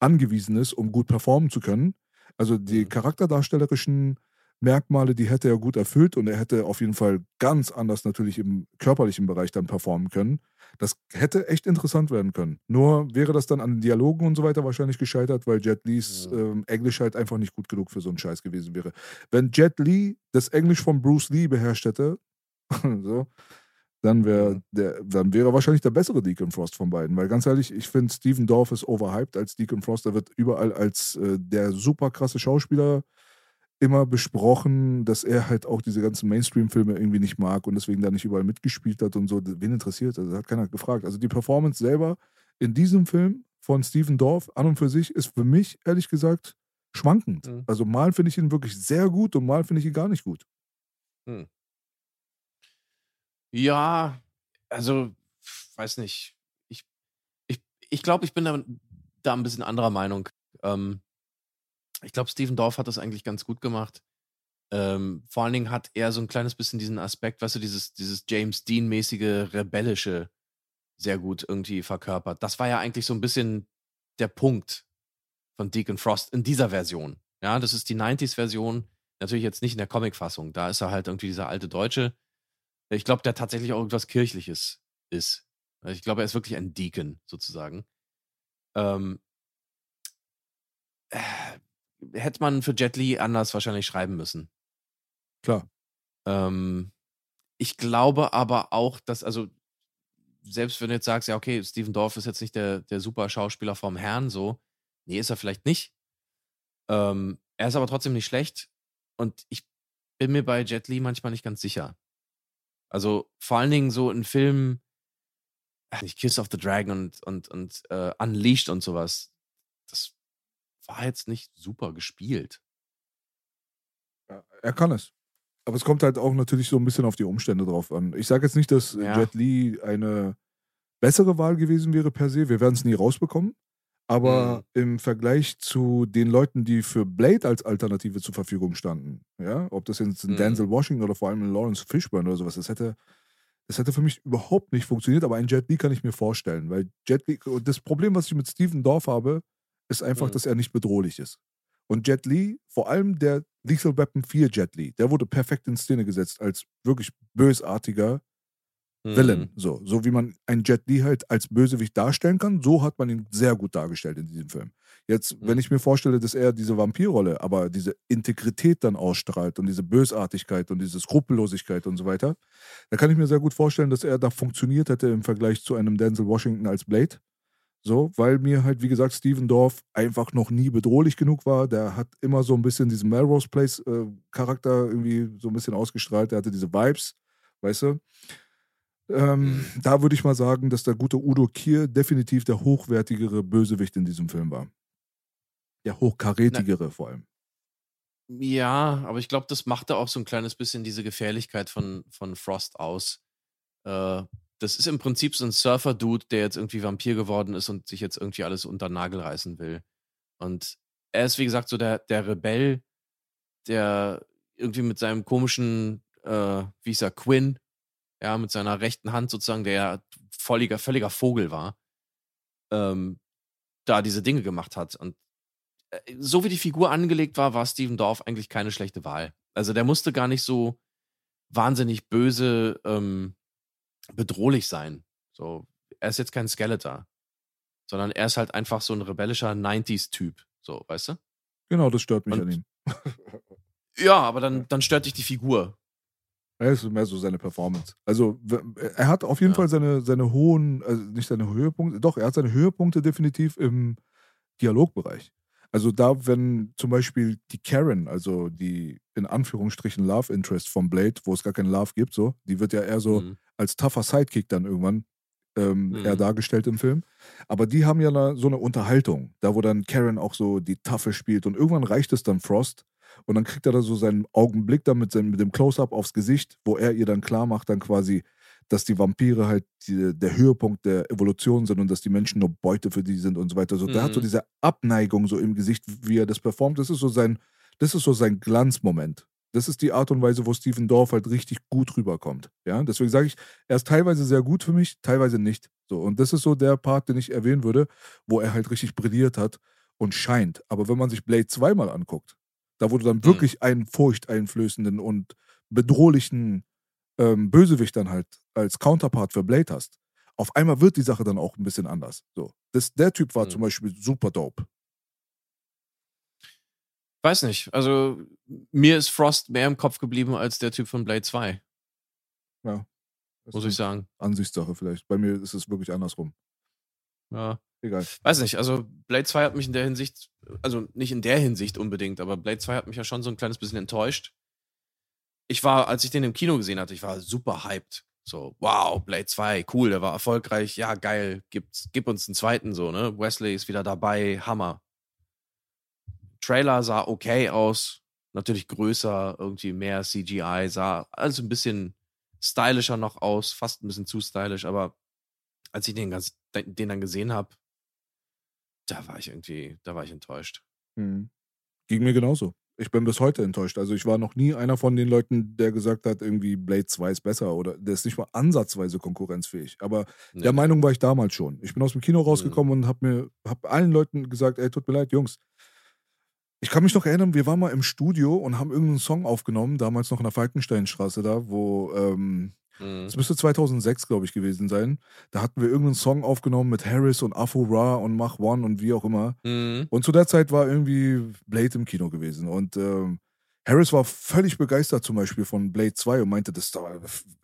angewiesen ist, um gut performen zu können. Also die Mhm. charakterdarstellerischen Merkmale, die hätte er gut erfüllt und er hätte auf jeden Fall ganz anders natürlich im körperlichen Bereich dann performen können. Das hätte echt interessant werden können. Nur wäre das dann an den Dialogen und so weiter wahrscheinlich gescheitert, weil Jet Lees Ja. ähm, Englisch halt einfach nicht gut genug für so einen Scheiß gewesen wäre. Wenn Jet Lee das Englisch von Bruce Lee beherrscht hätte, so, dann wäre Mhm. der, dann wäre er wahrscheinlich der bessere Deacon Frost von beiden. Weil ganz ehrlich, ich finde Steven Dorff ist overhyped als Deacon Frost. Er wird überall als äh, der super krasse Schauspieler immer besprochen, dass er halt auch diese ganzen Mainstream-Filme irgendwie nicht mag und deswegen da nicht überall mitgespielt hat und so. Wen interessiert? Also hat keiner gefragt. Also die Performance selber in diesem Film von Steven Dorff an und für sich ist für mich ehrlich gesagt schwankend. Mhm. Also mal finde ich ihn wirklich sehr gut und mal finde ich ihn gar nicht gut. Ja, also, weiß nicht. Ich, ich, ich glaube, ich bin da, da ein bisschen anderer Meinung. Ähm, ich glaube, Steven Dorff hat das eigentlich ganz gut gemacht. Ähm, vor allen Dingen hat er so ein kleines bisschen diesen Aspekt, weißt du, dieses, dieses James Dean-mäßige, rebellische sehr gut irgendwie verkörpert. Das war ja eigentlich so ein bisschen der Punkt von Deacon Frost in dieser Version. Ja, das ist die 90s-Version. Natürlich jetzt nicht in der Comic-Fassung. Da ist er halt irgendwie dieser alte Deutsche. Ich glaube, der tatsächlich auch irgendwas Kirchliches ist. Also Ich glaube, er ist wirklich ein Deacon, sozusagen. Ähm, äh, hätte man für Jet Li anders wahrscheinlich schreiben müssen. Klar. Ähm, ich glaube aber auch, dass, also, selbst wenn du jetzt sagst, ja, okay, Steven Dorff ist jetzt nicht der, der super Schauspieler vom Herrn, so, nee, ist er vielleicht nicht. Ähm, er ist aber trotzdem nicht schlecht. Und ich bin mir bei Jet Li manchmal nicht ganz sicher. Also vor allen Dingen so in Filmen, nicht Kiss of the Dragon und, und, und äh, Unleashed und sowas, das war jetzt nicht super gespielt. Ja, Er kann es. Aber es kommt halt auch natürlich so ein bisschen auf die Umstände drauf an. Ich sage jetzt nicht, dass Ja. Jet Li eine bessere Wahl gewesen wäre per se. Wir werden es nie rausbekommen. Aber im Vergleich zu den Leuten, die für Blade als Alternative zur Verfügung standen, ja, ob das jetzt ein Mhm. Denzel Washington oder vor allem ein Lawrence Fishburne oder sowas, das hätte, das hätte für mich überhaupt nicht funktioniert. Aber ein Jet Li kann ich mir vorstellen, weil Jet Li, und das Problem, was ich mit Steven Dorff habe, ist einfach, Mhm. dass er nicht bedrohlich ist. Und Jet Li, vor allem der Lethal Weapon 4 Jet Li, der wurde perfekt in Szene gesetzt als wirklich bösartiger Mhm. Villain. So, so wie man einen Jet Li halt als Bösewicht darstellen kann, so hat man ihn sehr gut dargestellt in diesem Film. Jetzt, wenn Mhm. ich mir vorstelle, dass er diese Vampirrolle, aber diese Integrität dann ausstrahlt und diese Bösartigkeit und diese Skrupellosigkeit und so weiter, da kann ich mir sehr gut vorstellen, dass er da funktioniert hätte im Vergleich zu einem Denzel Washington als Blade. So, weil mir halt, wie gesagt, Steven Dorff einfach noch nie bedrohlich genug war. Der hat immer so ein bisschen diesen Melrose Place-Charakter irgendwie so ein bisschen ausgestrahlt. Der hatte diese Vibes, weißt du? Ähm, da würde ich mal sagen, dass der gute Udo Kier definitiv der hochwertigere Bösewicht in diesem Film war. Der hochkarätigere vor allem. Ja, aber ich glaube, das machte auch so ein kleines bisschen diese Gefährlichkeit von, von Frost aus. Äh, das ist im Prinzip so ein Surfer-Dude, der jetzt irgendwie Vampir geworden ist und sich jetzt irgendwie alles unter den Nagel reißen will. Und er ist, wie gesagt, so der, der Rebell, der irgendwie mit seinem komischen, äh, wie hieß er, Quinn, ja, mit seiner rechten Hand sozusagen, der ja völliger, völliger Vogel war, ähm, da diese Dinge gemacht hat. Und äh, so wie die Figur angelegt war, war Steven Dorff eigentlich keine schlechte Wahl. Also der musste gar nicht so wahnsinnig böse, ähm, bedrohlich sein. So, er ist jetzt kein Skeletor, sondern er ist halt einfach so ein rebellischer 90s-Typ. So, weißt du? Genau, das stört mich Und- an ihm. Ja, aber dann, dann stört dich die Figur. Es ist mehr so seine Performance. Also, er hat auf jeden Ja. Fall seine, seine hohen, also nicht seine Höhepunkte, doch, er hat seine Höhepunkte definitiv im Dialogbereich. Also da, wenn zum Beispiel die Karen, also die in Anführungsstrichen Love Interest von Blade, wo es gar keinen Love gibt, so, die wird ja eher so Mhm. als tougher Sidekick dann irgendwann ähm, Mhm. eher dargestellt im Film. Aber die haben ja so eine Unterhaltung, da wo dann Karen auch so die Taffe spielt und irgendwann reicht es dann Frost Und dann kriegt er da so seinen Augenblick dann mit, seinem, mit dem Close-Up aufs Gesicht, wo er ihr dann klar macht, dann quasi, dass die Vampire halt die, der Höhepunkt der Evolution sind und dass die Menschen nur Beute für die sind und so weiter. So, Der hat so Mhm. diese Abneigung so im Gesicht, wie er das performt. Das ist so sein, das ist so sein Glanzmoment. Das ist die Art und Weise, wo Steven Dorff halt richtig gut rüberkommt. Ja, deswegen sage ich, er ist teilweise sehr gut für mich, teilweise nicht. So, und das ist so der Part, den ich erwähnen würde, wo er halt richtig brilliert hat und scheint. Aber wenn man sich Blade zweimal anguckt, da wo du dann wirklich einen furchteinflößenden und bedrohlichen ähm, Bösewicht dann halt als Counterpart für Blade hast, auf einmal wird die Sache dann auch ein bisschen anders. So, das, der Typ war Mhm. zum Beispiel super dope. Weiß nicht. Also, mir ist Frost mehr im Kopf geblieben als der Typ von Blade 2, Ja. Muss ich sagen. Ansichtssache vielleicht. Bei mir ist es wirklich andersrum. Ja. Egal. Weiß nicht, also Blade 2 hat mich in der Hinsicht, also nicht in der Hinsicht unbedingt, aber Blade 2 hat mich ja schon so ein kleines bisschen enttäuscht. Ich war, als ich den im Kino gesehen hatte, ich war super hyped. So, wow, Blade 2, cool, der war erfolgreich, ja, geil, gibt's, gib uns einen zweiten so, ne? Wesley ist wieder dabei, Hammer. Trailer sah okay aus, natürlich größer, irgendwie mehr CGI, sah alles ein bisschen stylischer noch aus, fast ein bisschen zu stylisch, aber als ich den, ganz, den dann gesehen habe, da war ich irgendwie, da war ich enttäuscht. Mhm. Ging mir genauso. Ich bin bis heute enttäuscht. Also ich war noch nie einer von den Leuten, der gesagt hat, irgendwie Blade 2 ist besser oder der ist nicht mal ansatzweise konkurrenzfähig. Aber Nee. der Meinung war ich damals schon. Ich bin aus dem Kino rausgekommen und habe mir, habe allen Leuten gesagt, ey, tut mir leid, Jungs. Ich kann mich noch erinnern, wir waren mal im Studio und haben irgendeinen Song aufgenommen, damals noch in der Falkensteinstraße da, wo ähm, Mhm. das müsste 2006, glaube ich, gewesen sein. Da hatten wir irgendeinen Song aufgenommen mit Harris und Afro Ra und Mach One und wie auch immer. Mhm. Und zu der Zeit war irgendwie Blade im Kino gewesen. Und ähm, Harris war völlig begeistert zum Beispiel von Blade 2 und meinte, das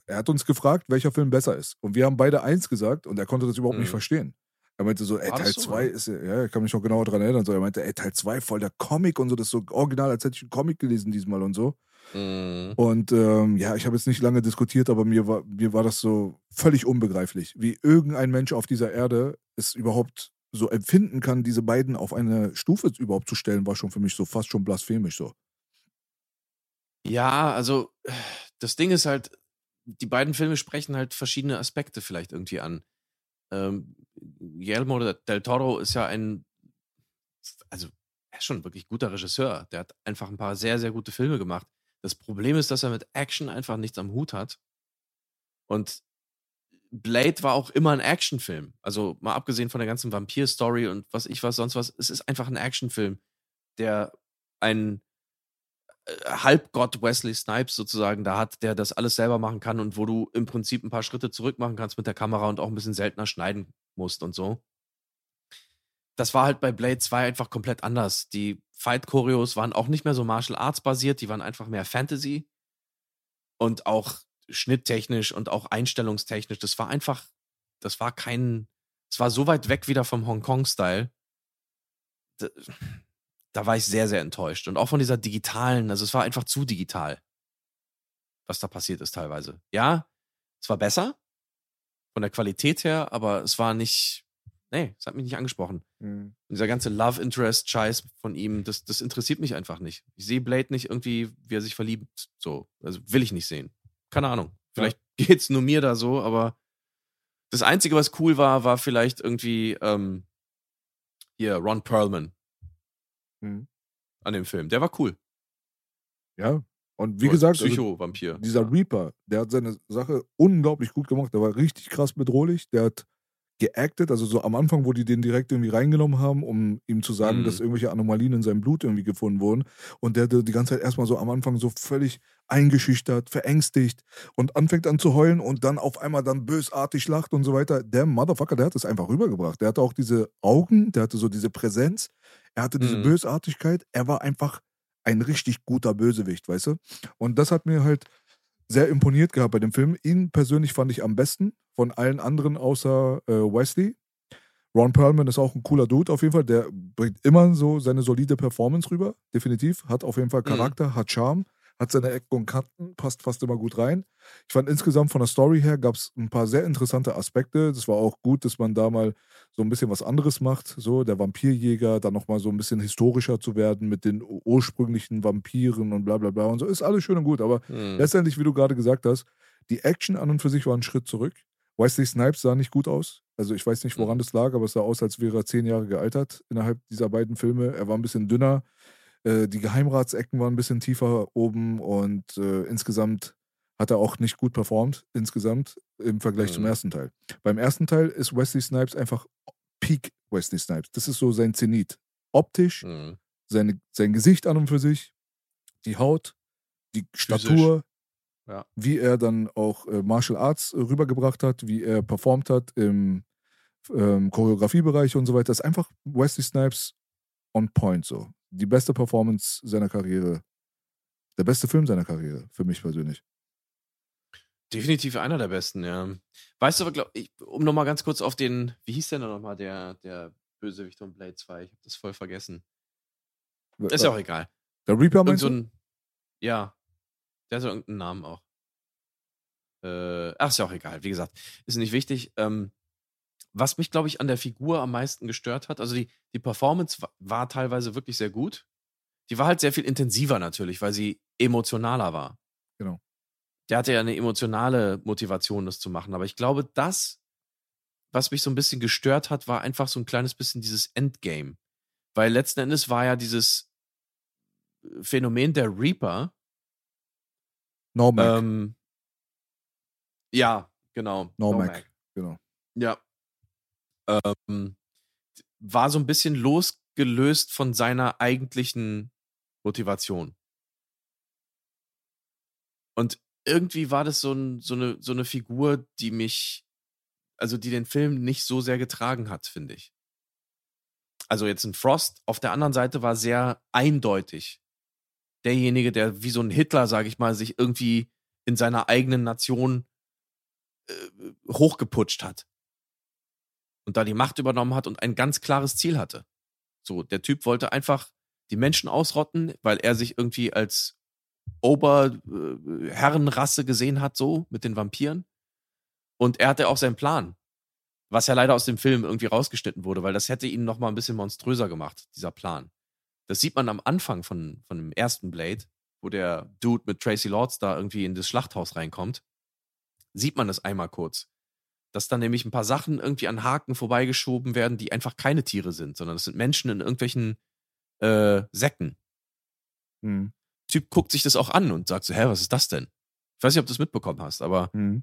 er hat uns gefragt, welcher Film besser ist. Und wir haben beide eins gesagt und er konnte das überhaupt nicht Mhm. verstehen. Er meinte so, ey, Teil so, 2 oder? ist, ja, ja, ich kann mich noch genauer daran erinnern, so, er meinte, ey, Teil 2 voll der Comic und so, das ist so original, als hätte ich einen Comic gelesen diesmal und so. Mhm. Und ähm, ja, ich habe jetzt nicht lange diskutiert, aber mir war, mir war das so völlig unbegreiflich, wie irgendein Mensch auf dieser Erde es überhaupt so empfinden kann, diese beiden auf eine Stufe überhaupt zu stellen, war schon für mich so fast schon blasphemisch so. Ja, also das Ding ist halt, die beiden Filme sprechen halt verschiedene Aspekte vielleicht irgendwie an. Ähm, Guillermo del Toro ist ja ein, also er ist schon ein wirklich guter Regisseur. Der hat einfach ein paar sehr, sehr gute Filme gemacht. Das Problem ist, dass er mit Action einfach nichts am Hut hat. Und Blade war auch immer ein Actionfilm. Also mal abgesehen von der ganzen Vampir-Story und was ich was, sonst was, es ist einfach ein Actionfilm, der einen äh, Halbgott Wesley Snipes sozusagen da hat, der das alles selber machen kann und wo du im Prinzip ein paar Schritte zurück machen kannst mit der Kamera und auch ein bisschen seltener schneiden musst und so. Das war halt bei Blade 2 einfach komplett anders. Die Fight-Choreos waren auch nicht mehr so Martial Arts basiert, die waren einfach mehr Fantasy und auch schnitttechnisch und auch einstellungstechnisch. Das war einfach, das war kein, es war so weit weg wieder vom Hongkong-Style. Da, da war ich sehr, sehr enttäuscht. Und auch von dieser digitalen, also es war einfach zu digital, was da passiert ist teilweise. Ja, es war besser von der Qualität her, aber es war nicht, nee, es hat mich nicht angesprochen. Und dieser ganze Love Interest Scheiß von ihm, das, das interessiert mich einfach nicht. Ich sehe Blade nicht irgendwie, wie er sich verliebt, so. Also will ich nicht sehen. Keine Ahnung. Vielleicht geht's nur mir da so, aber das Einzige, was cool war, war vielleicht irgendwie ähm, hier Ron Perlman Mhm. an dem Film. Der war cool. Ja, und wie So gesagt, also Psycho-Vampir. dieser Ja. Reaper, der hat seine Sache unglaublich gut gemacht. Der war richtig krass bedrohlich. Der hat geactet, also so am Anfang, wo die den direkt irgendwie reingenommen haben, um ihm zu sagen, Mhm. dass irgendwelche Anomalien in seinem Blut irgendwie gefunden wurden. Und der hatte die ganze Zeit erstmal so am Anfang so völlig eingeschüchtert, verängstigt und anfängt an zu heulen und dann auf einmal dann bösartig lacht und so weiter. Der Motherfucker, der hat das einfach rübergebracht. Der hatte auch diese Augen, der hatte so diese Präsenz, er hatte diese Mhm. Bösartigkeit. Er war einfach ein richtig guter Bösewicht, weißt du? Und das hat mir halt sehr imponiert gehabt bei dem Film. Ihn persönlich fand ich am besten von allen anderen außer äh, Wesley. Ron Perlman ist auch ein cooler Dude auf jeden Fall. Der bringt immer so seine solide Performance rüber, definitiv. Hat auf jeden Fall Charakter, hat Charme, hat seine Ecken und Kanten, passt fast immer gut rein. Ich fand insgesamt von der Story her gab es ein paar sehr interessante Aspekte. Das war auch gut, dass man da mal so ein bisschen was anderes macht. So, der Vampirjäger, dann nochmal so ein bisschen historischer zu werden mit den ursprünglichen Vampiren und bla bla bla und so. Ist alles schön und gut, aber Hm. letztendlich, wie du gerade gesagt hast, die Action an und für sich war ein Schritt zurück. Wesley Snipes sah nicht gut aus. Also ich weiß nicht, woran Mhm. das lag, aber es sah aus, als wäre er zehn Jahre gealtert innerhalb dieser beiden Filme. Er war ein bisschen dünner. Äh, die Geheimratsecken waren ein bisschen tiefer oben und äh, insgesamt hat er auch nicht gut performt, insgesamt im Vergleich zum Mhm. ersten Teil. Beim ersten Teil ist Wesley Snipes einfach Peak Wesley Snipes. Das ist so sein Zenit. Optisch, Hm. seine, sein Gesicht an und für sich, die Haut, die Statur, Ja. wie er dann auch äh, Martial Arts äh, rübergebracht hat, wie er performt hat im ähm, Choreografiebereich und so weiter. Das ist einfach Wesley Snipes on point so. Die beste Performance seiner Karriere. Der beste Film seiner Karriere, für mich persönlich. Definitiv einer der besten, ja. Weißt du, aber glaub, ich, um nochmal ganz kurz auf den, wie hieß der denn nochmal, der, der Bösewicht von Blade 2? Ich habe das voll vergessen. Ist ja auch egal. Der Reaper meinst so ein, ja, der hat so irgendeinen Namen auch. Äh, ach, ist ja auch egal. Wie gesagt, ist nicht wichtig. Ähm, was mich, glaube ich, an der Figur am meisten gestört hat, also die, die Performance war, war teilweise wirklich sehr gut. Die war halt sehr viel intensiver natürlich, weil sie emotionaler war. Genau. Der hatte ja eine emotionale Motivation, das zu machen. Aber ich glaube, das, was mich so ein bisschen gestört hat, war einfach so ein kleines bisschen dieses Endgame. Weil letzten Endes war ja dieses Phänomen der Reaper. Normac. Ähm, ja, genau. Normac. Genau. Ja. Ähm, war so ein bisschen losgelöst von seiner eigentlichen Motivation. Und irgendwie war das so, ein, so, eine, so eine Figur, die mich, also die den Film nicht so sehr getragen hat, finde ich. Also jetzt ein Frost auf der anderen Seite war sehr eindeutig. Derjenige, der wie so ein Hitler, sage ich mal, sich irgendwie in seiner eigenen Nation äh, hochgeputscht hat. Und da die Macht übernommen hat und ein ganz klares Ziel hatte. So, der Typ wollte einfach die Menschen ausrotten, weil er sich irgendwie als Oberherrenrasse gesehen hat, so mit den Vampiren. Und er hatte auch seinen Plan. Was ja leider aus dem Film irgendwie rausgeschnitten wurde, weil das hätte ihn noch mal ein bisschen monströser gemacht, dieser Plan. Das sieht man am Anfang von, von dem ersten Blade, wo der Dude mit Tracy Lords da irgendwie in das Schlachthaus reinkommt. Sieht man das einmal kurz. Dass dann nämlich ein paar Sachen irgendwie an Haken vorbeigeschoben werden, die einfach keine Tiere sind, sondern das sind Menschen in irgendwelchen äh, Säcken. Mhm. Typ guckt sich das auch an und sagt so, hä, was ist das denn? Ich weiß nicht, ob du es mitbekommen hast, aber Mhm.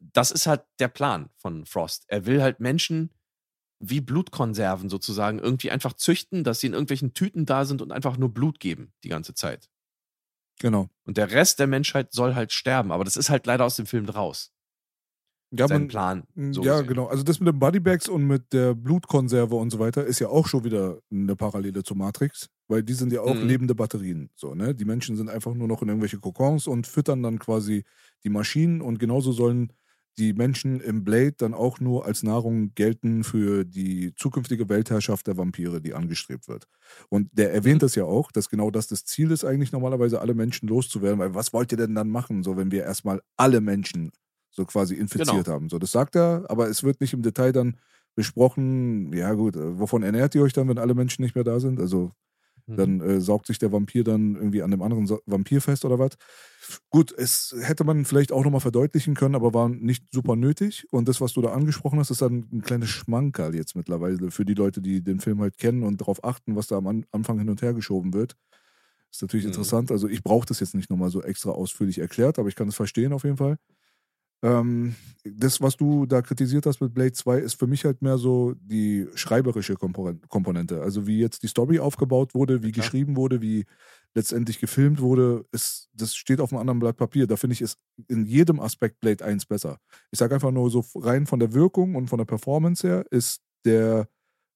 das ist halt der Plan von Frost. Er will halt Menschen wie Blutkonserven sozusagen irgendwie einfach züchten, dass sie in irgendwelchen Tüten da sind und einfach nur Blut geben die ganze Zeit. Genau. Und der Rest der Menschheit soll halt sterben, aber das ist halt leider aus dem Film raus. Ja, Sein man, Plan. So ja, gesehen. genau. Also das mit den Bodybags und mit der Blutkonserve und so weiter ist ja auch schon wieder eine Parallele zu Matrix, weil die sind ja auch Mhm. lebende Batterien. So, ne? Die Menschen sind einfach nur noch in irgendwelche Kokons und füttern dann quasi die Maschinen und genauso sollen die Menschen im Blade dann auch nur als Nahrung gelten für die zukünftige Weltherrschaft der Vampire, die angestrebt wird. Und der erwähnt das ja auch, dass genau das das Ziel ist, eigentlich normalerweise alle Menschen loszuwerden, weil was wollt ihr denn dann machen, so wenn wir erstmal alle Menschen so quasi infiziert Genau. haben. So, das sagt er, aber es wird nicht im Detail dann besprochen, ja gut, äh, wovon ernährt ihr euch dann, wenn alle Menschen nicht mehr da sind? Also Mhm. dann äh, saugt sich der Vampir dann irgendwie an dem anderen Vampir fest oder was. Gut, es hätte man vielleicht auch nochmal verdeutlichen können, aber war nicht super nötig. Und das, was du da angesprochen hast, ist dann ein kleines Schmankerl jetzt mittlerweile für die Leute, die den Film halt kennen und darauf achten, was da am An Anfang hin und her geschoben wird. Ist natürlich Mhm. interessant. Also ich brauche das jetzt nicht nochmal so extra ausführlich erklärt, aber ich kann es verstehen auf jeden Fall. Ähm, das, was du da kritisiert hast mit Blade 2, ist für mich halt mehr so die schreiberische Komponen- Komponente. Also wie jetzt die Story aufgebaut wurde, wie klar. geschrieben wurde, wie letztendlich gefilmt wurde, ist, das steht auf einem anderen Blatt Papier. Da finde ich es in jedem Aspekt Blade 1 besser. Ich sage einfach nur so rein von der Wirkung und von der Performance her ist der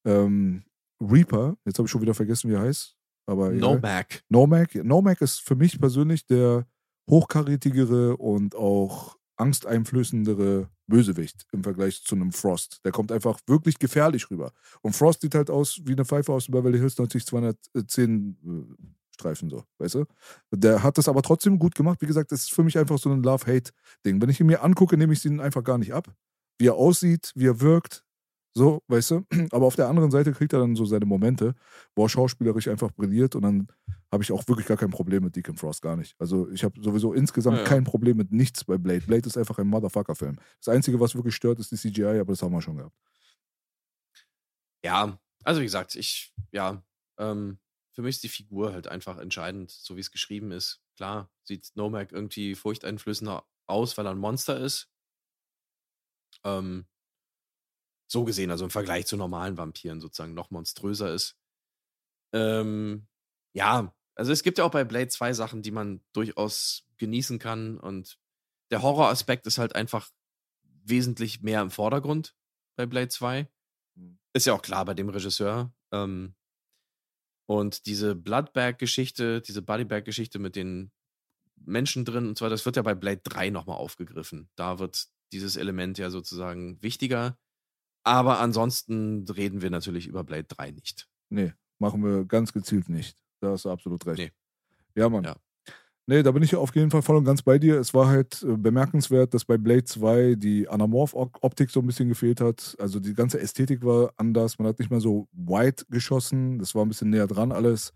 ähm, Reaper, jetzt habe ich schon wieder vergessen, wie er heißt, aber. Nomac. Nomac, Nomac ist für mich persönlich der hochkarätigere und auch angsteinflößendere Bösewicht im Vergleich zu einem Frost. Der kommt einfach wirklich gefährlich rüber. Und Frost sieht halt aus wie eine Pfeife aus dem Beverly Hills 90210 Gazellastreifen, so, weißt du? Der hat das aber trotzdem gut gemacht. Wie gesagt, das ist für mich einfach so ein Love-Hate-Ding. Wenn ich ihn mir angucke, nehme ich ihn einfach gar nicht ab. Wie er aussieht, wie er wirkt, so, weißt du? Aber auf der anderen Seite kriegt er dann so seine Momente, wo er schauspielerisch einfach brilliert und dann habe ich auch wirklich gar kein Problem mit Deacon Frost, gar nicht. Also ich habe sowieso insgesamt Ja, ja. kein Problem mit nichts bei Blade. Blade ist einfach ein Motherfucker-Film. Das Einzige, was wirklich stört, ist die CGI, aber das haben wir schon gehabt. Ja, also wie gesagt, ich, ja, ähm, für mich ist die Figur halt einfach entscheidend, so wie es geschrieben ist. Klar, sieht Nomak irgendwie furchteinflößender aus, weil er ein Monster ist. Ähm, so gesehen, also im Vergleich zu normalen Vampiren sozusagen noch monströser ist. Ähm, ja, also es gibt ja auch bei Blade zwei Sachen, die man durchaus genießen kann und der Horroraspekt ist halt einfach wesentlich mehr im Vordergrund bei Blade 2. Ist ja auch klar bei dem Regisseur. Ähm, und diese Bloodbag-Geschichte, diese Bodybag-Geschichte mit den Menschen drin und so weiter, das wird ja bei Blade 3 nochmal aufgegriffen. Da wird dieses Element ja sozusagen wichtiger. Aber ansonsten reden wir natürlich über Blade 3 nicht. Nee, machen wir ganz gezielt nicht. Da hast du absolut recht. Nee. Ja, Mann. Ja. Nee, da bin ich auf jeden Fall voll und ganz bei dir. Es war halt äh, bemerkenswert, dass bei Blade 2 die Anamorph-Optik so ein bisschen gefehlt hat. Also die ganze Ästhetik war anders. Man hat nicht mehr so wide geschossen. Das war ein bisschen näher dran alles.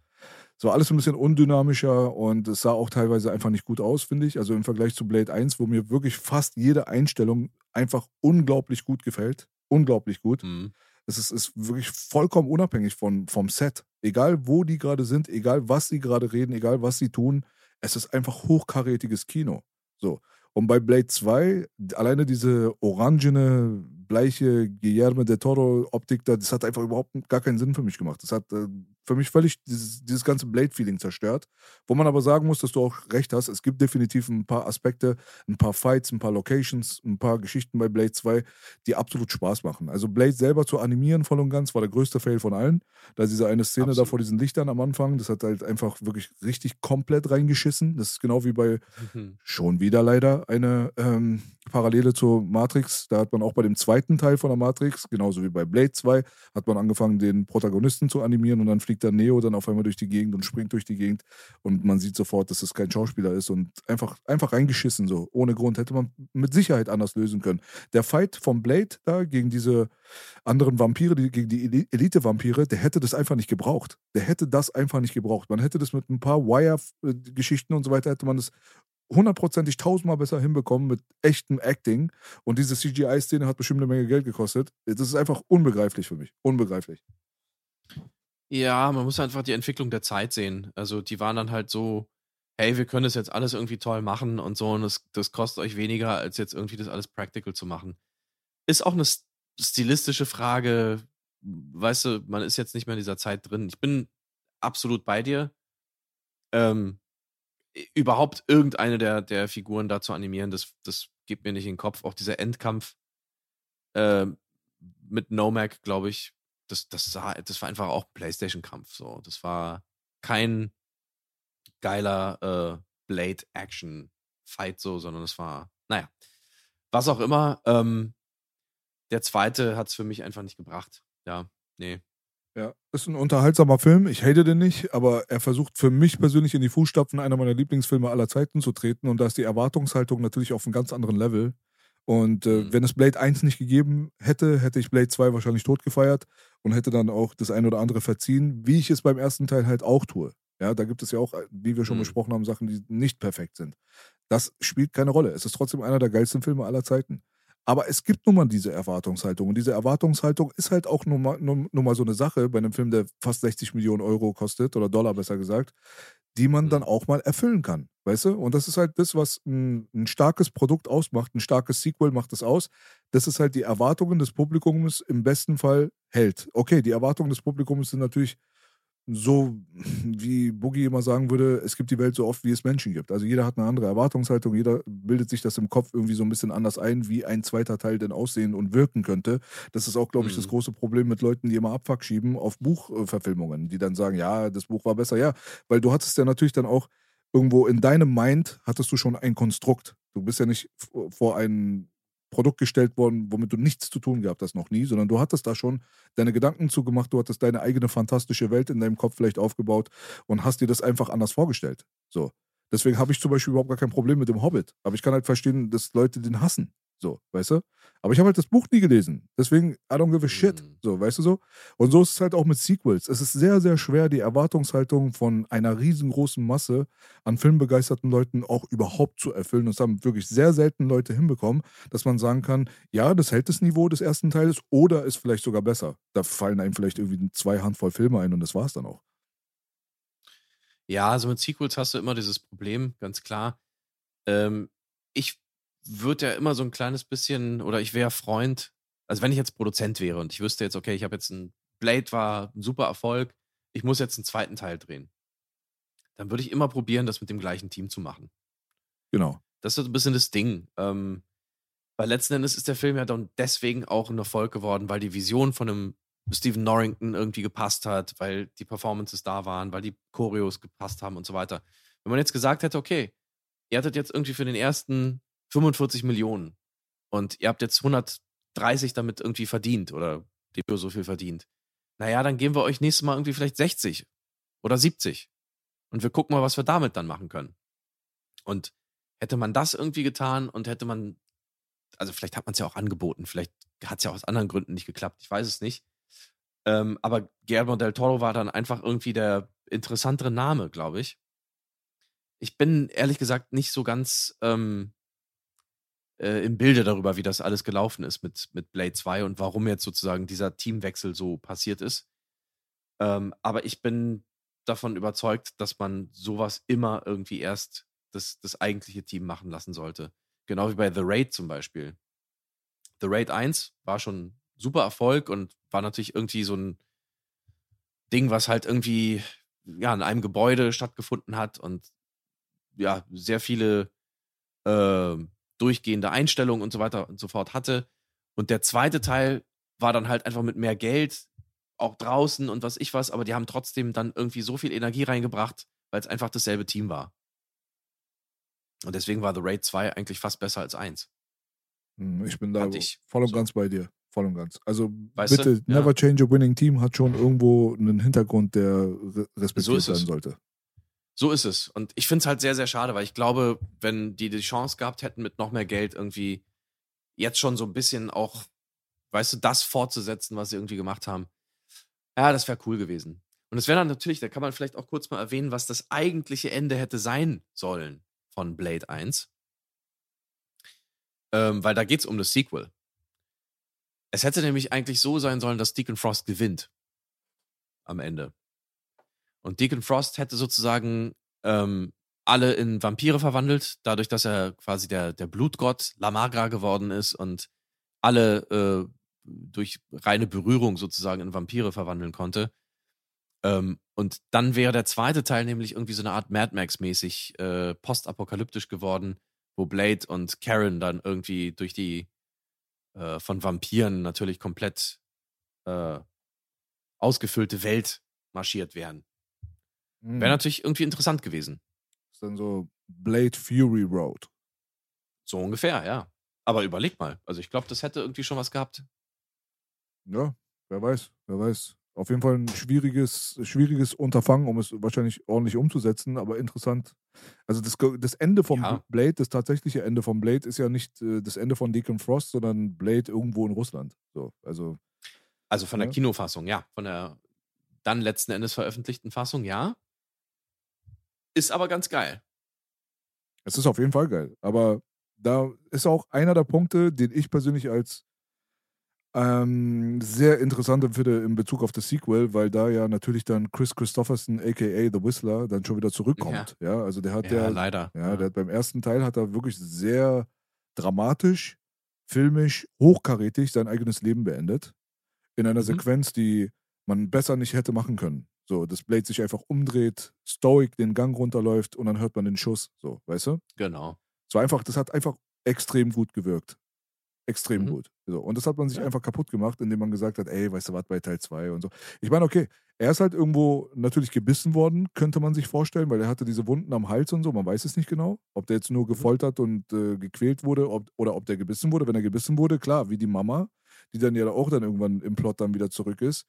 Es war alles ein bisschen undynamischer und es sah auch teilweise einfach nicht gut aus, finde ich. Also im Vergleich zu Blade 1, wo mir wirklich fast jede Einstellung einfach unglaublich gut gefällt. Unglaublich gut. Mhm. Es ist, ist wirklich vollkommen unabhängig von, vom Set. Egal, wo die gerade sind, egal, was sie gerade reden, egal, was sie tun, es ist einfach hochkarätiges Kino. So. Und bei Blade 2, alleine diese orangene, bleiche Guillermo del Toro-Optik, da, das hat einfach überhaupt gar keinen Sinn für mich gemacht. Das hat äh, für mich völlig dieses, dieses ganze Blade-Feeling zerstört. Wo man aber sagen muss, dass du auch recht hast, es gibt definitiv ein paar Aspekte, ein paar Fights, ein paar Locations, ein paar Geschichten bei Blade 2, die absolut Spaß machen. Also Blade selber zu animieren voll und ganz war der größte Fail von allen. Da diese eine Szene da Absolut. vor diesen Lichtern am Anfang, das hat halt einfach wirklich richtig komplett reingeschissen. Das ist genau wie bei Mhm. schon wieder leider eine ähm, Parallele zur Matrix. Da hat man auch bei dem zweiten Teil von der Matrix, genauso wie bei Blade 2, hat man angefangen, den Protagonisten zu animieren und dann fliegt der Neo dann auf einmal durch die Gegend und springt durch die Gegend und man sieht sofort, dass es kein Schauspieler ist und einfach, einfach reingeschissen so. Ohne Grund hätte man mit Sicherheit anders lösen können. Der Fight vom Blade da gegen diese anderen Vampire, die, gegen die Eli- Elite-Vampire, der hätte das einfach nicht gebraucht. Der hätte das einfach nicht gebraucht. Man hätte das mit ein paar Wire-Geschichten und so weiter, hätte man das hundertprozentig tausendmal besser hinbekommen mit echtem Acting. Und diese CGI-Szene hat bestimmt eine Menge Geld gekostet. Das ist einfach unbegreiflich für mich. Unbegreiflich. Ja, man muss einfach die Entwicklung der Zeit sehen. Also die waren dann halt so, hey, wir können das jetzt alles irgendwie toll machen und so und das, das kostet euch weniger, als jetzt irgendwie das alles practical zu machen. Ist auch eine st- stilistische Frage. Weißt du, man ist jetzt nicht mehr in dieser Zeit drin. Ich bin absolut bei dir. Ähm, überhaupt irgendeine der, der Figuren da zu animieren, das, das geht mir nicht in den Kopf. Auch dieser Endkampf ähm, mit Nomak, glaube ich, das, das, sah, das war einfach auch Playstation-Kampf. So. Das war kein geiler äh, Blade-Action-Fight so, sondern es war, naja, was auch immer. Ähm, der zweite hat es für mich einfach nicht gebracht. Ja, nee. Ja, ist ein unterhaltsamer Film. Ich hate den nicht, aber er versucht für mich persönlich in die Fußstapfen einer meiner Lieblingsfilme aller Zeiten zu treten. Und da ist die Erwartungshaltung natürlich auf einem ganz anderen Level. Und äh, Mhm. wenn es Blade 1 nicht gegeben hätte, hätte ich Blade 2 wahrscheinlich tot gefeiert und hätte dann auch das ein oder andere verziehen, wie ich es beim ersten Teil halt auch tue. Ja, da gibt es ja auch, äh, wie wir schon Mhm. besprochen haben, Sachen, die nicht perfekt sind. Das spielt keine Rolle. Es ist trotzdem einer der geilsten Filme aller Zeiten. Aber es gibt nun mal diese Erwartungshaltung. Und diese Erwartungshaltung ist halt auch nun mal, nun, nun mal so eine Sache bei einem Film, der fast 60 Millionen Euro kostet, oder Dollar besser gesagt, die man dann auch mal erfüllen kann. Weißt du? Und das ist halt das, was ein, ein starkes Produkt ausmacht. Ein starkes Sequel macht es aus. Das ist halt die Erwartungen des Publikums im besten Fall hält. Okay, die Erwartungen des Publikums sind natürlich so, wie Boogie immer sagen würde, es gibt die Welt so oft, wie es Menschen gibt. Also jeder hat eine andere Erwartungshaltung, jeder bildet sich das im Kopf irgendwie so ein bisschen anders ein, wie ein zweiter Teil denn aussehen und wirken könnte. Das ist auch, glaube ich, das Mhm. große Problem mit Leuten, die immer Abfuck schieben auf Buchverfilmungen, die dann sagen, ja, das Buch war besser. Ja, weil du hattest ja natürlich dann auch irgendwo in deinem Mind hattest du schon ein Konstrukt. Du bist ja nicht vor ein Produkt gestellt worden, womit du nichts zu tun gehabt hast, noch nie, sondern du hattest da schon deine Gedanken zugemacht, du hattest deine eigene fantastische Welt in deinem Kopf vielleicht aufgebaut und hast dir das einfach anders vorgestellt. So. Deswegen habe ich zum Beispiel überhaupt gar kein Problem mit dem Hobbit. Aber ich kann halt verstehen, dass Leute den hassen. So, weißt du? Aber ich habe halt das Buch nie gelesen. Deswegen, I don't give a shit. Mhm. So, weißt du so? Und so ist es halt auch mit Sequels. Es ist sehr, sehr schwer, die Erwartungshaltung von einer riesengroßen Masse an filmbegeisterten Leuten auch überhaupt zu erfüllen. Das haben wirklich sehr selten Leute hinbekommen, dass man sagen kann, ja, das hält das Niveau des ersten Teiles oder ist vielleicht sogar besser. Da fallen einem vielleicht irgendwie zwei Handvoll Filme ein und das war's dann auch. Ja, also mit Sequels hast du immer dieses Problem, ganz klar. Ähm, ich würde ja immer so ein kleines bisschen, oder ich wäre Freund, also wenn ich jetzt Produzent wäre und ich wüsste jetzt, okay, ich habe jetzt ein Blade war ein super Erfolg, ich muss jetzt einen zweiten Teil drehen. Dann würde ich immer probieren, das mit dem gleichen Team zu machen. Genau. Das ist so ein bisschen das Ding. Ähm, weil letzten Endes ist der Film ja dann deswegen auch ein Erfolg geworden, weil die Vision von einem Stephen Norrington irgendwie gepasst hat, weil die Performances da waren, weil die Choreos gepasst haben und so weiter. Wenn man jetzt gesagt hätte, okay, ihr hattet jetzt irgendwie für den ersten 45 Millionen und ihr habt jetzt 130 damit irgendwie verdient oder die so viel verdient. Naja, dann geben wir euch nächstes Mal irgendwie vielleicht 60 oder 70 und wir gucken mal, was wir damit dann machen können. Und hätte man das irgendwie getan und hätte man, also vielleicht hat man es ja auch angeboten, vielleicht hat es ja aus anderen Gründen nicht geklappt, ich weiß es nicht. Ähm, aber Guillermo del Toro war dann einfach irgendwie der interessantere Name, glaube ich. Ich bin ehrlich gesagt nicht so ganz ähm, äh, im Bilde darüber, wie das alles gelaufen ist mit, mit Blade 2 und warum jetzt sozusagen dieser Teamwechsel so passiert ist. Ähm, aber ich bin davon überzeugt, dass man sowas immer irgendwie erst das, das eigentliche Team machen lassen sollte. Genau wie bei The Raid zum Beispiel. The Raid 1 war schon super Erfolg und war natürlich irgendwie so ein Ding, was halt irgendwie ja in einem Gebäude stattgefunden hat und ja sehr viele äh, durchgehende Einstellungen und so weiter und so fort hatte. Und der zweite Teil war dann halt einfach mit mehr Geld, auch draußen und was ich was, aber die haben trotzdem dann irgendwie so viel Energie reingebracht, weil es einfach dasselbe Team war. Und deswegen war The Raid 2 eigentlich fast besser als 1. Hm, Ich bin da ich voll und so. ganz bei dir. Voll und ganz. Also Weißt bitte, du? Ja. Never Change a Winning Team hat schon irgendwo einen Hintergrund, der re respektiert So werden sollte. So ist es. Und ich finde es halt sehr, sehr schade, weil ich glaube, wenn die die Chance gehabt hätten, mit noch mehr Geld irgendwie jetzt schon so ein bisschen auch, weißt du, das fortzusetzen, was sie irgendwie gemacht haben, ja, das wäre cool gewesen. Und es wäre dann natürlich, da kann man vielleicht auch kurz mal erwähnen, was das eigentliche Ende hätte sein sollen von Blade 1. Ähm, weil da geht es um das Sequel. Es hätte nämlich eigentlich so sein sollen, dass Deacon Frost gewinnt. Am Ende. Und Deacon Frost hätte sozusagen ähm, alle in Vampire verwandelt, dadurch, dass er quasi der, der Blutgott La Magra geworden ist und alle äh, durch reine Berührung sozusagen in Vampire verwandeln konnte. Ähm, und dann wäre der zweite Teil nämlich irgendwie so eine Art Mad Max-mäßig äh, postapokalyptisch geworden, wo Blade und Karen dann irgendwie durch die äh, von Vampiren natürlich komplett äh, ausgefüllte Welt marschiert wären. Hm. Wäre natürlich irgendwie interessant gewesen. ist dann so Blade Fury Road. So ungefähr, ja. Aber überleg mal. Also ich glaube, das hätte irgendwie schon was gehabt. Ja, wer weiß, wer weiß. Auf jeden Fall ein schwieriges, schwieriges Unterfangen, um es wahrscheinlich ordentlich umzusetzen, aber interessant. Also das, das Ende vom Ja. Blade, das tatsächliche Ende vom Blade ist ja nicht äh, das Ende von Deacon Frost, sondern Blade irgendwo in Russland. So, also Also von der Ja. Kinofassung, ja. Von der dann letzten Endes veröffentlichten Fassung, ja. Ist aber ganz geil. es ist auf jeden Fall geil. Aber da ist auch einer der Punkte, den ich persönlich als ähm, sehr interessant empfinde in Bezug auf das Sequel, weil da ja natürlich dann Chris Christopherson, aka The Whistler, dann schon wieder zurückkommt. Ja, also der hat Ja, ja, leider. Ja, der hat beim ersten Teil hat er wirklich sehr dramatisch, filmisch, hochkarätig sein eigenes Leben beendet. In einer Mhm. Sequenz, die man besser nicht hätte machen können. So, das Blade sich einfach umdreht, stoic den Gang runterläuft und dann hört man den Schuss. So, weißt du? Genau. War einfach, das hat einfach extrem gut gewirkt. Extrem Mhm. gut. So, und das hat man sich Ja. einfach kaputt gemacht, indem man gesagt hat, ey, weißt du was, bei Teil 2 und so. Ich meine, okay, Er ist halt irgendwo natürlich gebissen worden, könnte man sich vorstellen, weil er hatte diese Wunden am Hals und so. Man weiß es nicht genau, ob der jetzt nur gefoltert und äh, gequält wurde ob, oder ob der gebissen wurde. Wenn er gebissen wurde, klar, wie die Mama, die dann ja auch dann irgendwann im Plot dann wieder zurück ist,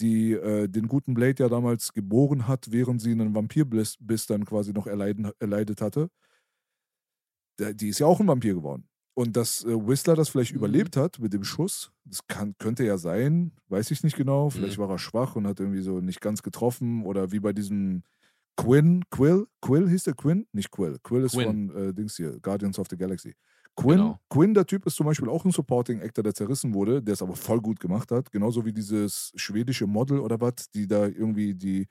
die äh, den guten Blade ja damals geboren hat, während sie einen Vampirbiss dann quasi noch erleiden, erleidet hatte. Die ist ja auch ein Vampir geworden. Und dass äh, Whistler das vielleicht mhm. überlebt hat mit dem Schuss, das kann, könnte ja sein, weiß ich nicht genau. Vielleicht mhm. war er schwach und hat irgendwie so nicht ganz getroffen. Oder wie bei diesem Quinn, Quill, Quill hieß der Quinn? Nicht Quill. Quill ist Quinn. von äh, Dings hier, Guardians of the Galaxy. Quinn, genau. Quinn, der Typ, ist zum Beispiel auch ein Supporting Actor, der zerrissen wurde, der es aber voll gut gemacht hat. Genauso wie dieses schwedische Model oder was, die da irgendwie die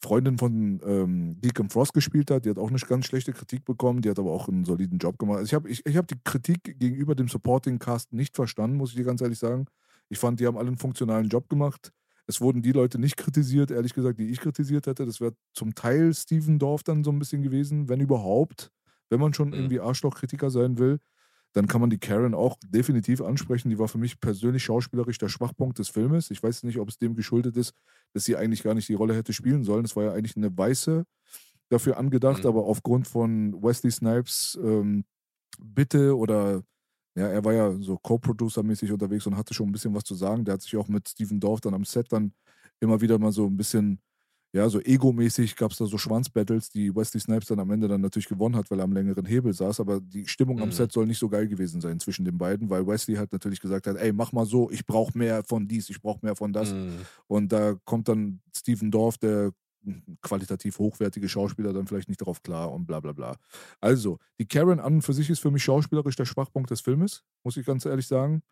Freundin von ähm, Deacon Frost gespielt hat. Die hat auch eine ganz schlechte Kritik bekommen. Die hat aber auch einen soliden Job gemacht. Also ich habe ich, ich hab die Kritik gegenüber dem Supporting Cast nicht verstanden, muss ich dir ganz ehrlich sagen. Ich fand, die haben alle einen funktionalen Job gemacht. Es wurden die Leute nicht kritisiert, ehrlich gesagt, die ich kritisiert hätte. Das wäre zum Teil Steven Dorf dann so ein bisschen gewesen, wenn überhaupt, wenn man schon mhm. irgendwie Arschloch-Kritiker sein will dann kann man die Karen auch definitiv ansprechen. Die war für mich persönlich schauspielerisch der Schwachpunkt des Filmes. Ich weiß nicht, ob es dem geschuldet ist, dass sie eigentlich gar nicht die Rolle hätte spielen sollen. Es war ja eigentlich eine weiße dafür angedacht, mhm. aber aufgrund von Wesley Snipes ähm, Bitte oder ja, er war ja so Co-Producer-mäßig unterwegs und hatte schon ein bisschen was zu sagen. Der hat sich auch mit Steven Dorf dann am Set dann immer wieder mal so ein bisschen ja, so egomäßig gab es da so Schwanzbattles, die Wesley Snipes dann am Ende dann natürlich gewonnen hat, weil er am längeren Hebel saß. Aber die Stimmung mhm. am Set soll nicht so geil gewesen sein zwischen den beiden, weil Wesley halt natürlich gesagt hat, ey, mach mal so, ich brauche mehr von dies, ich brauche mehr von das. Mhm. Und da kommt dann Steven Dorf, der qualitativ hochwertige Schauspieler dann vielleicht nicht darauf klar und bla bla bla. Also, die Karen an und für sich ist für mich schauspielerisch der Schwachpunkt des Filmes, muss ich ganz ehrlich sagen.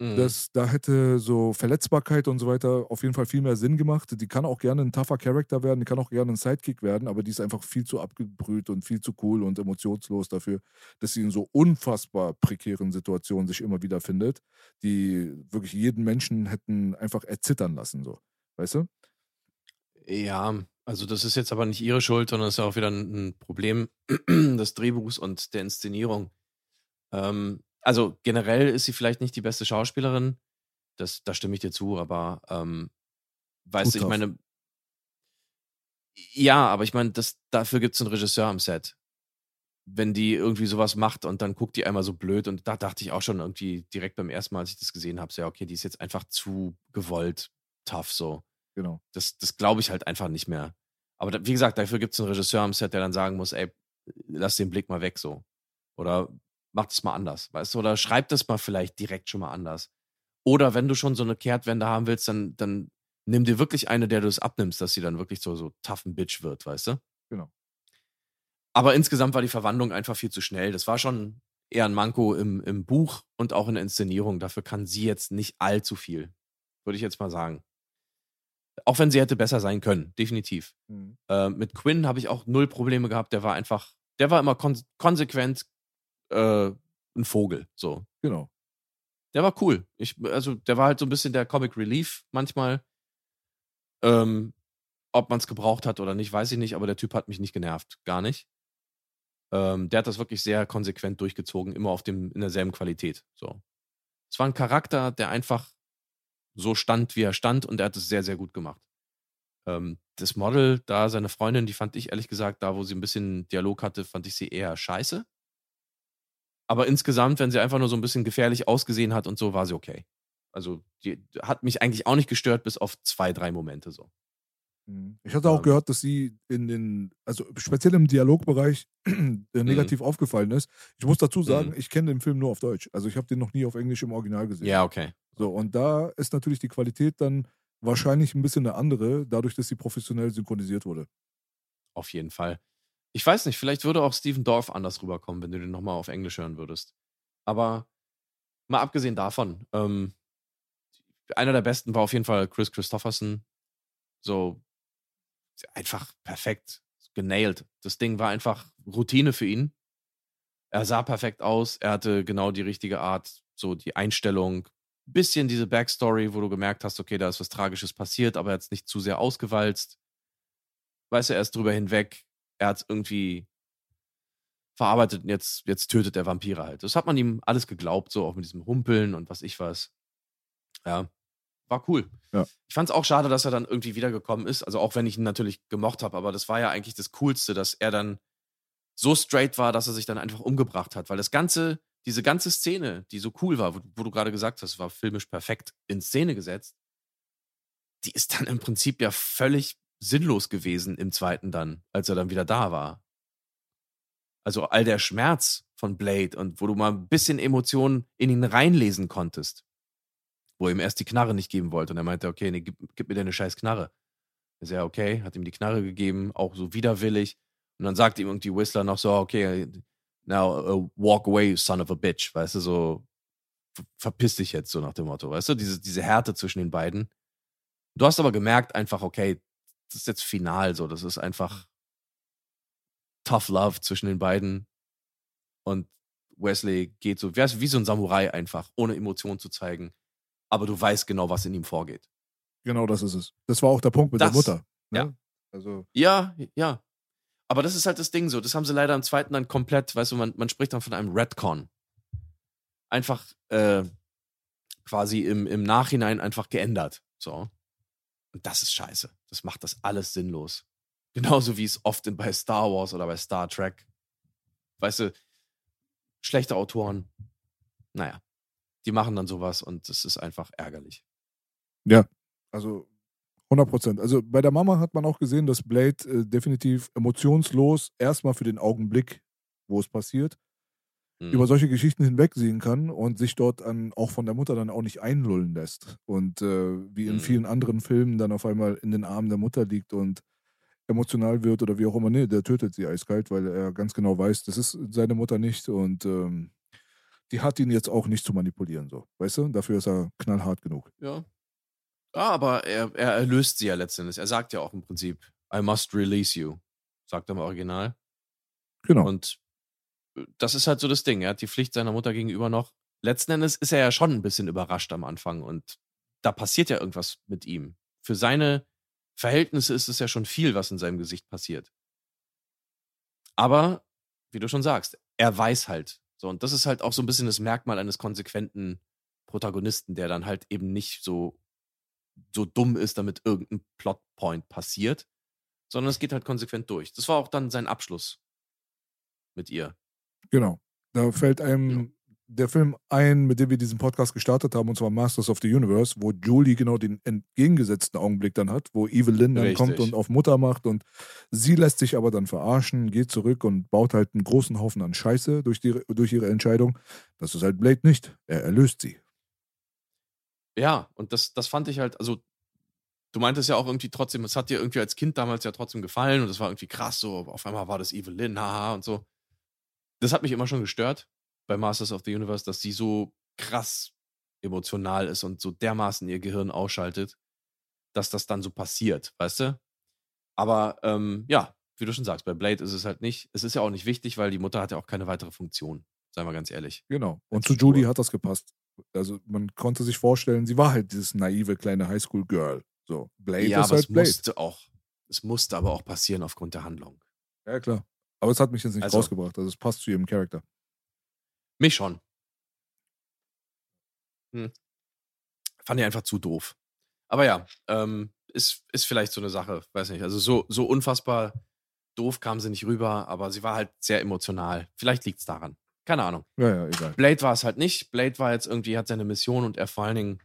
Mhm. Das, da hätte so Verletzbarkeit und so weiter auf jeden Fall viel mehr Sinn gemacht. Die kann auch gerne ein tougher Charakter werden, die kann auch gerne ein Sidekick werden, aber die ist einfach viel zu abgebrüht und viel zu cool und emotionslos dafür, dass sie in so unfassbar prekären Situationen sich immer wieder findet, die wirklich jeden Menschen hätten einfach erzittern lassen, so. Weißt du? Ja, also das ist jetzt aber nicht ihre Schuld, sondern es ist ja auch wieder ein Problem des Drehbuchs und der Inszenierung. Ähm, also generell ist sie vielleicht nicht die beste Schauspielerin. Das, da stimme ich dir zu, aber ähm, weißt du, ich meine, ja, aber ich meine, das, dafür gibt es einen Regisseur am Set. Wenn die irgendwie sowas macht und dann guckt die einmal so blöd und da dachte ich auch schon irgendwie direkt beim ersten Mal, als ich das gesehen habe, so, ja, okay, die ist jetzt einfach zu gewollt, tough so. Genau. Das, das glaube ich halt einfach nicht mehr. Aber da, wie gesagt, dafür gibt es einen Regisseur am Set, der dann sagen muss, ey, lass den Blick mal weg so. Oder macht es mal anders, weißt du? Oder schreib das mal vielleicht direkt schon mal anders. Oder wenn du schon so eine Kehrtwende haben willst, dann, dann nimm dir wirklich eine, der du es abnimmst, dass sie dann wirklich so, so tough ein Bitch wird, weißt du? Genau. Aber insgesamt war die Verwandlung einfach viel zu schnell. Das war schon eher ein Manko im, im Buch und auch in der Inszenierung. Dafür kann sie jetzt nicht allzu viel, würde ich jetzt mal sagen. Auch wenn sie hätte besser sein können, definitiv. Mhm. Äh, mit Quinn habe ich auch null Probleme gehabt. Der war einfach, der war immer kon konsequent, äh, ein Vogel. So. Genau. Der war cool. Ich, also, der war halt so ein bisschen der Comic Relief manchmal. Ähm, ob man es gebraucht hat oder nicht, weiß ich nicht, aber der Typ hat mich nicht genervt. Gar nicht. Ähm, der hat das wirklich sehr konsequent durchgezogen, immer auf dem, in derselben Qualität. So. Es war ein Charakter, der einfach so stand, wie er stand, und er hat es sehr, sehr gut gemacht. Ähm, das Model, da seine Freundin, die fand ich ehrlich gesagt, da wo sie ein bisschen Dialog hatte, fand ich sie eher scheiße. Aber insgesamt, wenn sie einfach nur so ein bisschen gefährlich ausgesehen hat und so, war sie okay. Also die hat mich eigentlich auch nicht gestört, bis auf zwei, drei Momente so. Mhm. Ich hatte auch ähm, gehört, dass sie in den, also speziell im Dialogbereich mhm. negativ aufgefallen ist. Ich muss dazu sagen, mhm. ich kenne den Film nur auf Deutsch. Also ich habe den noch nie auf Englisch im Original gesehen. Ja, okay. So, und da ist natürlich die Qualität dann wahrscheinlich ein bisschen eine andere, dadurch, dass sie professionell synchronisiert wurde. Auf jeden Fall. Ich weiß nicht, vielleicht würde auch Steven Dorf anders rüberkommen, wenn du den nochmal auf Englisch hören würdest. Aber mal abgesehen davon, ähm, einer der besten war auf jeden Fall Chris Christopherson. So einfach perfekt, genailed. Das Ding war einfach Routine für ihn. Er sah perfekt aus, er hatte genau die richtige Art, so die Einstellung, bisschen diese Backstory, wo du gemerkt hast, okay, da ist was Tragisches passiert, aber er hat es nicht zu sehr ausgewalzt. Weißt du, er ist drüber hinweg, er hat irgendwie verarbeitet und jetzt, jetzt tötet der Vampire halt. Das hat man ihm alles geglaubt, so auch mit diesem Humpeln und was ich was. Ja. war cool. Ja. Ich fand es auch schade, dass er dann irgendwie wiedergekommen ist. Also auch wenn ich ihn natürlich gemocht habe, aber das war ja eigentlich das Coolste, dass er dann so straight war, dass er sich dann einfach umgebracht hat. Weil das ganze, diese ganze Szene, die so cool war, wo, wo du gerade gesagt hast, war filmisch perfekt in Szene gesetzt, die ist dann im Prinzip ja völlig sinnlos gewesen im zweiten dann, als er dann wieder da war. Also all der Schmerz von Blade und wo du mal ein bisschen Emotionen in ihn reinlesen konntest. Wo er ihm erst die Knarre nicht geben wollte und er meinte, okay, nee, gib, gib mir deine scheiß Knarre. Ist ja okay, hat ihm die Knarre gegeben, auch so widerwillig. Und dann sagt ihm irgendwie Whistler noch so, okay, now uh, walk away, son of a bitch. Weißt du, so ver- verpiss dich jetzt, so nach dem Motto. Weißt du, diese, diese Härte zwischen den beiden. Du hast aber gemerkt einfach, okay, das ist jetzt final so. Das ist einfach tough love zwischen den beiden. Und Wesley geht so, wie wie so ein Samurai einfach, ohne Emotionen zu zeigen. Aber du weißt genau, was in ihm vorgeht. Genau das ist es. Das war auch der Punkt mit Das- der Mutter. Ne? ja. Also, Ja, ja. Aber das ist halt das Ding so. Das haben sie leider im zweiten dann komplett, weißt du, man, man spricht dann von einem Redcon. Einfach äh, quasi im, im Nachhinein einfach geändert. So. Und das ist scheiße. Das macht das alles sinnlos. Genauso wie es oft bei Star Wars oder bei Star Trek. Weißt du, schlechte Autoren, naja, die machen dann sowas und das ist einfach ärgerlich. also 100 Prozent. Also bei der Mama hat man auch gesehen, dass Blade äh, definitiv emotionslos erstmal für den Augenblick, wo es passiert, Mhm. über solche Geschichten hinwegsehen kann und sich dort an, auch von der Mutter dann auch nicht einlullen lässt. Und äh, wie in Mhm. vielen anderen Filmen dann auf einmal in den Armen der Mutter liegt und emotional wird oder wie auch immer. Nee, der tötet sie eiskalt, weil er ganz genau weiß, das ist seine Mutter nicht und ähm, die hat ihn jetzt auch nicht zu manipulieren, so. Weißt du? Dafür ist er knallhart genug. Ja. Aber er, er erlöst sie ja letztendlich. Er sagt ja auch im Prinzip, I must release you, sagt er im Original. Genau. Und das ist halt so das Ding. Er hat die Pflicht seiner Mutter gegenüber noch. Letzten Endes ist er ja schon ein bisschen überrascht am Anfang und da passiert ja irgendwas mit ihm. Für seine Verhältnisse ist es ja schon viel, was in seinem Gesicht passiert. Aber, wie du schon sagst, er weiß halt. So, und das ist halt auch so ein bisschen das Merkmal eines konsequenten Protagonisten, der dann halt eben nicht so, so dumm ist, damit irgendein Plotpoint passiert, sondern es geht halt konsequent durch. Das war auch dann sein Abschluss mit ihr. Genau. Da fällt einem der Film ein, mit dem wir diesen Podcast gestartet haben, und zwar Masters of the Universe, wo Julie genau den entgegengesetzten Augenblick dann hat, wo Evelyn dann Richtig. kommt und auf Mutter macht und sie lässt sich aber dann verarschen, geht zurück und baut halt einen großen Haufen an Scheiße durch, die, durch ihre Entscheidung. Das ist halt Blade nicht. Er erlöst sie. Ja, und das, das fand ich halt, also du meintest ja auch irgendwie trotzdem, es hat dir irgendwie als Kind damals ja trotzdem gefallen und das war irgendwie krass, so auf einmal war das Evelyn, haha und so. Das hat mich immer schon gestört bei Masters of the Universe, dass sie so krass emotional ist und so dermaßen ihr Gehirn ausschaltet, dass das dann so passiert, weißt du? Aber ähm, ja, wie du schon sagst, bei Blade ist es halt nicht. Es ist ja auch nicht wichtig, weil die Mutter hat ja auch keine weitere Funktion, seien wir ganz ehrlich. Genau. Und zu. Julie hat das gepasst. Also man konnte sich vorstellen, sie war halt dieses naive kleine Highschool-Girl. So, Blade ja, ist aber halt es Blade. musste auch, es musste aber auch passieren aufgrund der Handlung. Ja, klar. Aber es hat mich jetzt nicht Also- rausgebracht. Also es passt zu ihrem Charakter. Mich schon. Hm. Fand ich einfach zu doof. Aber ja, ähm, ist, ist vielleicht so eine Sache, weiß nicht. Also so, so unfassbar doof kam sie nicht rüber, aber sie war halt sehr emotional. Vielleicht liegt es daran. Keine Ahnung. Ja, ja, egal. Blade war es halt nicht. Blade war jetzt irgendwie, hat seine Mission und er vor allen Dingen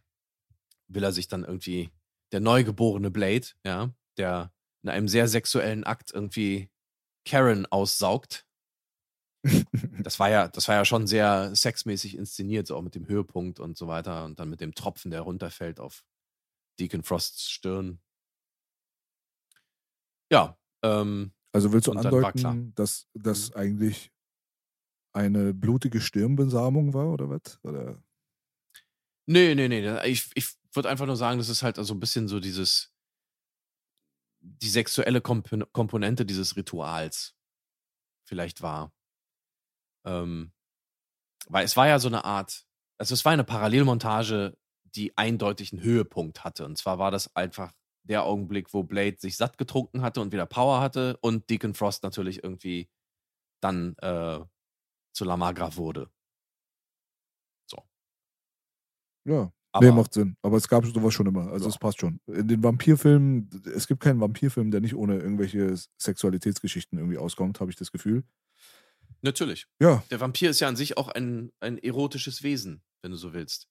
will er sich dann irgendwie, der neugeborene Blade, ja, der in einem sehr sexuellen Akt irgendwie Karen aussaugt. Das war ja, das war ja schon sehr sexmäßig inszeniert, so auch mit dem Höhepunkt und so weiter und dann mit dem Tropfen, der runterfällt auf Deacon Frosts Stirn. Ja, ähm, Also willst du andeuten, dass das Mhm. eigentlich eine blutige Stirnbesamung war oder was? Oder? Nee, nee, nee. Ich, ich würde einfach nur sagen, das ist halt so ein bisschen so dieses, die sexuelle Kompon Komponente dieses Rituals vielleicht war. Ähm, weil es war ja so eine Art, also es war eine Parallelmontage, die eindeutig einen Höhepunkt hatte. Und zwar war das einfach der Augenblick, wo Blade sich satt getrunken hatte und wieder Power hatte und Deacon Frost natürlich irgendwie dann äh, zu Lamagra wurde. Ja. Aber nee, macht Sinn. Aber es gab sowas schon immer. Also Ja. es passt schon. In den Vampirfilmen, es gibt keinen Vampirfilm, der nicht ohne irgendwelche Sexualitätsgeschichten irgendwie auskommt, habe ich das Gefühl. natürlich. Ja, Der Vampir ist ja an sich auch ein, ein erotisches Wesen, wenn du so willst.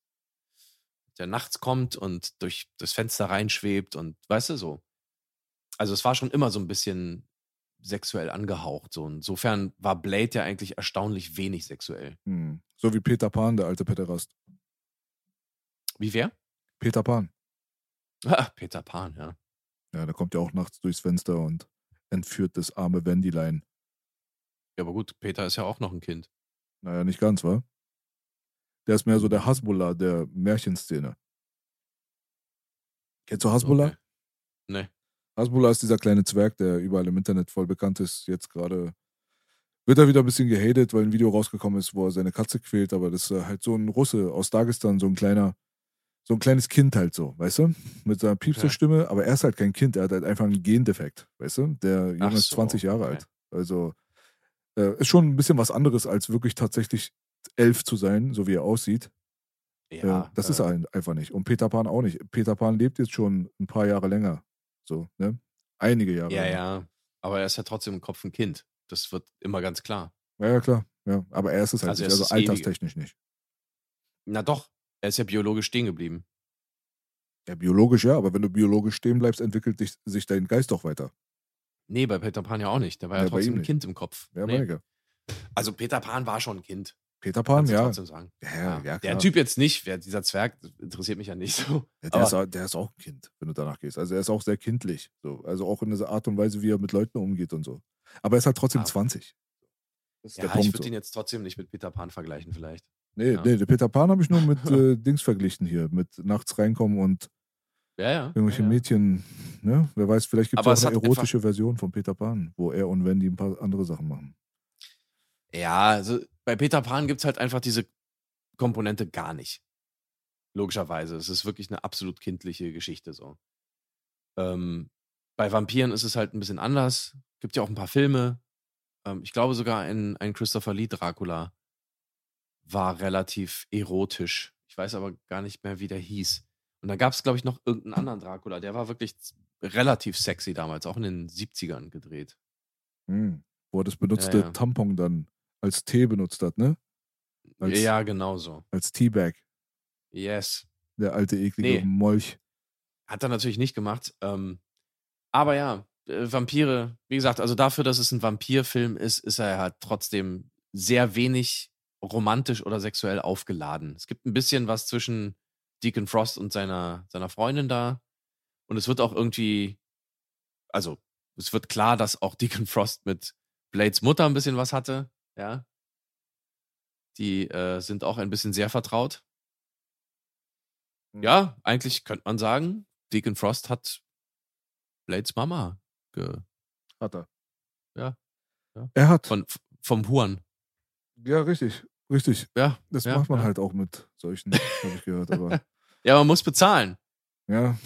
Der nachts kommt und durch das Fenster reinschwebt und weißt du so. Also es war schon immer so ein bisschen sexuell angehaucht. So. Insofern war Blade ja eigentlich erstaunlich wenig sexuell. hm. so wie Peter Pan, der alte Pederast. Wie wer? Peter Pan. Ah, Peter Pan, ja. Ja, der kommt ja auch nachts durchs Fenster und entführt das arme Wendylein. Ja, aber gut, Peter ist ja auch noch ein Kind. Naja, nicht ganz, wa? Der ist mehr so der Hasbullah der Märchenszene. Kennst du Hasbullah? Okay. Nee. Hasbullah ist dieser kleine Zwerg, der überall im Internet voll bekannt ist. Jetzt gerade wird er wieder ein bisschen gehatet, weil ein Video rausgekommen ist, wo er seine Katze quält, aber das ist halt so ein Russe aus Dagestan, so ein kleiner, so ein kleines Kind halt so, weißt du? Mit seiner Piepserstimme, aber er ist halt kein Kind, er hat halt einfach einen Gendefekt, weißt du? Der Junge Ach ist so, 20 Jahre okay. alt. Also äh, ist schon ein bisschen was anderes, als wirklich tatsächlich elf zu sein, so wie er aussieht. Ja, äh, das äh, ist er ein- einfach nicht. Und Peter Pan auch nicht. Peter Pan lebt jetzt schon ein paar Jahre länger. So, ne? Einige Jahre Ja, länger. ja. Aber er ist ja trotzdem im Kopf ein Kind. Das wird immer ganz klar. Ja, ja, klar. Ja. Aber er ist es halt Also nicht, also das Ewige. alterstechnisch nicht. Na doch, er ist ja biologisch stehen geblieben. Ja, biologisch ja, aber wenn du biologisch stehen bleibst, entwickelt dich, sich dein Geist doch weiter. Nee, bei Peter Pan ja auch nicht. Der war ja, Ja, trotzdem ein nicht. Kind im Kopf. Ja, nee. nee. Also Peter Pan war schon ein Kind. Peter Pan, ja. trotzdem sagen. Ja, ja, ja, Der. Typ jetzt nicht, wer dieser Zwerg interessiert mich ja nicht so. Der, ist, auch- der ist auch ein Kind, wenn du danach gehst. Also er ist auch sehr kindlich. So. Also auch in dieser Art und Weise, wie er mit Leuten umgeht und so. Aber er ist halt trotzdem Ah. 20. Das ist Ja, der ich Punkt. würde So. ihn jetzt trotzdem nicht mit Peter Pan vergleichen, vielleicht. Nee, ja. nee, Peter Pan habe ich nur mit äh, Dings verglichen hier. Mit nachts reinkommen und Ja, ja. irgendwelche ja. Mädchen, ne? Wer weiß, vielleicht gibt es auch eine erotische Version von Peter Pan, wo er und Wendy ein paar andere Sachen machen. Ja, also bei Peter Pan gibt es halt einfach diese Komponente gar nicht. Logischerweise. Es ist wirklich eine absolut kindliche Geschichte so. Ähm, bei Vampiren ist es halt ein bisschen anders. Gibt ja auch ein paar Filme. Ähm, ich glaube sogar ein, ein Christopher Lee Dracula war relativ erotisch. Ich weiß aber gar nicht mehr, wie der hieß. Und dann gab es, glaube ich, noch irgendeinen anderen Dracula. Der war wirklich relativ sexy damals, auch in den 70ern gedreht. Hm. Wo er das benutzte ja. Tampon dann als Tee benutzt hat, ne? Als, ja, genau so. als Teabag. Yes. Der alte, eklige Nee. Molch. Hat er natürlich nicht gemacht. Ähm, aber ja, äh, Vampire, wie gesagt, also dafür, dass es ein Vampirfilm ist, ist er halt trotzdem sehr wenig romantisch oder sexuell aufgeladen. Es gibt ein bisschen was zwischen Deacon Frost und seiner, seiner Freundin da. Und es wird auch irgendwie, also es wird klar, dass auch Deacon Frost mit Blades Mutter ein bisschen was hatte. Ja. Die äh, sind auch ein bisschen sehr vertraut. Ja, eigentlich könnte man sagen, Deacon Frost hat Blades Mama ge Hat er. Ja. Ja. Er hat. von, vom Huren. ja, richtig. Richtig. Ja. Das ja, macht man ja. halt auch mit solchen, habe ich gehört. Aber Ja, man muss bezahlen. ja.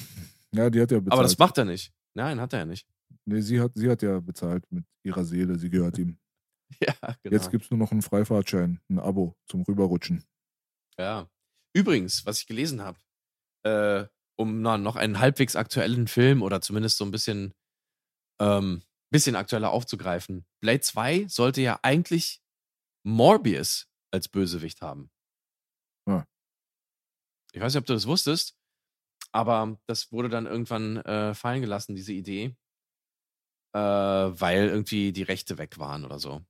Ja, die hat ja bezahlt. Aber das macht er nicht. Nein, hat er ja nicht. Nee, sie hat, sie hat ja bezahlt mit ihrer Seele. Sie gehört ihm. Ja, genau. Jetzt gibt es nur noch einen Freifahrtschein, ein Abo zum Rüberrutschen. Ja. Übrigens, was ich gelesen habe, äh, um na, noch einen halbwegs aktuellen Film oder zumindest so ein bisschen, ähm, bisschen aktueller aufzugreifen. Blade 2 sollte ja eigentlich Morbius als Bösewicht haben. Ja. Ich weiß nicht, ob du das wusstest, aber das wurde dann irgendwann äh, fallen gelassen, diese Idee, äh, weil irgendwie die Rechte weg waren oder so.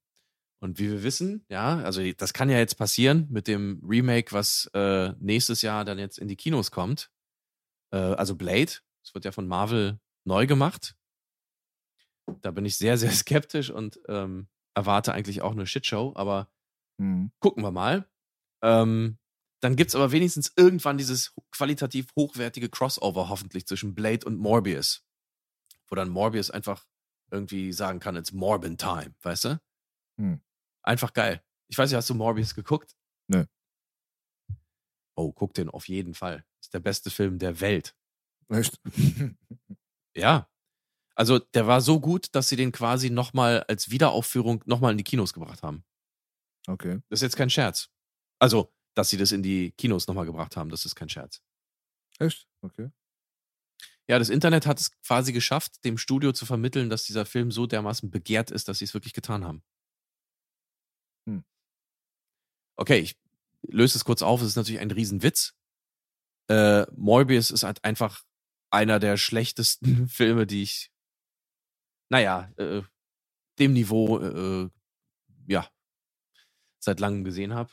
Und wie wir wissen, ja, also das kann ja jetzt passieren mit dem Remake, was äh, nächstes Jahr dann jetzt in die Kinos kommt. Äh, also Blade, es wird ja von Marvel neu gemacht. Da bin ich sehr, sehr skeptisch und ähm, erwarte eigentlich auch eine Shitshow, aber Mhm. gucken wir mal. Ähm, dann gibt es aber wenigstens irgendwann dieses qualitativ hochwertige Crossover hoffentlich zwischen Blade und Morbius. Wo dann Morbius einfach irgendwie sagen kann, it's Morbin Time, weißt du? Hm. Einfach geil. Ich weiß nicht, hast du Morbius geguckt? Nö. Oh, guck den auf jeden Fall. Ist der beste Film der Welt. Echt? Ja. Also der war so gut, dass sie den quasi nochmal als Wiederaufführung nochmal in die Kinos gebracht haben. Okay. Das ist jetzt kein Scherz. Also, dass sie das in die Kinos nochmal gebracht haben, das ist kein Scherz. Echt? Okay. Ja, das Internet hat es quasi geschafft, dem Studio zu vermitteln, dass dieser Film so dermaßen begehrt ist, dass sie es wirklich getan haben. Hm. Okay, ich löse es kurz auf. Es ist natürlich ein Riesenwitz. Äh, Morbius ist halt einfach einer der schlechtesten Filme, die ich, naja, äh, dem Niveau, äh, ja, seit langem gesehen habe.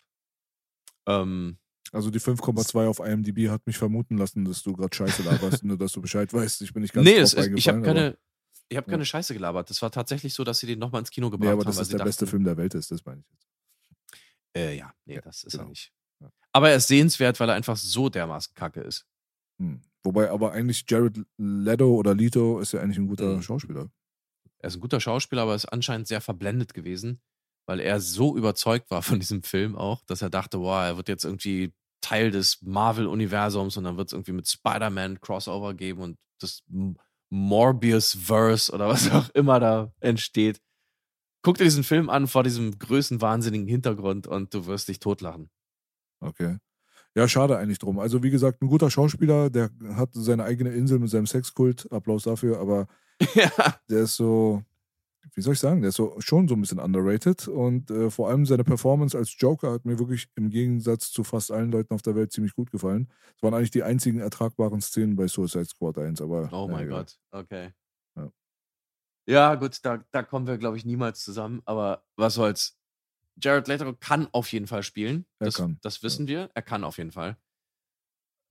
Ähm, Also die 5,2 auf IMDb hat mich vermuten lassen, dass du gerade Scheiße laberst, nur dass du Bescheid weißt. Ich bin nicht ganz nee, drauf es ist, ich habe keine, ich habe Ja. keine Scheiße gelabert. Das war tatsächlich so, dass sie den nochmal ins Kino aber, gebracht nee, aber haben. das weil ist sie der beste dachten, Film der Welt ist, das meine ich jetzt. Äh, ja, nee, Ja, das ist genau. er nicht. Ja. Aber er ist sehenswert, weil er einfach so dermaßen kacke ist. Hm. Wobei aber eigentlich Jared Leto oder Leto ist ja eigentlich ein guter Mhm. Schauspieler. Er ist ein guter Schauspieler, aber ist anscheinend sehr verblendet gewesen, weil er so überzeugt war von diesem Film auch, dass er dachte, wow, er wird jetzt irgendwie Teil des Marvel-Universums und dann wird es irgendwie mit Spider-Man Crossover geben und das Morbius-Verse oder was auch immer da entsteht. Guck dir diesen Film an vor diesem größenwahnsinnigen Hintergrund und du wirst dich totlachen. Okay. Ja, schade eigentlich drum. Also, wie gesagt, ein guter Schauspieler, der hat seine eigene Insel mit seinem Sexkult. Applaus dafür, aber ja. der ist so, wie soll ich sagen, der ist so schon so ein bisschen underrated und äh, vor allem seine Performance als Joker hat mir wirklich im Gegensatz zu fast allen Leuten auf der Welt ziemlich gut gefallen. Es waren eigentlich die einzigen ertragbaren Szenen bei Suicide Squad 1, aber. Oh mein. Gott, okay. Ja. Ja, gut, da, da kommen wir, glaube ich, niemals zusammen, aber was soll's. Jared Leto kann auf jeden Fall spielen. Er das, kann, das wissen wir. Er kann auf jeden Fall.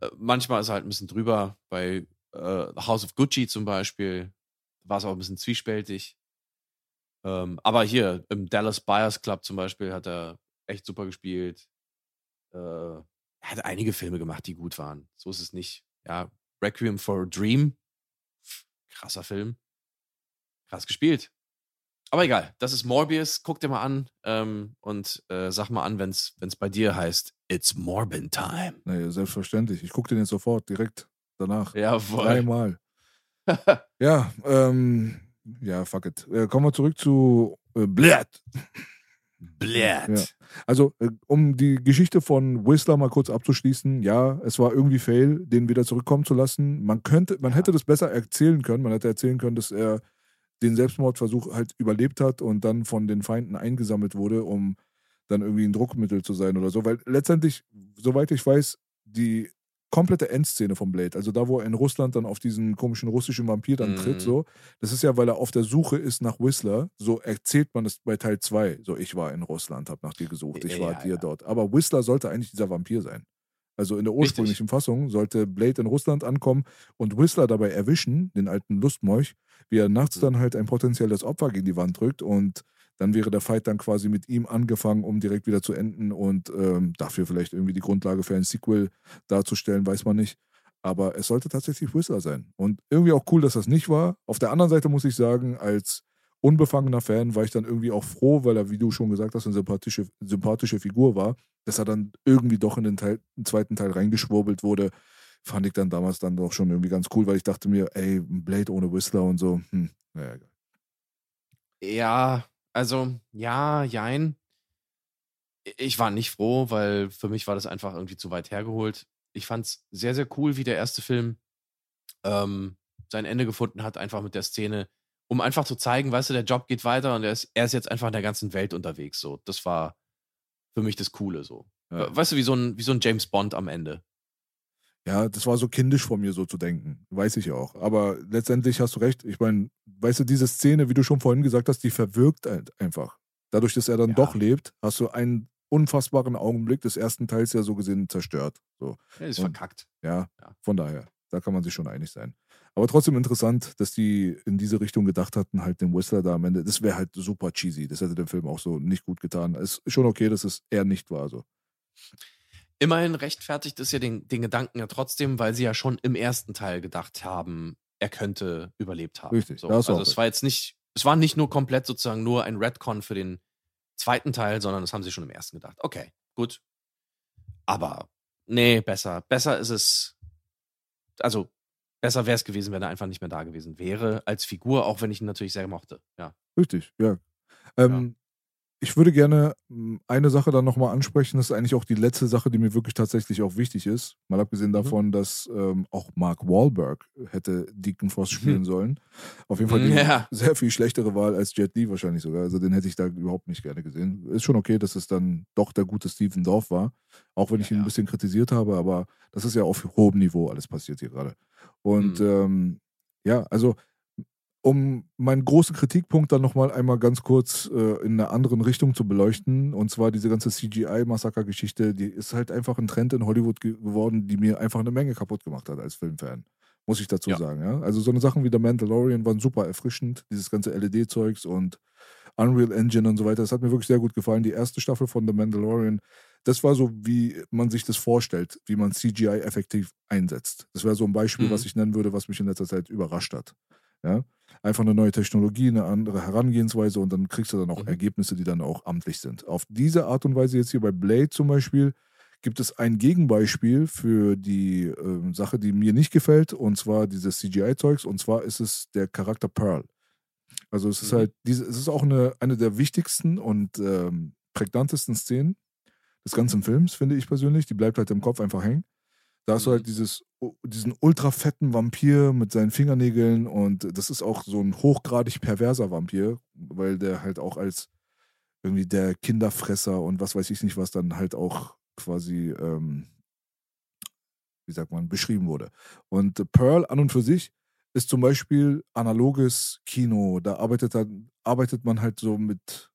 Äh, manchmal ist er halt ein bisschen drüber. Bei äh, House of Gucci zum Beispiel war es auch ein bisschen zwiespältig. Ähm, aber hier im Dallas Buyers Club zum Beispiel hat er echt super gespielt. Äh, er hat einige Filme gemacht, die gut waren. So ist es nicht. Ja, Requiem for a Dream. Krasser Film. Krass gespielt. Aber egal, das ist Morbius. Guck dir mal an ähm, und äh, sag mal an, wenn es bei dir heißt, It's Morbin Time. Nee, selbstverständlich. Ich gucke den jetzt sofort, direkt danach. Jawohl. Dreimal. Ja, ähm, ja, fuck it. Äh, kommen wir zurück zu äh, Blät. Blätt. Ja. Also, äh, um die Geschichte von Whistler mal kurz abzuschließen, ja, es war irgendwie fail, den wieder zurückkommen zu lassen. Man könnte, man Ja. hätte das besser erzählen können. Man hätte erzählen können, dass er den Selbstmordversuch halt überlebt hat und dann von den Feinden eingesammelt wurde, um dann irgendwie ein Druckmittel zu sein oder so. Weil letztendlich, soweit ich weiß, die komplette Endszene vom Blade, also da, wo er in Russland dann auf diesen komischen russischen Vampir dann Mhm. tritt, so, das ist ja, weil er auf der Suche ist nach Whistler. So erzählt man es bei Teil 2. So, ich war in Russland, hab nach dir gesucht, ich war Ja, dir ja. dort. Aber Whistler sollte eigentlich dieser Vampir sein. Also in der ursprünglichen Fassung sollte Blade in Russland ankommen und Whistler dabei erwischen, den alten Lustmolch, wie er nachts Mhm. dann halt ein potenzielles Opfer gegen die Wand drückt und dann wäre der Fight dann quasi mit ihm angefangen, um direkt wieder zu enden und ähm, dafür vielleicht irgendwie die Grundlage für ein Sequel darzustellen, weiß man nicht. Aber es sollte tatsächlich Whistler sein. Und irgendwie auch cool, dass das nicht war. Auf der anderen Seite muss ich sagen, als unbefangener Fan war ich dann irgendwie auch froh, weil er, wie du schon gesagt hast, eine sympathische, sympathische Figur war, dass er dann irgendwie doch in den, Teil, den zweiten Teil reingeschwurbelt wurde. Fand ich dann damals dann doch schon irgendwie ganz cool, weil ich dachte mir, ey, Blade ohne Whistler und so, hm, naja, egal. Ja, also, ja, jein. Ich war nicht froh, weil für mich war das einfach irgendwie zu weit hergeholt. Ich fand's sehr, sehr cool, wie der erste Film ähm, sein Ende gefunden hat, einfach mit der Szene, um einfach zu zeigen, weißt du, der Job geht weiter und er ist, er ist jetzt einfach in der ganzen Welt unterwegs. So, das war für mich das Coole so. Ja. Weißt du, wie so ein, wie so ein James Bond am Ende. Ja, das war so kindisch von mir so zu denken. Weiß ich auch. Aber letztendlich hast du recht. Ich meine, weißt du, diese Szene, wie du schon vorhin gesagt hast, die verwirkt halt einfach. Dadurch, dass er dann Ja. doch lebt, hast du einen unfassbaren Augenblick des ersten Teils ja so gesehen zerstört. So, Er ist Und- verkackt. ja, Ja. von daher, da kann man sich schon einig sein. Aber trotzdem interessant, dass die in diese Richtung gedacht hatten, halt den Whistler da am Ende. Das wäre halt super cheesy. Das hätte dem Film auch so nicht gut getan. Es ist schon okay, dass es eher nicht war. So. Immerhin rechtfertigt es ja den, den Gedanken ja trotzdem, weil sie ja schon im ersten Teil gedacht haben, er könnte überlebt haben. Richtig, So, also es war jetzt nicht, es war nicht nur komplett sozusagen nur ein Redcon für den zweiten Teil, sondern das haben sie schon im ersten gedacht. Okay, gut. Aber nee, besser. Besser ist es. Also, besser wäre es gewesen, wenn er einfach nicht mehr da gewesen wäre als Figur, auch wenn ich ihn natürlich sehr mochte. Ja. Richtig, ja. Ähm, ich würde gerne mh, eine Sache dann nochmal ansprechen. Das ist eigentlich auch die letzte Sache, die mir wirklich tatsächlich auch wichtig ist. Mal abgesehen Mhm. davon, dass ähm, auch Mark Wahlberg hätte Deacon Frost spielen sollen. Auf jeden Fall die Mhm, Ja. sehr viel schlechtere Wahl als Jet Li wahrscheinlich sogar. Also den hätte ich da überhaupt nicht gerne gesehen. Ist schon okay, dass es dann doch der gute Stephen Dorff war. Auch wenn ich ihn ein bisschen kritisiert habe, aber das ist ja auf hohem Niveau alles passiert hier gerade. Und Mhm. ähm, ja, also um meinen großen Kritikpunkt dann nochmal einmal ganz kurz äh, in einer anderen Richtung zu beleuchten, und zwar diese ganze CGI-Massaker-Geschichte, die ist halt einfach ein Trend in Hollywood ge geworden, die mir einfach eine Menge kaputt gemacht hat als Filmfan. Muss ich dazu Ja. sagen, ja. Also so eine Sachen wie The Mandalorian waren super erfrischend, dieses ganze LED-Zeugs und Unreal Engine und so weiter. Das hat mir wirklich sehr gut gefallen. Die erste Staffel von The Mandalorian, das war so, wie man sich das vorstellt, wie man CGI effektiv einsetzt. Das wäre so ein Beispiel, Mhm. was ich nennen würde, was mich in letzter Zeit überrascht hat. Ja? Einfach eine neue Technologie, eine andere Herangehensweise und dann kriegst du dann auch Mhm. Ergebnisse, die dann auch amtlich sind. Auf diese Art und Weise jetzt hier bei Blade zum Beispiel gibt es ein Gegenbeispiel für die ähm, Sache, die mir nicht gefällt, und zwar dieses CGI-Zeugs, und zwar ist es der Charakter Pearl. Also es ist Mhm. halt, diese, es ist auch eine, eine der wichtigsten und ähm, prägnantesten Szenen des ganzen Films, finde ich persönlich. Die bleibt halt im Kopf einfach hängen. Da hast du Mhm. halt dieses, diesen ultra fetten Vampir mit seinen Fingernägeln und das ist auch so ein hochgradig perverser Vampir, weil der halt auch als irgendwie der Kinderfresser und was weiß ich nicht was dann halt auch quasi, ähm, wie sagt man, beschrieben wurde. Und Pearl an und für sich ist zum Beispiel analoges Kino. Da arbeitet, arbeitet man halt so mit,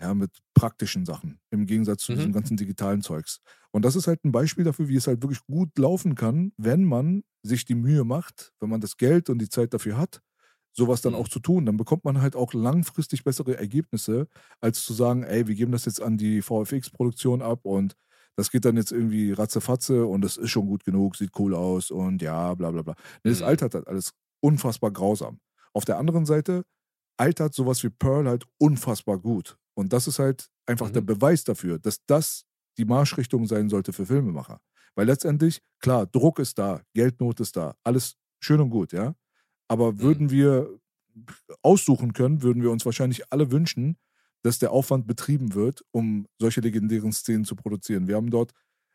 ja, mit praktischen Sachen im Gegensatz zu Mhm. diesem ganzen digitalen Zeugs. Und das ist halt ein Beispiel dafür, wie es halt wirklich gut laufen kann, wenn man sich die Mühe macht, wenn man das Geld und die Zeit dafür hat, sowas dann Mhm. auch zu tun. Dann bekommt man halt auch langfristig bessere Ergebnisse, als zu sagen, ey, wir geben das jetzt an die VFX-Produktion ab und das geht dann jetzt irgendwie ratzefatze und das ist schon gut genug, sieht cool aus und ja, bla bla bla. Das Mhm. altert halt alles unfassbar grausam. Auf der anderen Seite altert sowas wie Pearl halt unfassbar gut. Und das ist halt einfach Mhm. der Beweis dafür, dass das die Marschrichtung sein sollte für Filmemacher. Weil letztendlich, klar, Druck ist da, Geldnot ist da, alles schön und gut, ja. Aber würden wir aussuchen können, würden wir uns wahrscheinlich alle wünschen, dass der Aufwand betrieben wird, um solche legendären Szenen zu produzieren. Wir haben dort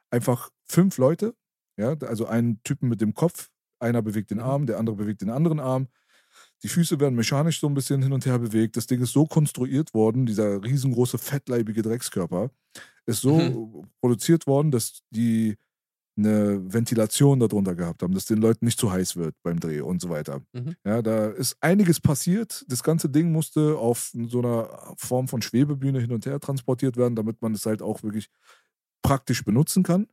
einfach fünf Leute, ja, also einen Typen mit dem Kopf, einer bewegt den Mhm. Arm, der andere bewegt den anderen Arm. Die Füße werden mechanisch so ein bisschen hin und her bewegt. Das Ding ist so konstruiert worden, dieser riesengroße, fettleibige Dreckskörper ist so Mhm. produziert worden, dass die eine Ventilation darunter gehabt haben, dass den Leuten nicht zu heiß wird beim Dreh und so weiter. Mhm. Ja, da ist einiges passiert. Das ganze Ding musste auf so einer Form von Schwebebühne hin und her transportiert werden, damit man es halt auch wirklich praktisch benutzen kann.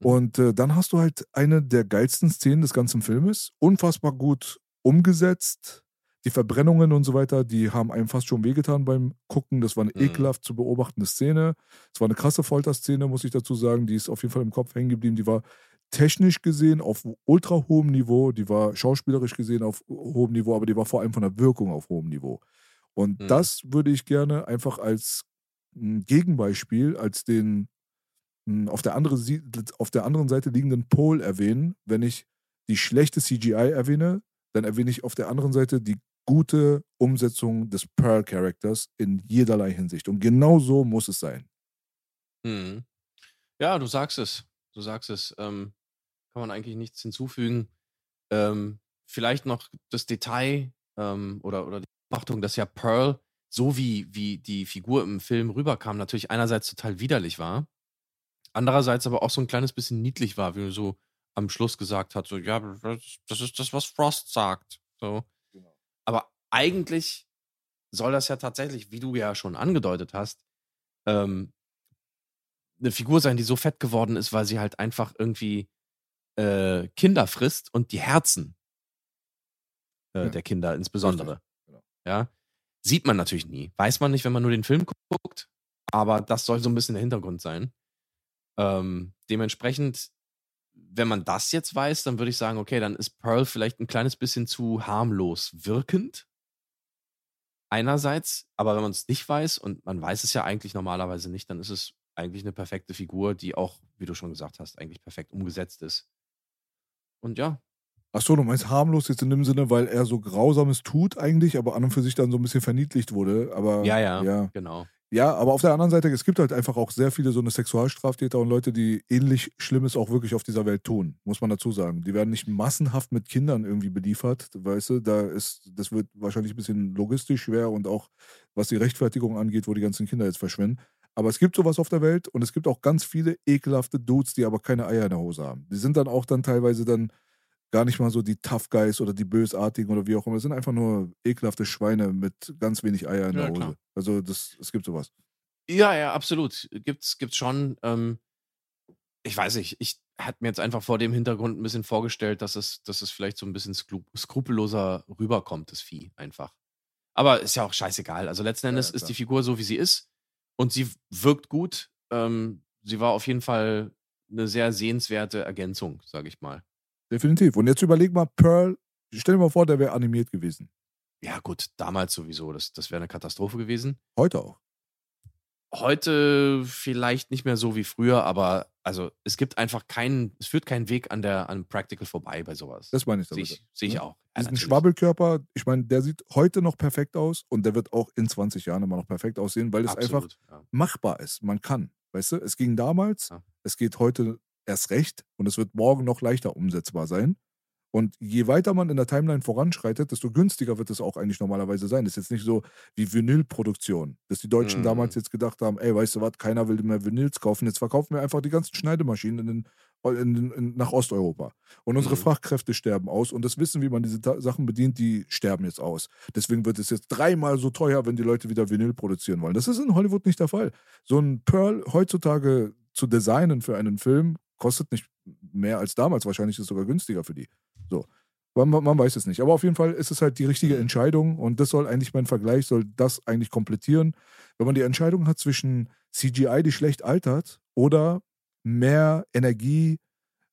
Mhm. Und äh, dann hast du halt eine der geilsten Szenen des ganzen Filmes. Unfassbar gut umgesetzt. Die Verbrennungen und so weiter, die haben einem fast schon wehgetan beim Gucken. Das war eine Mhm. ekelhaft zu beobachtende Szene. Es war eine krasse Folterszene, muss ich dazu sagen. Die ist auf jeden Fall im Kopf hängen geblieben. Die war technisch gesehen auf ultra hohem Niveau. Die war schauspielerisch gesehen auf hohem Niveau, aber die war vor allem von der Wirkung auf hohem Niveau. Und Mhm. das würde ich gerne einfach als ein Gegenbeispiel, als den mh, auf der, andere, auf der anderen Seite liegenden Pol erwähnen. Wenn ich die schlechte CGI erwähne, dann erwähne ich auf der anderen Seite die gute Umsetzung des Pearl-Charakters in jederlei Hinsicht. Und genau so muss es sein. Mhm. Ja, du sagst es. Du sagst es. Ähm, kann man eigentlich nichts hinzufügen. Ähm, vielleicht noch das Detail ähm, oder, oder die Beobachtung, dass ja Pearl, so wie, wie die Figur im Film rüberkam, natürlich einerseits total widerlich war, andererseits aber auch so ein kleines bisschen niedlich war, wie so am Schluss gesagt hat, so, ja, das, ist das, was Frost sagt. So. Aber eigentlich soll das ja tatsächlich, wie du ja schon angedeutet hast, ähm, eine Figur sein, die so fett geworden ist, weil sie halt einfach irgendwie äh, Kinder frisst und die Herzen äh, Ja. der Kinder insbesondere. Genau. Ja. Sieht man natürlich nie. Weiß man nicht, wenn man nur den Film guckt, aber das soll so ein bisschen der Hintergrund sein. Ähm, dementsprechend, wenn man das jetzt weiß, dann würde ich sagen, okay, dann ist Pearl vielleicht ein kleines bisschen zu harmlos wirkend. Einerseits, aber wenn man es nicht weiß und man weiß es ja eigentlich normalerweise nicht, dann ist es eigentlich eine perfekte Figur, die auch, wie du schon gesagt hast, eigentlich perfekt umgesetzt ist. Und ja, Achso, du meinst harmlos jetzt in dem Sinne, weil er so Grausames tut eigentlich, aber an und für sich dann so ein bisschen verniedlicht wurde. Aber ja, ja, ja. genau. Ja, aber auf der anderen Seite, es gibt halt einfach auch sehr viele so eine Sexualstraftäter und Leute, die ähnlich Schlimmes auch wirklich auf dieser Welt tun, muss man dazu sagen. Die werden nicht massenhaft mit Kindern irgendwie beliefert, weißt du, da ist, das wird wahrscheinlich ein bisschen logistisch schwer und auch was die Rechtfertigung angeht, wo die ganzen Kinder jetzt verschwinden. Aber es gibt sowas auf der Welt und es gibt auch ganz viele ekelhafte Dudes, die aber keine Eier in der Hose haben. Die sind dann auch dann teilweise dann gar nicht mal so die Tough Guys oder die Bösartigen oder wie auch immer. Es sind einfach nur ekelhafte Schweine mit ganz wenig Eier in Ja, der Hose. klar. Also das, es gibt sowas. Ja, ja, absolut. Gibt's, gibt's schon. Ähm, ich weiß nicht, ich hatte mir jetzt einfach vor dem Hintergrund ein bisschen vorgestellt, dass es, dass es vielleicht so ein bisschen skru skrupelloser rüberkommt, das Vieh einfach. Aber ist ja auch scheißegal. Also letzten Endes ja, ist die Figur so, wie sie ist. Und sie wirkt gut. Ähm, sie war auf jeden Fall eine sehr sehenswerte Ergänzung, sage ich mal. Definitiv. Und jetzt überleg mal, Pearl, stell dir mal vor, der wäre animiert gewesen. Ja, gut, damals sowieso. Das, das wäre eine Katastrophe gewesen. Heute auch. Heute vielleicht nicht mehr so wie früher, aber also es gibt einfach keinen, es führt keinen Weg an der an Practical vorbei bei sowas. Das meine ich Sehe damit. ich, sehe ich ne? auch. Ja, Diesen natürlich. Schwabbelkörper, ich meine, der sieht heute noch perfekt aus und der wird auch in 20 Jahren immer noch perfekt aussehen, weil es einfach Absolut, ja. machbar ist. Man kann. Weißt du, es ging damals, Ja. es geht heute erst recht und es wird morgen noch leichter umsetzbar sein. Und je weiter man in der Timeline voranschreitet, desto günstiger wird es auch eigentlich normalerweise sein. Das ist jetzt nicht so wie Vinylproduktion, dass die Deutschen Mhm. damals jetzt gedacht haben, ey, weißt du was, keiner will mehr Vinyls kaufen, jetzt verkaufen wir einfach die ganzen Schneidemaschinen in den, in den, in, nach Osteuropa. Und unsere Mhm. Fachkräfte sterben aus und das Wissen, wie man diese Ta Sachen bedient, die sterben jetzt aus. Deswegen wird es jetzt dreimal so teuer, wenn die Leute wieder Vinyl produzieren wollen. Das ist in Hollywood nicht der Fall. So ein Pearl heutzutage zu designen für einen Film kostet nicht mehr als damals. Wahrscheinlich ist es sogar günstiger für die. So. Man, man weiß es nicht. Aber auf jeden Fall ist es halt die richtige Entscheidung und das soll eigentlich mein Vergleich, soll das eigentlich komplettieren. Wenn man die Entscheidung hat zwischen CGI, die schlecht altert, oder mehr Energie,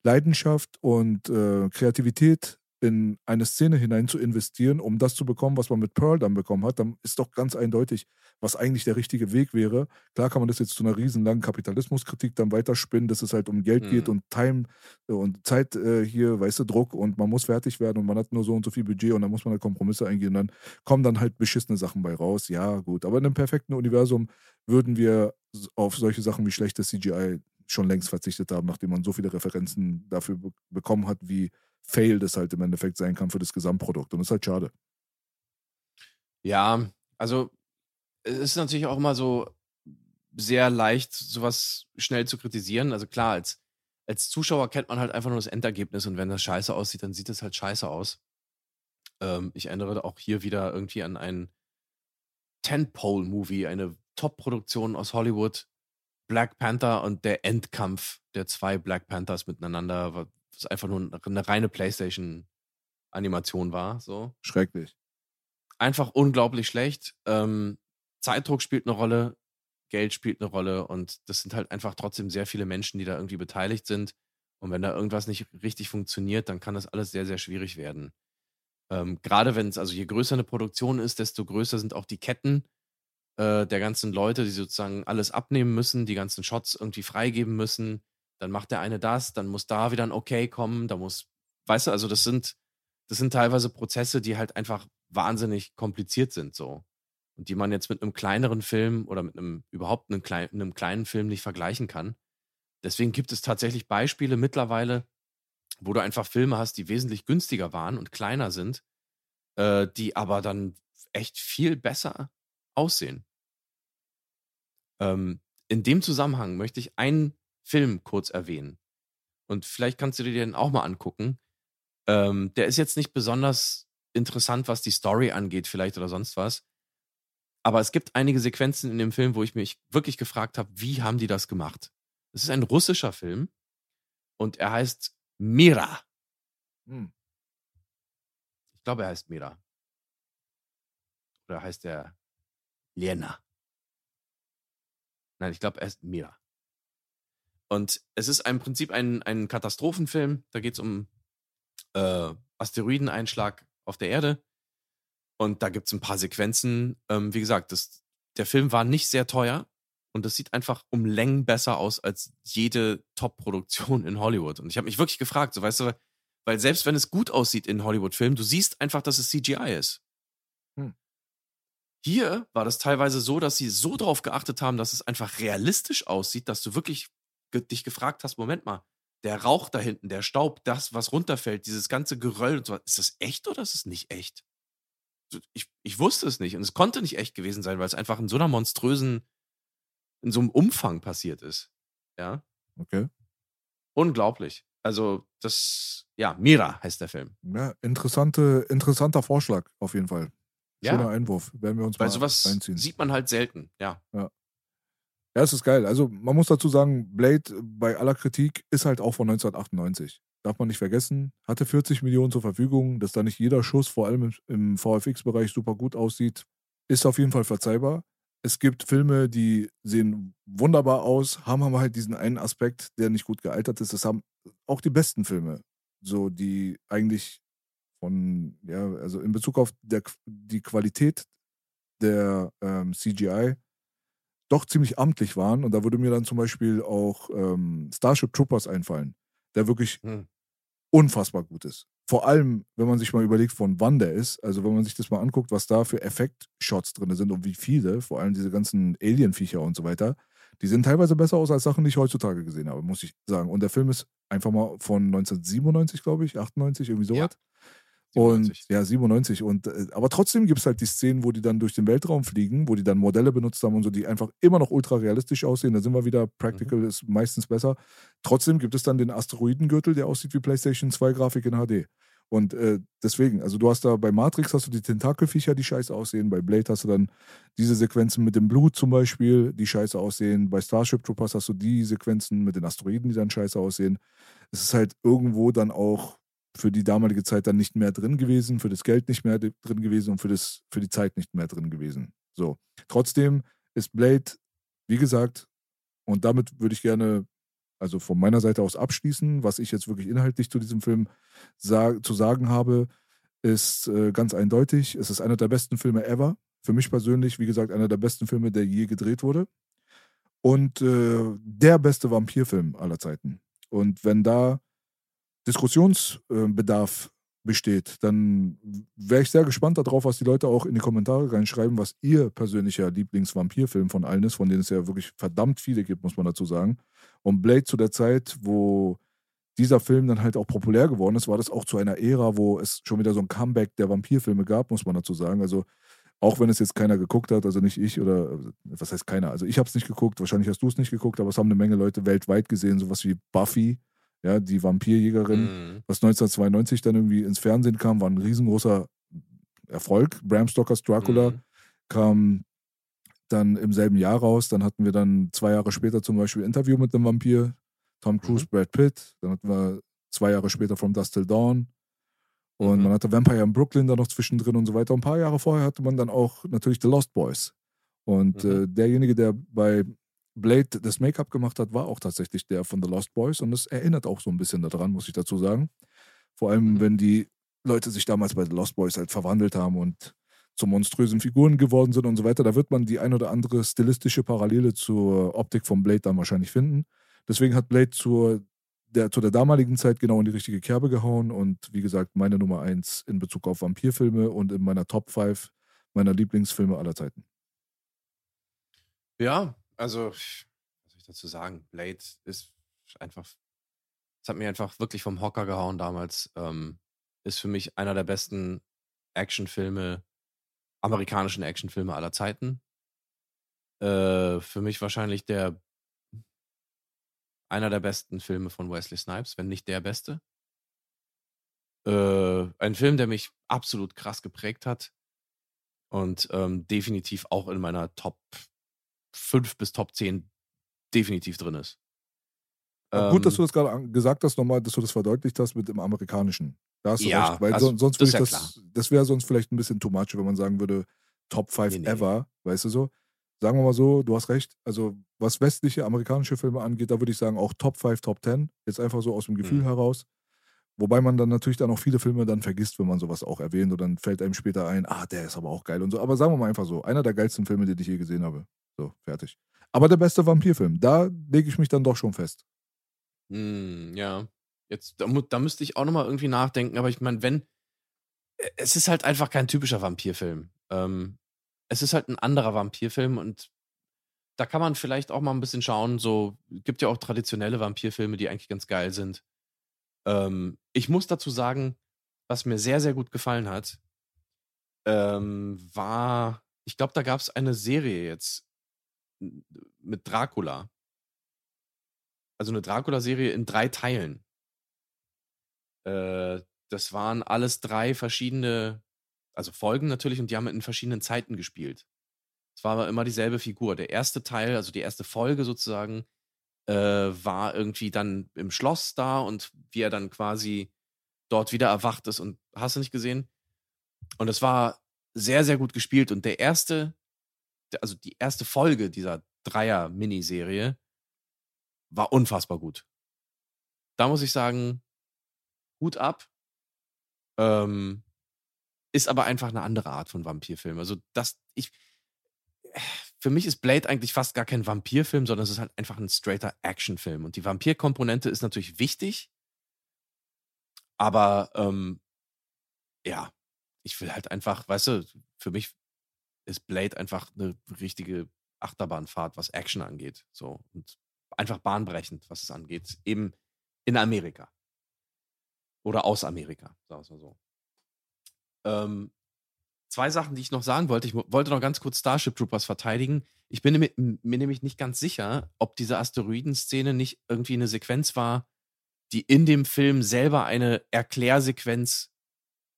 Leidenschaft und äh, Kreativität in eine Szene hinein zu investieren, um das zu bekommen, was man mit Pearl dann bekommen hat, dann ist doch ganz eindeutig, was eigentlich der richtige Weg wäre. Klar kann man das jetzt zu einer riesenlangen Kapitalismuskritik dann weiterspinnen, dass es halt um Geld Mhm. geht und Time äh, und Zeit äh, hier, weißt du, Druck und man muss fertig werden und man hat nur so und so viel Budget und dann muss man halt Kompromisse eingehen. Dann kommen dann halt beschissene Sachen bei raus. Ja, gut. Aber in einem perfekten Universum würden wir auf solche Sachen wie schlechtes CGI schon längst verzichtet haben, nachdem man so viele Referenzen dafür be bekommen hat, wie fail das halt im Endeffekt sein kann für das Gesamtprodukt. Und das ist halt schade. Ja, also es ist natürlich auch immer so sehr leicht, sowas schnell zu kritisieren. Also klar, als, als Zuschauer kennt man halt einfach nur das Endergebnis und wenn das scheiße aussieht, dann sieht es halt scheiße aus. Ähm, ich erinnere auch hier wieder irgendwie an ein Tentpole-Movie, eine Top-Produktion aus Hollywood, Black Panther und der Endkampf der zwei Black Panthers miteinander, was einfach nur eine reine PlayStation-Animation war. So Schrecklich. einfach unglaublich schlecht. Ähm, Zeitdruck spielt eine Rolle, Geld spielt eine Rolle und das sind halt einfach trotzdem sehr viele Menschen, die da irgendwie beteiligt sind. Und wenn da irgendwas nicht richtig funktioniert, dann kann das alles sehr, sehr schwierig werden. Ähm, Gerade wenn es, also je größer eine Produktion ist, desto größer sind auch die Ketten äh, der ganzen Leute, die sozusagen alles abnehmen müssen, die ganzen Shots irgendwie freigeben müssen. Dann macht der eine das, dann muss da wieder ein Okay kommen, da muss, weißt du, also das sind, das sind teilweise Prozesse, die halt einfach wahnsinnig kompliziert sind so. Und die man jetzt mit einem kleineren Film oder mit einem überhaupt einem, klein, einem kleinen Film nicht vergleichen kann. Deswegen gibt es tatsächlich Beispiele mittlerweile, wo du einfach Filme hast, die wesentlich günstiger waren und kleiner sind, äh, die aber dann echt viel besser aussehen. Ähm, in dem Zusammenhang möchte ich einen Film kurz erwähnen. Und vielleicht kannst du dir den auch mal angucken. Ähm, der ist jetzt nicht besonders interessant, was die Story angeht, vielleicht oder sonst was. Aber es gibt einige Sequenzen in dem Film, wo ich mich wirklich gefragt habe, wie haben die das gemacht? Es ist ein russischer Film und er heißt Mira. Hm. Ich glaube, er heißt Mira. Oder heißt er Lena? Nein, ich glaube, er ist Mira. Und es ist im Prinzip ein, ein Katastrophenfilm. Da geht es um äh, Asteroideneinschlag auf der Erde. Und da gibt es ein paar Sequenzen. Ähm, wie gesagt, das, der Film war nicht sehr teuer. Und das sieht einfach um Längen besser aus als jede Top-Produktion in Hollywood. Und ich habe mich wirklich gefragt, so weißt du, weil selbst wenn es gut aussieht in Hollywood-Filmen, du siehst einfach, dass es CGI ist. Hm. Hier war das teilweise so, dass sie so drauf geachtet haben, dass es einfach realistisch aussieht, dass du wirklich dich gefragt hast: „Moment mal, der Rauch da hinten, der Staub, das, was runterfällt, dieses ganze Geröll und so ist das echt oder ist es nicht echt?“ So, ich ich wusste es nicht und es konnte nicht echt gewesen sein, weil es einfach in so einer monströsen in so einem Umfang passiert ist. Ja? Okay. Unglaublich. Also, das ja, Mira heißt der Film. Ja, interessante, interessanter Vorschlag auf jeden Fall. Schöner Ja, Einwurf. Werden wir uns weil mal sowas reinziehen. sieht man halt selten, ja. Ja, es ist geil. Also man muss dazu sagen, Blade bei aller Kritik ist halt auch von 1998. Darf man nicht vergessen. Hatte 40 Millionen zur Verfügung. Dass da nicht jeder Schuss, vor allem im, im VFX-Bereich, super gut aussieht, ist auf jeden Fall verzeihbar. Es gibt Filme, die sehen wunderbar aus, haben aber halt diesen einen Aspekt, der nicht gut gealtert ist. Das haben auch die besten Filme. So, die eigentlich von, ja, also in Bezug auf der, die Qualität der ähm, CGI doch ziemlich amtlich waren. Und da würde mir dann zum Beispiel auch ähm, Starship Troopers einfallen, der wirklich Hm. unfassbar gut ist. Vor allem, wenn man sich mal überlegt, von wann der ist. Also wenn man sich das mal anguckt, was da für Effektshots drin sind und wie viele, vor allem diese ganzen Alien-Viecher und so weiter, die sehen teilweise besser aus als Sachen, die ich heutzutage gesehen habe, muss ich sagen. Und der Film ist einfach mal von 1997, glaube ich, 98, irgendwie sowas. Ja, Und 97. ja, 97. Und, äh, aber trotzdem gibt es halt die Szenen, wo die dann durch den Weltraum fliegen, wo die dann Modelle benutzt haben und so, die einfach immer noch ultra realistisch aussehen. Da sind wir wieder, Practical Mhm. ist meistens besser. Trotzdem gibt es dann den Asteroidengürtel, der aussieht wie PlayStation 2 Grafik in HD. Und äh, deswegen, also du hast da bei Matrix hast du die Tentakelviecher, die scheiße aussehen. Bei Blade hast du dann diese Sequenzen mit dem Blut zum Beispiel, die scheiße aussehen. Bei Starship Troopers hast du die Sequenzen mit den Asteroiden, die dann scheiße aussehen. Es ist halt irgendwo dann auch für die damalige Zeit dann nicht mehr drin gewesen, für das Geld nicht mehr drin gewesen und für, das, für die Zeit nicht mehr drin gewesen. So. Trotzdem ist Blade, wie gesagt, und damit würde ich gerne, also von meiner Seite aus abschließen, was ich jetzt wirklich inhaltlich zu diesem Film sag, zu sagen habe, ist äh, ganz eindeutig. Es ist einer der besten Filme ever. Für mich persönlich, wie gesagt, einer der besten Filme, der je gedreht wurde. Und äh, der beste Vampirfilm aller Zeiten. Und wenn da Diskussionsbedarf besteht, dann wäre ich sehr gespannt darauf, was die Leute auch in die Kommentare reinschreiben, was ihr persönlicher Lieblingsvampirfilm von allen ist, von denen es ja wirklich verdammt viele gibt, muss man dazu sagen. Und Blade zu der Zeit, wo dieser Film dann halt auch populär geworden ist, war das auch zu einer Ära, wo es schon wieder so ein Comeback der Vampirfilme gab, muss man dazu sagen. Also auch wenn es jetzt keiner geguckt hat, also nicht ich oder was heißt keiner, also ich habe es nicht geguckt, wahrscheinlich hast du es nicht geguckt, aber es haben eine Menge Leute weltweit gesehen, sowas wie Buffy, ja, die Vampirjägerin, Mhm. was 1992 dann irgendwie ins Fernsehen kam, war ein riesengroßer Erfolg. Bram Stokers Dracula Mhm. kam dann im selben Jahr raus. Dann hatten wir dann zwei Jahre später zum Beispiel Interview mit einem Vampir, Tom Cruise, Mhm. Brad Pitt. Dann hatten wir zwei Jahre später From Dust Till Dawn. Und Mhm. man hatte Vampire in Brooklyn da noch zwischendrin und so weiter. Und ein paar Jahre vorher hatte man dann auch natürlich The Lost Boys. Und Mhm. äh, derjenige, der bei Blade das Make-up gemacht hat, war auch tatsächlich der von The Lost Boys. Und das erinnert auch so ein bisschen daran, muss ich dazu sagen. Vor allem, Mhm. wenn die Leute sich damals bei The Lost Boys halt verwandelt haben und zu monströsen Figuren geworden sind und so weiter. Da wird man die ein oder andere stilistische Parallele zur Optik von Blade dann wahrscheinlich finden. Deswegen hat Blade zur der, zu der damaligen Zeit genau in die richtige Kerbe gehauen und wie gesagt, meine Nummer eins in Bezug auf Vampirfilme und in meiner Top 5 meiner Lieblingsfilme aller Zeiten. Ja, also, was soll ich dazu sagen? Blade ist einfach, es hat mir einfach wirklich vom Hocker gehauen damals. Ähm, ist für mich einer der besten Actionfilme, amerikanischen Actionfilme aller Zeiten. Äh, für mich wahrscheinlich der einer der besten Filme von Wesley Snipes, wenn nicht der beste. Äh, ein Film, der mich absolut krass geprägt hat und ähm, definitiv auch in meiner Top 5 bis Top 10 definitiv drin ist. Aber Gut, dass du Ähm, das gerade gesagt hast, nochmal, dass du das verdeutlicht hast mit dem Amerikanischen. Da hast du Ja, recht, weil also, son- sonst das würde ist ich ja das, das wäre sonst vielleicht ein bisschen too much, wenn man sagen würde, Top 5 Nee, nee. ever, weißt du so? Sagen wir mal so, du hast recht. Also, was westliche amerikanische Filme angeht, da würde ich sagen auch Top 5, Top 10. Jetzt einfach so aus dem Gefühl Mhm. heraus. Wobei man dann natürlich dann auch viele Filme dann vergisst, wenn man sowas auch erwähnt und dann fällt einem später ein, ah, der ist aber auch geil und so. Aber sagen wir mal einfach so, einer der geilsten Filme, den ich je gesehen habe. So, fertig. Aber der beste Vampirfilm, da lege ich mich dann doch schon fest. Hm, ja. Jetzt, da, da müsste ich auch nochmal irgendwie nachdenken, aber ich meine, wenn. äh, Es ist halt einfach kein typischer Vampirfilm. Ähm, es ist halt ein anderer Vampirfilm und da kann man vielleicht auch mal ein bisschen schauen. So gibt ja auch traditionelle Vampirfilme, die eigentlich ganz geil sind. Ähm, ich muss dazu sagen, was mir sehr, sehr gut gefallen hat, ähm, war, ich glaube, da gab es eine Serie jetzt mit Dracula. Also eine Dracula-Serie in drei Teilen. Äh, das waren alles drei verschiedene, also Folgen natürlich, und die haben in verschiedenen Zeiten gespielt. Es war aber immer dieselbe Figur. Der erste Teil, also die erste Folge sozusagen, äh, war irgendwie dann im Schloss da und wie er dann quasi dort wieder erwacht ist und hast du nicht gesehen? Und es war sehr, sehr gut gespielt. Und der erste, also die erste Folge dieser Dreier-Miniserie war unfassbar gut. Da muss ich sagen, Hut ab. Ähm, ist aber einfach eine andere Art von Vampirfilm. Also das, ich, für mich ist Blade eigentlich fast gar kein Vampirfilm, sondern es ist halt einfach ein straighter Actionfilm. Und die Vampirkomponente ist natürlich wichtig, aber ähm, ja, ich will halt einfach, weißt du, für mich ist Blade einfach eine richtige Achterbahnfahrt, was Action angeht. So und einfach bahnbrechend, was es angeht. Eben in Amerika. Oder aus Amerika, sagen wir es mal so. Ähm, zwei Sachen, die ich noch sagen wollte. Ich wollte noch ganz kurz Starship Troopers verteidigen. Ich bin mir, mir nämlich nicht ganz sicher, ob diese Asteroidenszene nicht irgendwie eine Sequenz war, die in dem Film selber eine Erklärsequenz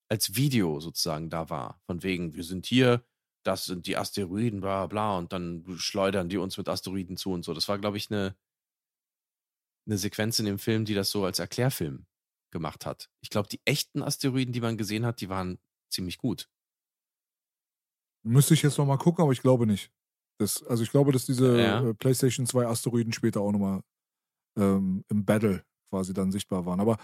als Video sozusagen da war. Von wegen, wir sind hier, das sind die Asteroiden, bla bla, und dann schleudern die uns mit Asteroiden zu und so. Das war, glaube ich, eine, eine Sequenz in dem Film, die das so als Erklärfilm gemacht hat. Ich glaube, die echten Asteroiden, die man gesehen hat, die waren ziemlich gut. Müsste ich jetzt nochmal gucken, aber ich glaube nicht. Das, also ich glaube, dass diese ja. Äh, PlayStation 2 Asteroiden später auch nochmal ähm, im Battle quasi dann sichtbar waren. Aber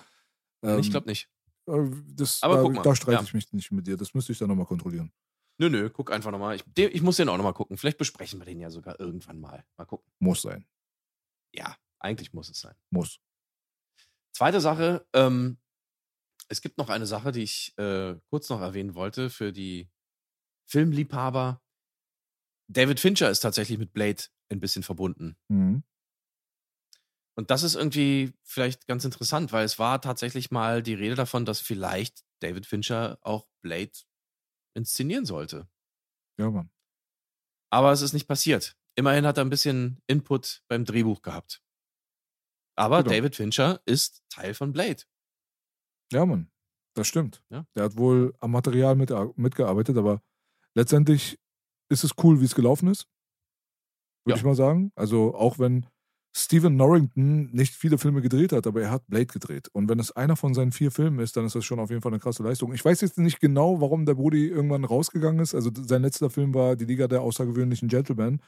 ähm, ich glaube nicht. Äh, das, aber da, da streite ja. ich mich nicht mit dir. Das müsste ich dann nochmal kontrollieren. Nö, nö, guck einfach nochmal. Ich, ich muss den auch nochmal gucken. Vielleicht besprechen wir den ja sogar irgendwann mal. Mal gucken. Muss sein. Ja, eigentlich muss es sein. Muss. Zweite Sache, ähm, es gibt noch eine Sache, die ich äh, kurz noch erwähnen wollte für die Filmliebhaber. David Fincher ist tatsächlich mit Blade ein bisschen verbunden. Mhm. Und das ist irgendwie vielleicht ganz interessant, weil es war tatsächlich mal die Rede davon, dass vielleicht David Fincher auch Blade inszenieren sollte. Ja, Mann. Aber es ist nicht passiert. Immerhin hat er ein bisschen Input beim Drehbuch gehabt. Aber genau. David Fincher ist Teil von Blade. Ja, Mann. Das stimmt. Ja. Der hat wohl am Material mit, mitgearbeitet, aber letztendlich ist es cool, wie es gelaufen ist. Würde ja. ich mal sagen. Also auch wenn Stephen Norrington nicht viele Filme gedreht hat, aber er hat Blade gedreht. Und wenn es einer von seinen vier Filmen ist, dann ist das schon auf jeden Fall eine krasse Leistung. Ich weiß jetzt nicht genau, warum der Brody irgendwann rausgegangen ist. Also sein letzter Film war Die Liga der außergewöhnlichen Gentlemen.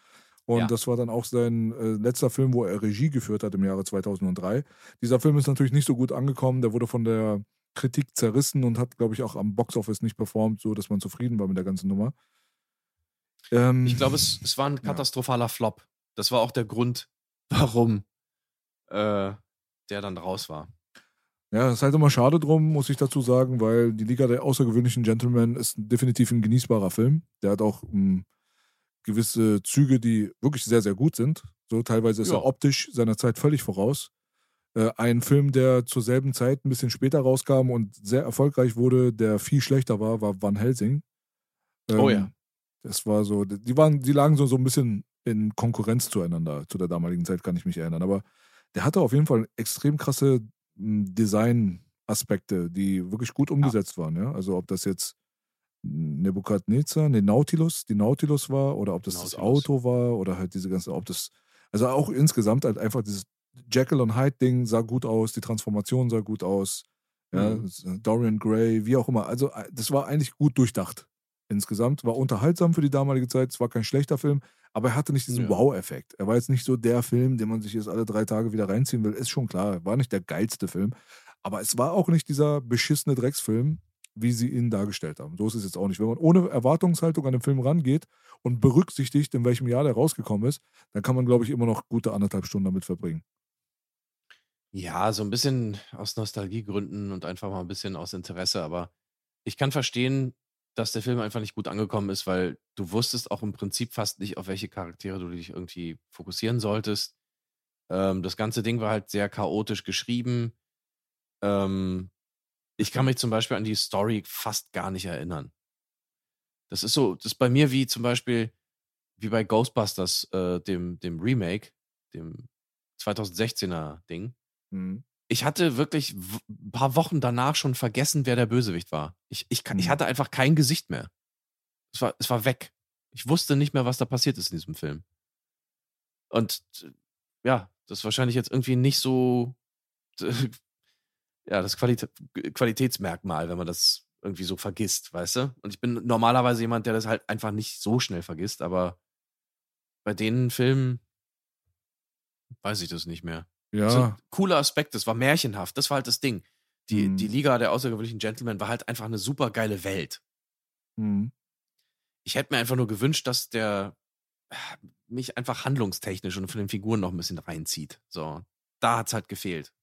Und ja. das war dann auch sein äh, letzter Film, wo er Regie geführt hat im Jahre 2003. Dieser Film ist natürlich nicht so gut angekommen. Der wurde von der Kritik zerrissen und hat, glaube ich, auch am Boxoffice nicht performt, so dass man zufrieden war mit der ganzen Nummer. Ähm, ich glaube, es, es war ein katastrophaler ja. Flop. Das war auch der Grund, warum äh, der dann raus war. Ja, das ist halt immer schade drum, muss ich dazu sagen, weil die Liga der außergewöhnlichen Gentlemen ist definitiv ein genießbarer Film. Der hat auch m, hm, gewisse Züge, die wirklich sehr, sehr gut sind. So teilweise ist ja. er optisch seiner Zeit völlig voraus. Äh, ein Film, der zur selben Zeit ein bisschen später rauskam und sehr erfolgreich wurde, der viel schlechter war, war Van Helsing. Ähm, oh ja. Das war so, die waren, die lagen so, so ein bisschen in Konkurrenz zueinander. Zu der damaligen Zeit kann ich mich erinnern. Aber der hatte auf jeden Fall extrem krasse hm, Design-Aspekte, die wirklich gut umgesetzt ja. waren. Ja? Also ob das jetzt Nebukadnezar, ne, Nautilus, die Nautilus war, oder ob das Nautilus. das Auto war, oder halt diese ganze, ob das, also auch insgesamt halt einfach dieses Jekyll und Hyde-Ding sah gut aus, die Transformation sah gut aus, ja, mhm. Dorian Gray, wie auch immer. Also äh, das war eigentlich gut durchdacht insgesamt. War unterhaltsam für die damalige Zeit. Es war kein schlechter Film, aber er hatte nicht diesen ja. Wow-Effekt. Er war jetzt nicht so der Film, den man sich jetzt alle drei Tage wieder reinziehen will. Ist schon klar, war nicht der geilste Film. Aber es war auch nicht dieser beschissene Drecksfilm, wie sie ihn dargestellt haben. So ist es jetzt auch nicht. Wenn man ohne Erwartungshaltung an den Film rangeht und berücksichtigt, in welchem Jahr der rausgekommen ist, dann kann man, glaube ich, immer noch gute anderthalb Stunden damit verbringen. Ja, so ein bisschen aus Nostalgiegründen und einfach mal ein bisschen aus Interesse. Aber ich kann verstehen, dass der Film einfach nicht gut angekommen ist, weil du wusstest auch im Prinzip fast nicht, auf welche Charaktere du dich irgendwie fokussieren solltest. Ähm, das ganze Ding war halt sehr chaotisch geschrieben. Ähm, ich kann mich zum Beispiel an die Story fast gar nicht erinnern. Das ist so, das ist bei mir wie zum Beispiel, wie bei Ghostbusters, äh, dem, dem Remake, dem 2016er Ding. Mhm. Ich hatte wirklich ein paar Wochen danach schon vergessen, wer der Bösewicht war. Ich, ich, kann- ich Mhm. hatte einfach kein Gesicht mehr. Es war, es war weg. Ich wusste nicht mehr, was da passiert ist in diesem Film. Und ja, das ist wahrscheinlich jetzt irgendwie nicht so ja, das Qualitä Qualitätsmerkmal, wenn man das irgendwie so vergisst, weißt du? Und ich bin normalerweise jemand, der das halt einfach nicht so schnell vergisst, aber bei den Filmen weiß ich das nicht mehr. Ja, So ein cooler Aspekt, das war märchenhaft, das war halt das Ding. Die, Mhm. die Liga der außergewöhnlichen Gentlemen war halt einfach eine super geile Welt. mhm. Ich hätte mir einfach nur gewünscht, dass der äh, mich einfach handlungstechnisch und von den Figuren noch ein bisschen reinzieht. So, da hat's halt gefehlt.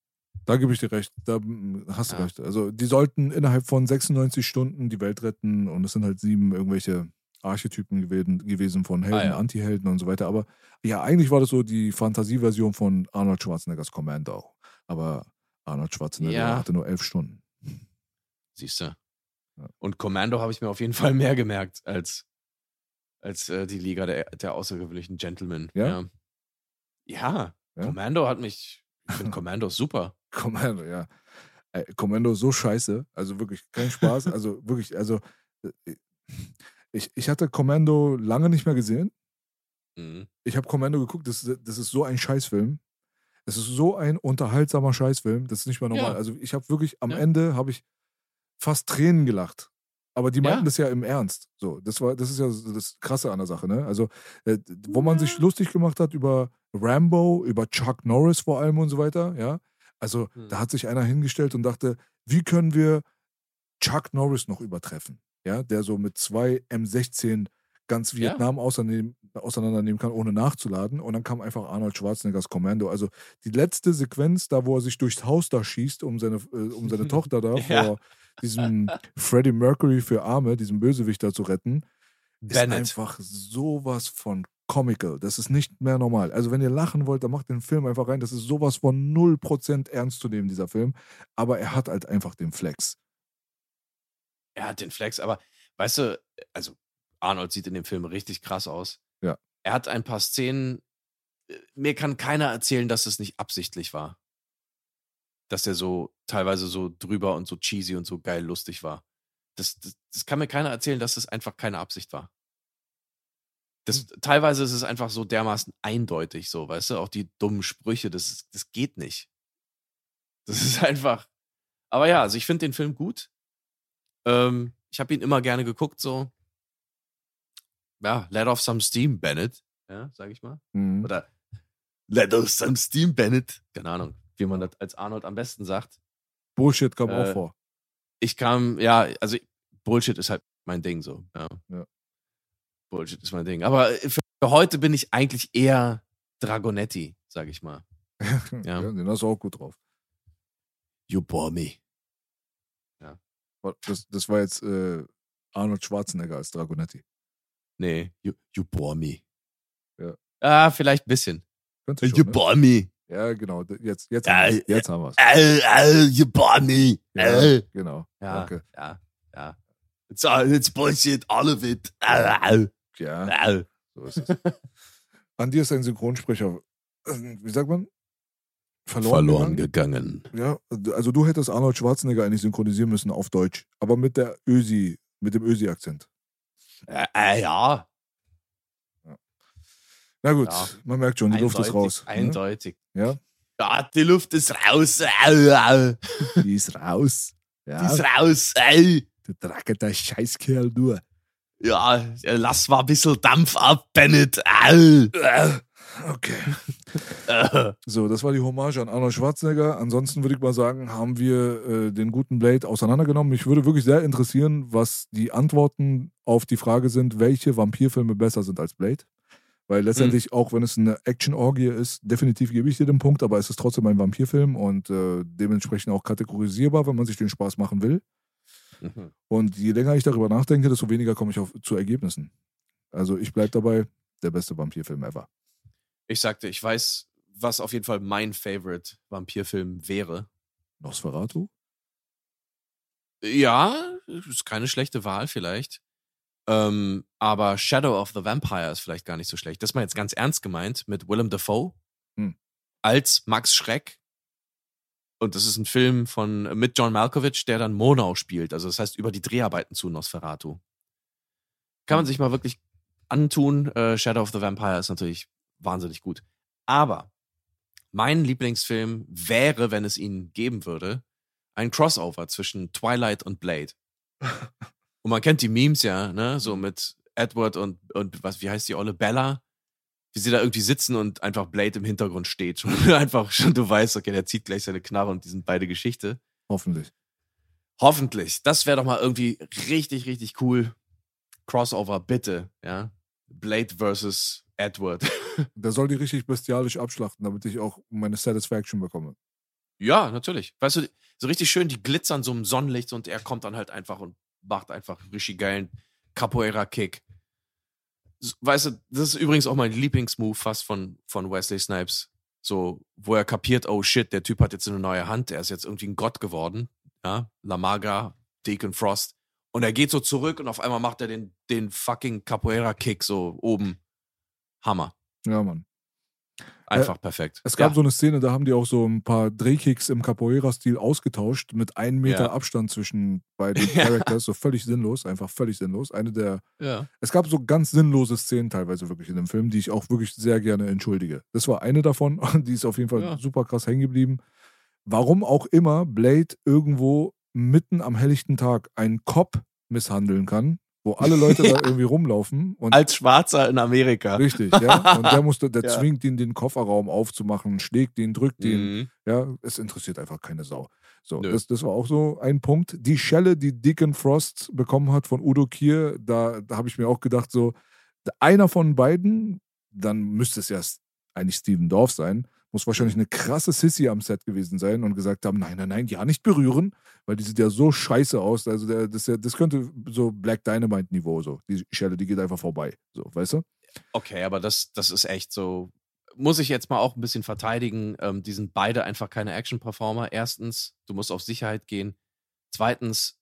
da gebe ich dir recht. Da mm, hast du Ja. recht. Also, die sollten innerhalb von 96 Stunden die Welt retten und es sind halt sieben irgendwelche Archetypen gewesen, gewesen von Helden, Ah, ja. Antihelden und so weiter. Aber ja, eigentlich war das so die Fantasieversion von Arnold Schwarzeneggers Commando. Aber Arnold Schwarzenegger Ja. hatte nur elf Stunden. Siehst du. Ja. Und Commando habe ich mir auf jeden Fall mehr gemerkt als, als äh, die Liga der, der außergewöhnlichen Gentlemen. Ja? Ja? Commando hat mich. Ich finde Commando super. Commando, ja. Ey, Commando ist so scheiße. Also wirklich kein Spaß. also wirklich, also äh, ich, ich hatte Commando lange nicht mehr gesehen. Mhm. Ich habe Commando geguckt, das, ist- das ist so ein Scheißfilm. Es ist so ein unterhaltsamer Scheißfilm, das ist nicht mehr normal. Ja. Also ich habe wirklich, am Ja. Ende habe ich fast Tränen gelacht. Aber die meinten Ja. das ja im Ernst. So, das war, das ist ja das Krasse an der Sache, ne? Also, äh, wo man sich lustig gemacht hat über Rambo, über Chuck Norris vor allem und so weiter, ja. Also, Hm. da hat sich einer hingestellt und dachte, wie können wir Chuck Norris noch übertreffen? Ja, der so mit zwei M16 ganz Ja. Vietnam auseinander- auseinandernehmen kann, ohne nachzuladen. Und dann kam einfach Arnold Schwarzeneggers Kommando. Also die letzte Sequenz, da wo er sich durchs Haus da schießt, um seine, äh, um seine Tochter da Ja. vor diesem Freddie Mercury für Arme, diesem Bösewicht da zu retten, ist Bennett. einfach sowas von comical. Das ist nicht mehr normal. Also wenn ihr lachen wollt, dann macht den Film einfach rein. Das ist sowas von 0% ernst zu nehmen, dieser Film. Aber er hat halt einfach den Flex. Er hat den Flex, aber weißt du, also Arnold sieht in dem Film richtig krass aus. Ja. Er hat ein paar Szenen. äh, Mir kann keiner erzählen, dass es nicht absichtlich war. Dass er so teilweise so drüber und so cheesy und so geil lustig war. Das, das, das kann mir keiner erzählen, dass es einfach keine Absicht war. Das, teilweise ist es einfach so dermaßen eindeutig, so, weißt du, auch die dummen Sprüche, das, das geht nicht. Das ist einfach. Aber ja, also ich finde den Film gut. Ähm, ich habe ihn immer gerne geguckt, so. Ja, let off some steam, Bennett. Ja, sag ich mal. Mhm. Oder let off some steam, Bennett. Keine Ahnung, wie man das als Arnold am besten sagt. Bullshit kam auch Äh, vor. Ich kam, ja, also Bullshit ist halt mein Ding so. Ja. Ja. Bullshit ist mein Ding. Aber für heute bin ich eigentlich eher Dragonetti, sag ich mal. ja. Den hast du auch gut drauf. You bore me. Das, das war jetzt äh, Arnold Schwarzenegger als Dragonetti. Nee, you, you bore me. Ja. Ah, vielleicht ein bisschen. You schon, ne? bore me. Ja, genau. Jetzt, jetzt, Ja, äh, jetzt haben wir es. Äh, äh, you bore me. Ja, Äh. genau. Ja, Danke. ja, ja. It's, all, it's bullshit, all of it. Äh, Ja, äh, äh. so ist es. An dir ist ein Synchronsprecher, äh, wie sagt man? Verloren, Verloren gegangen. gegangen. Ja, also du hättest Arnold Schwarzenegger eigentlich synchronisieren müssen auf Deutsch, aber mit der Ösi, mit dem Ösi-Akzent. Äh, äh, ja. Na gut, Ja. man merkt schon, die Luft ist Eindeutig, raus. ne? Eindeutig. Ja, Ja, die Luft ist raus. Die ist raus. Ja, Die ist raus. Ey. du Dracke, der Scheißkerl, du. Ja, lass mal ein bisschen Dampf ab, Bennett. Okay. So, das war die Hommage an Arnold Schwarzenegger. Ansonsten würde ich mal sagen, haben wir äh, den guten Blade auseinandergenommen. Mich würde wirklich sehr interessieren, was die Antworten auf die Frage sind, welche Vampirfilme besser sind als Blade. Weil letztendlich, auch wenn es eine Action-Orgie ist, definitiv gebe ich dir den Punkt, aber es ist trotzdem ein Vampirfilm und äh, dementsprechend auch kategorisierbar, wenn man sich den Spaß machen will. Mhm. Und je länger ich darüber nachdenke, desto weniger komme ich auf, zu Ergebnissen. Also ich bleibe dabei, der beste Vampirfilm ever. Ich sagte, ich weiß, was auf jeden Fall mein Favorite Vampirfilm wäre. Nosferatu? Ja, ist keine schlechte Wahl vielleicht. Ähm, aber Shadow of the Vampire ist vielleicht gar nicht so schlecht. Das ist mal jetzt ganz ernst gemeint mit Willem Dafoe Hm. als Max Schreck. Und das ist ein Film von mit John Malkovich, der dann Monau spielt. Also das heißt über die Dreharbeiten zu Nosferatu. Kann man sich mal wirklich antun. Äh, Shadow of the Vampire ist natürlich wahnsinnig gut. Aber mein Lieblingsfilm wäre, wenn es ihn geben würde, ein Crossover zwischen Twilight und Blade. Und man kennt die Memes ja, ne? So mit Edward und, und was, wie heißt die Olle? Bella. Wie sie da irgendwie sitzen und einfach Blade im Hintergrund steht. Schon einfach schon, du weißt, okay, der zieht gleich seine Knarre und die sind beide Geschichte. Hoffentlich. Hoffentlich. Das wäre doch mal irgendwie richtig, richtig cool. Crossover, bitte, ja. Blade versus Edward. Der soll die richtig bestialisch abschlachten, damit ich auch meine Satisfaction bekomme. Ja, natürlich. Weißt du, so richtig schön, die glitzern so im Sonnenlicht und er kommt dann halt einfach und macht einfach richtig geilen Capoeira-Kick. Weißt du, das ist übrigens auch mein Lieblingsmove fast von, von Wesley Snipes. So, wo er kapiert, oh shit, der Typ hat jetzt eine neue Hand, er ist jetzt irgendwie ein Gott geworden. Ja, La Maga, Deacon Frost. Und er geht so zurück und auf einmal macht er den, den fucking Capoeira-Kick so oben. Hammer. Ja, Mann. Einfach perfekt. Es gab ja. so eine Szene, da haben die auch so ein paar Drehkicks im Capoeira-Stil ausgetauscht mit einem Meter Ja. Abstand zwischen beiden. Characters. So völlig sinnlos, einfach völlig sinnlos. Eine der. ja. Es gab so ganz sinnlose Szenen teilweise wirklich in dem Film, die ich auch wirklich sehr gerne entschuldige. Das war eine davon die ist auf jeden Fall super krass hängen geblieben. Warum auch immer Blade irgendwo mitten am helllichten Tag einen Cop misshandeln kann, wo alle Leute da irgendwie rumlaufen und Als Schwarzer in Amerika. Richtig, ja. Und der musste, der Ja. zwingt ihn, den Kofferraum aufzumachen, schlägt ihn, drückt ihn. Mhm. Ja, es interessiert einfach keine Sau. So, Nö. das, das war auch so ein Punkt. Die Schelle, die Deacon Frost bekommen hat von Udo Kier, da, da habe ich mir auch gedacht, so, einer von beiden, dann müsste es ja eigentlich Steven Dorff sein, muss wahrscheinlich eine krasse Sissy am Set gewesen sein und gesagt haben, nein, nein, nein, ja, nicht berühren, weil die sieht ja so scheiße aus. Also der, das, das könnte so Black Dynamite-Niveau so. Die Schelle, die geht einfach vorbei. So, weißt du? Okay, aber das, das ist echt so. Muss ich jetzt mal auch ein bisschen verteidigen. Ähm, die sind beide einfach keine Action-Performer. Erstens, du musst auf Sicherheit gehen. Zweitens,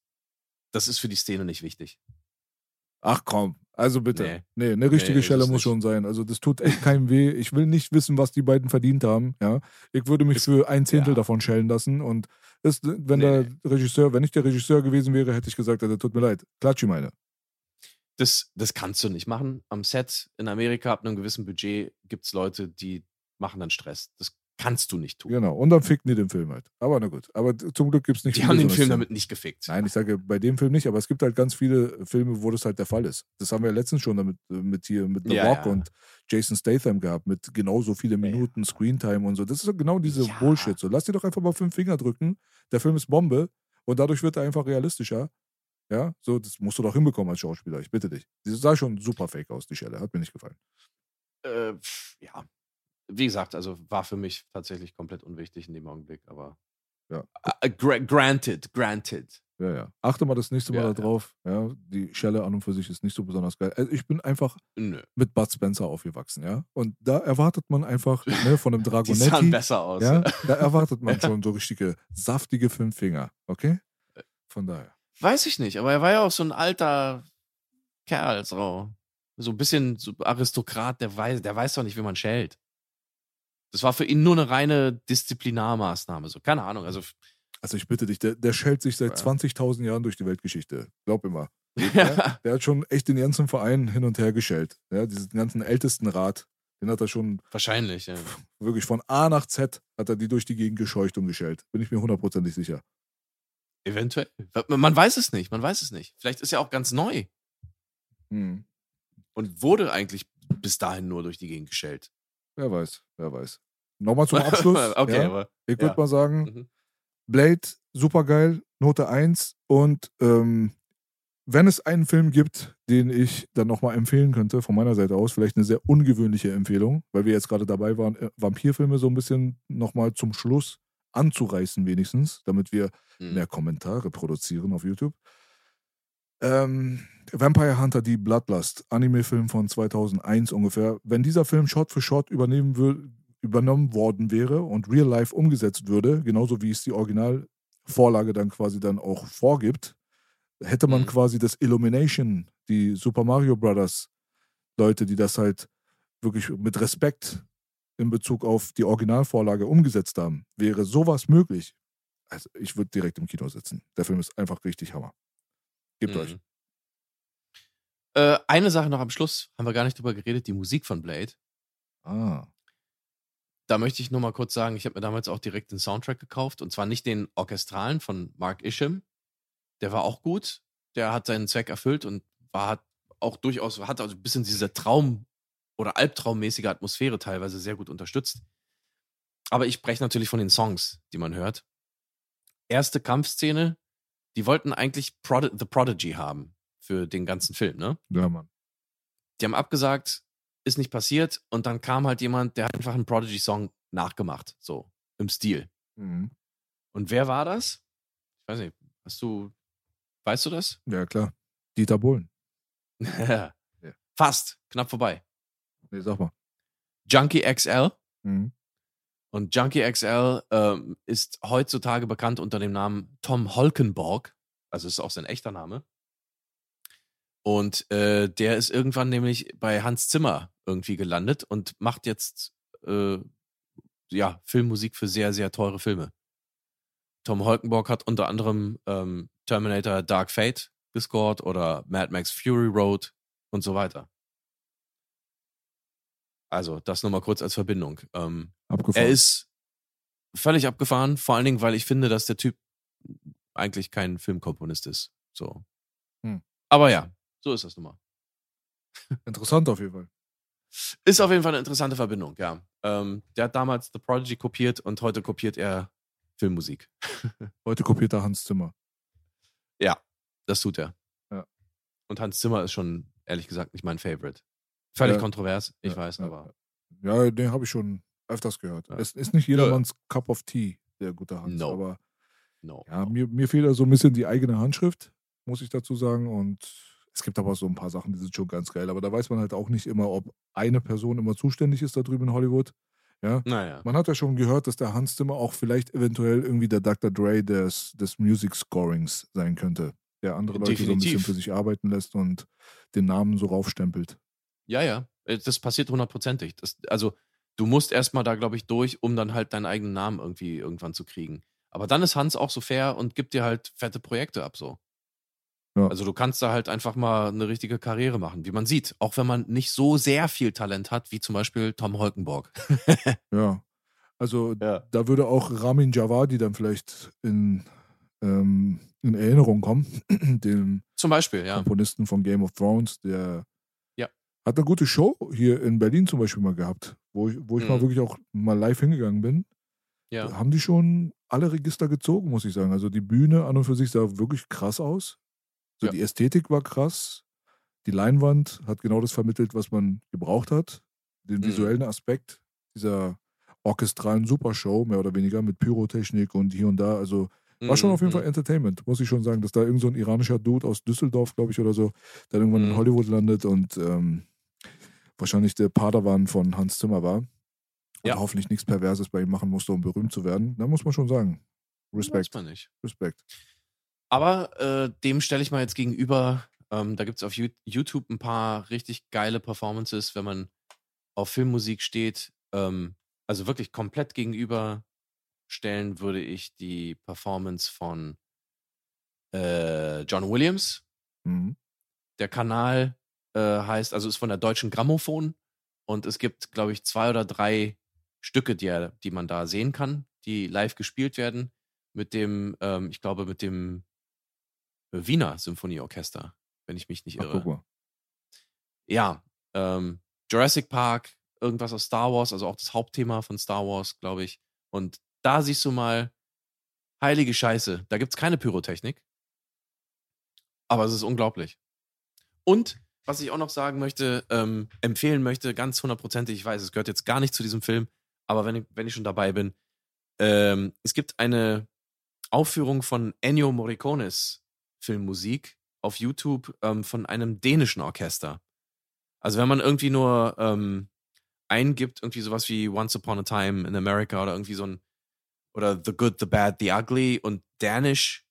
das ist für die Szene nicht wichtig. Ach komm, also bitte. Nee. Nee, eine richtige Nee, es muss nicht. schon sein. Also das tut echt keinem weh. Ich will nicht wissen, was die beiden verdient haben. Ja, ich würde mich für ein Zehntel ja. davon schellen lassen. Und das, wenn Nee, der Regisseur, wenn ich der Regisseur gewesen wäre, hätte ich gesagt, also, tut mir leid. Klatschi meine. Das, das kannst du nicht machen. Am Set in Amerika ab einem gewissen Budget gibt es Leute, die machen dann Stress. Das kannst du nicht tun. Genau. Und dann fickten die den Film halt. Aber na gut. Aber zum Glück gibt es nicht Die haben den Film damit nicht gefickt. Nein, ich sage bei dem Film nicht, aber es gibt halt ganz viele Filme, wo das halt der Fall ist. Das haben wir letztens schon damit mit hier mit The Ja, Rock ja. und Jason Statham gehabt, mit genauso viele Minuten Screentime und so. Das ist so genau diese Ja. Bullshit. So, lass dir doch einfach mal fünf Finger drücken. Der Film ist Bombe und dadurch wird er einfach realistischer. Ja, so, das musst du doch hinbekommen als Schauspieler. Ich bitte dich. Die sah schon super fake aus, die Schelle. Hat mir nicht gefallen. Äh, ja. Wie gesagt, also war für mich tatsächlich komplett unwichtig in dem Augenblick, aber. Ja. Äh, gra granted, granted. Ja, ja. Achte mal das nächste Mal Ja, ja. darauf. Ja, die Schelle an und für sich ist nicht so besonders geil. Also ich bin einfach Nö. mit Bud Spencer aufgewachsen, ja. Und da erwartet man einfach ne, von einem Die sahen Dragonetti, besser aus. ja, da erwartet man schon so richtige saftige fünf Finger, okay? Von daher. Weiß ich nicht, aber er war ja auch so ein alter Kerl, so. So ein bisschen so Aristokrat, der weiß, der weiß doch nicht, wie man schält. Das war für ihn nur eine reine Disziplinarmaßnahme, so. Keine Ahnung, also. Also ich bitte dich, der, der schält sich seit Ja. 20.000 Jahren durch die Weltgeschichte. Glaub immer. Ja. Der hat schon echt den ganzen Verein hin und her geschält. Ja, diesen ganzen Ältestenrat, den hat er schon Wahrscheinlich, ja. wirklich von A nach Z hat er die durch die Gegend gescheucht und geschält. Bin ich mir hundertprozentig sicher. Eventuell. Man weiß es nicht, man weiß es nicht. Vielleicht ist er auch ganz neu Hm. und wurde eigentlich bis dahin nur durch die Gegend geschellt. Wer weiß, wer weiß. Nochmal zum Abschluss. okay, ja, aber. ich würde ja. mal sagen, Mhm. Blade, super geil, Note 1. Und ähm, wenn es einen Film gibt, den ich dann nochmal empfehlen könnte, von meiner Seite aus, vielleicht eine sehr ungewöhnliche Empfehlung, weil wir jetzt gerade dabei waren, äh, Vampirfilme so ein bisschen nochmal zum Schluss anzureißen, wenigstens, damit wir Mhm. mehr Kommentare produzieren auf YouTube. Ähm, Vampire Hunter, die Bloodlust, Anime-Film von 2001 ungefähr. Wenn dieser Film Shot für Shot übernehmen wür- übernommen worden wäre und real life umgesetzt würde, genauso wie es die Originalvorlage dann quasi dann auch vorgibt, hätte man Mhm. quasi das Illumination, die Super Mario Brothers Leute, die das halt wirklich mit Respekt in Bezug auf die Originalvorlage umgesetzt haben, wäre sowas möglich. Also ich würde direkt im Kino sitzen. Der Film ist einfach richtig Hammer. Gebt Mhm. euch. Äh, eine Sache noch am Schluss, haben wir gar nicht drüber geredet, die Musik von Blade. Ah. Da möchte ich nur mal kurz sagen, ich habe mir damals auch direkt den Soundtrack gekauft und zwar nicht den orchestralen von Mark Isham. Der war auch gut. Der hat seinen Zweck erfüllt und war auch durchaus, hat also ein bisschen diese Traum- oder Albtraummäßige Atmosphäre teilweise sehr gut unterstützt. Aber ich spreche natürlich von den Songs, die man hört. Erste Kampfszene, die wollten eigentlich Prod The Prodigy haben für den ganzen Film, ne? Ja, Mann. Die haben abgesagt, ist nicht passiert und dann kam halt jemand, der hat einfach einen Prodigy-Song nachgemacht, so im Stil. Mhm. Und wer war das? Ich weiß nicht, hast du, weißt du das? Ja, klar. Dieter Bohlen. Fast, knapp vorbei. Nee, sag mal. Junkie XL. Mhm. Und Junkie XL ähm, ist heutzutage bekannt unter dem Namen Tom Holkenborg. Also ist auch sein echter Name. Und äh, der ist irgendwann nämlich bei Hans Zimmer irgendwie gelandet und macht jetzt äh, ja Filmmusik für sehr, sehr teure Filme. Tom Holkenborg hat unter anderem ähm, Terminator Dark Fate gescored oder Mad Max Fury Road und so weiter. Also, das nur mal kurz als Verbindung. Ähm, Abgefahren. er ist völlig abgefahren, vor allen Dingen, weil ich finde, dass der Typ eigentlich kein Filmkomponist ist. So. Hm. Aber ja, so ist das nun mal. Interessant auf jeden Fall. Ist auf jeden Fall eine interessante Verbindung, ja. Ähm, der hat damals The Prodigy kopiert und heute kopiert er Filmmusik. Heute kopiert er Hans Zimmer. Ja, das tut er. Ja. Und Hans Zimmer ist schon, ehrlich gesagt, nicht mein Favorite. Völlig Ja. kontrovers, ich Ja, weiß, ja, aber Ja, den habe ich schon öfters gehört. Es ist nicht jedermanns Cup of Tea, der gute Hans. No. Aber no. ja, mir, mir fehlt da so ein bisschen die eigene Handschrift, muss ich dazu sagen. Und es gibt aber so ein paar Sachen, die sind schon ganz geil. Aber da weiß man halt auch nicht immer, ob eine Person immer zuständig ist da drüben in Hollywood. Ja. Naja. Man hat ja schon gehört, dass der Hans Zimmer auch vielleicht eventuell irgendwie der Dr. Dre des, des Music Scorings sein könnte. Der andere Leute so ein bisschen für sich arbeiten lässt und den Namen so raufstempelt. Ja, ja. Äh, Das passiert hundertprozentig. Das, also, du musst erstmal da, glaube ich, durch, um dann halt deinen eigenen Namen irgendwie irgendwann zu kriegen. Aber dann ist Hans auch so fair und gibt dir halt fette Projekte ab, so. Ja. Also, du kannst da halt einfach mal eine richtige Karriere machen, wie man sieht. Auch wenn man nicht so sehr viel Talent hat, wie zum Beispiel Tom Holkenborg. Ja. Also Ja. da würde auch Ramin Javadi dann vielleicht in, ähm, in Erinnerung kommen, dem Zum Beispiel, ja. Komponisten von Game of Thrones, der. Hat eine gute Show hier in Berlin zum Beispiel mal gehabt, wo ich, wo ich mal Mhm. wirklich auch mal live hingegangen bin. ja. Haben die schon alle Register gezogen, muss ich sagen. Also die Bühne an und für sich sah wirklich krass aus. So Ja. Die Ästhetik war krass. Die Leinwand hat genau das vermittelt, was man gebraucht hat. Den Mhm. visuellen Aspekt dieser orchestralen Supershow, mehr oder weniger, mit Pyrotechnik und hier und da. Also war schon auf jeden Mhm. Fall Entertainment, muss ich schon sagen, dass da irgend so ein iranischer Dude aus Düsseldorf, glaube ich, oder so, dann irgendwann in Mhm. Hollywood landet und ähm, wahrscheinlich der Padawan von Hans Zimmer war. Und Ja. hoffentlich nichts Perverses bei ihm machen musste, um berühmt zu werden. Da muss man schon sagen. Respekt. Weiß man nicht. Respekt. Aber äh, dem stelle ich mal jetzt gegenüber, ähm, da gibt es auf YouTube ein paar richtig geile Performances, wenn man auf Filmmusik steht. Ähm, also wirklich komplett gegenüber stellen würde ich die Performance von äh, John Williams. Mhm. Der Kanal äh, heißt, also ist von der deutschen Grammophon und es gibt, glaube ich, zwei oder drei Stücke, die, er, die man da sehen kann, die live gespielt werden mit dem, ähm, ich glaube, mit dem Wiener Symphonieorchester, wenn ich mich nicht Ach, irre. guck mal. Ja, ähm, Jurassic Park, irgendwas aus Star Wars, also auch das Hauptthema von Star Wars, glaube ich. Und da siehst du mal, heilige Scheiße, da gibt's keine Pyrotechnik. Aber es ist unglaublich. Und was ich auch noch sagen möchte, ähm, empfehlen möchte, ganz hundertprozentig, ich weiß, es gehört jetzt gar nicht zu diesem Film, aber wenn ich, wenn ich schon dabei bin, ähm, es gibt eine Aufführung von Ennio Morricones Filmmusik auf YouTube ähm, von einem dänischen Orchester. Also wenn man irgendwie nur ähm, eingibt, irgendwie sowas wie Once Upon a Time in America oder irgendwie so ein oder The Good, The Bad, The Ugly und Danish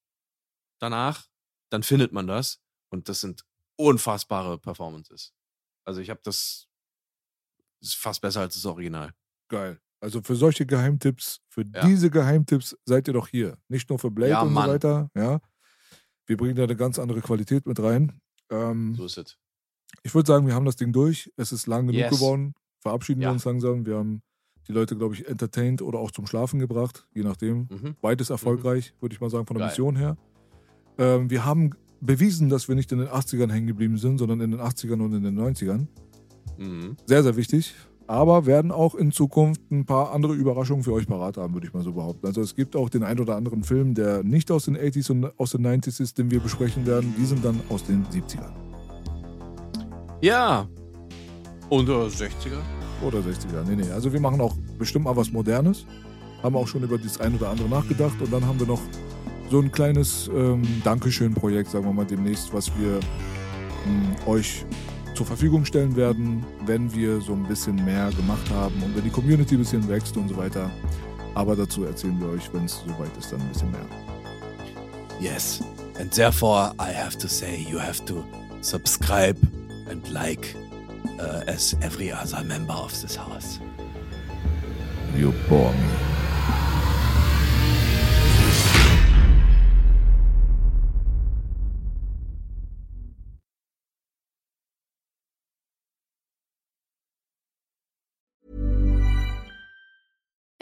danach, dann findet man das. Und das sind unfassbare Performances. Also ich habe das ist fast besser als das Original. Geil. Also für solche Geheimtipps, für Ja. diese Geheimtipps seid ihr doch hier. Nicht nur für Blade Ja, und Mann. so weiter. Ja. Wir bringen da eine ganz andere Qualität mit rein. Ähm, So ist es. Ich würde sagen, wir haben das Ding durch. Es ist lang genug Yes. geworden. Verabschieden wir Ja. uns langsam. Wir haben die Leute, glaube ich, entertained oder auch zum Schlafen gebracht, je nachdem. Mhm. Beides erfolgreich, würde ich mal sagen, von der Geil. Mission her. Ähm, wir haben bewiesen, dass wir nicht in den 80ern hängen geblieben sind, sondern in den 80ern und in den 90ern. Mhm. Sehr, sehr wichtig. Aber werden auch in Zukunft ein paar andere Überraschungen für euch parat haben, würde ich mal so behaupten. Also es gibt auch den ein oder anderen Film, der nicht aus den 80s und aus den 90s ist, den wir besprechen werden. Die sind dann aus den 70ern Ja. Und äh, 60er? oder 60er. Nee, nee. Also wir machen auch bestimmt mal was Modernes. Haben auch schon über das ein oder andere nachgedacht. Und dann haben wir noch so ein kleines ähm, Dankeschön-Projekt, sagen wir mal demnächst, was wir ähm, euch zur Verfügung stellen werden, wenn wir so ein bisschen mehr gemacht haben und wenn die Community ein bisschen wächst und so weiter. Aber dazu erzählen wir euch, wenn es soweit ist, dann ein bisschen mehr. Yes. And therefore, I have to say, you have to subscribe and like uh, as every other member of this house. You bore me.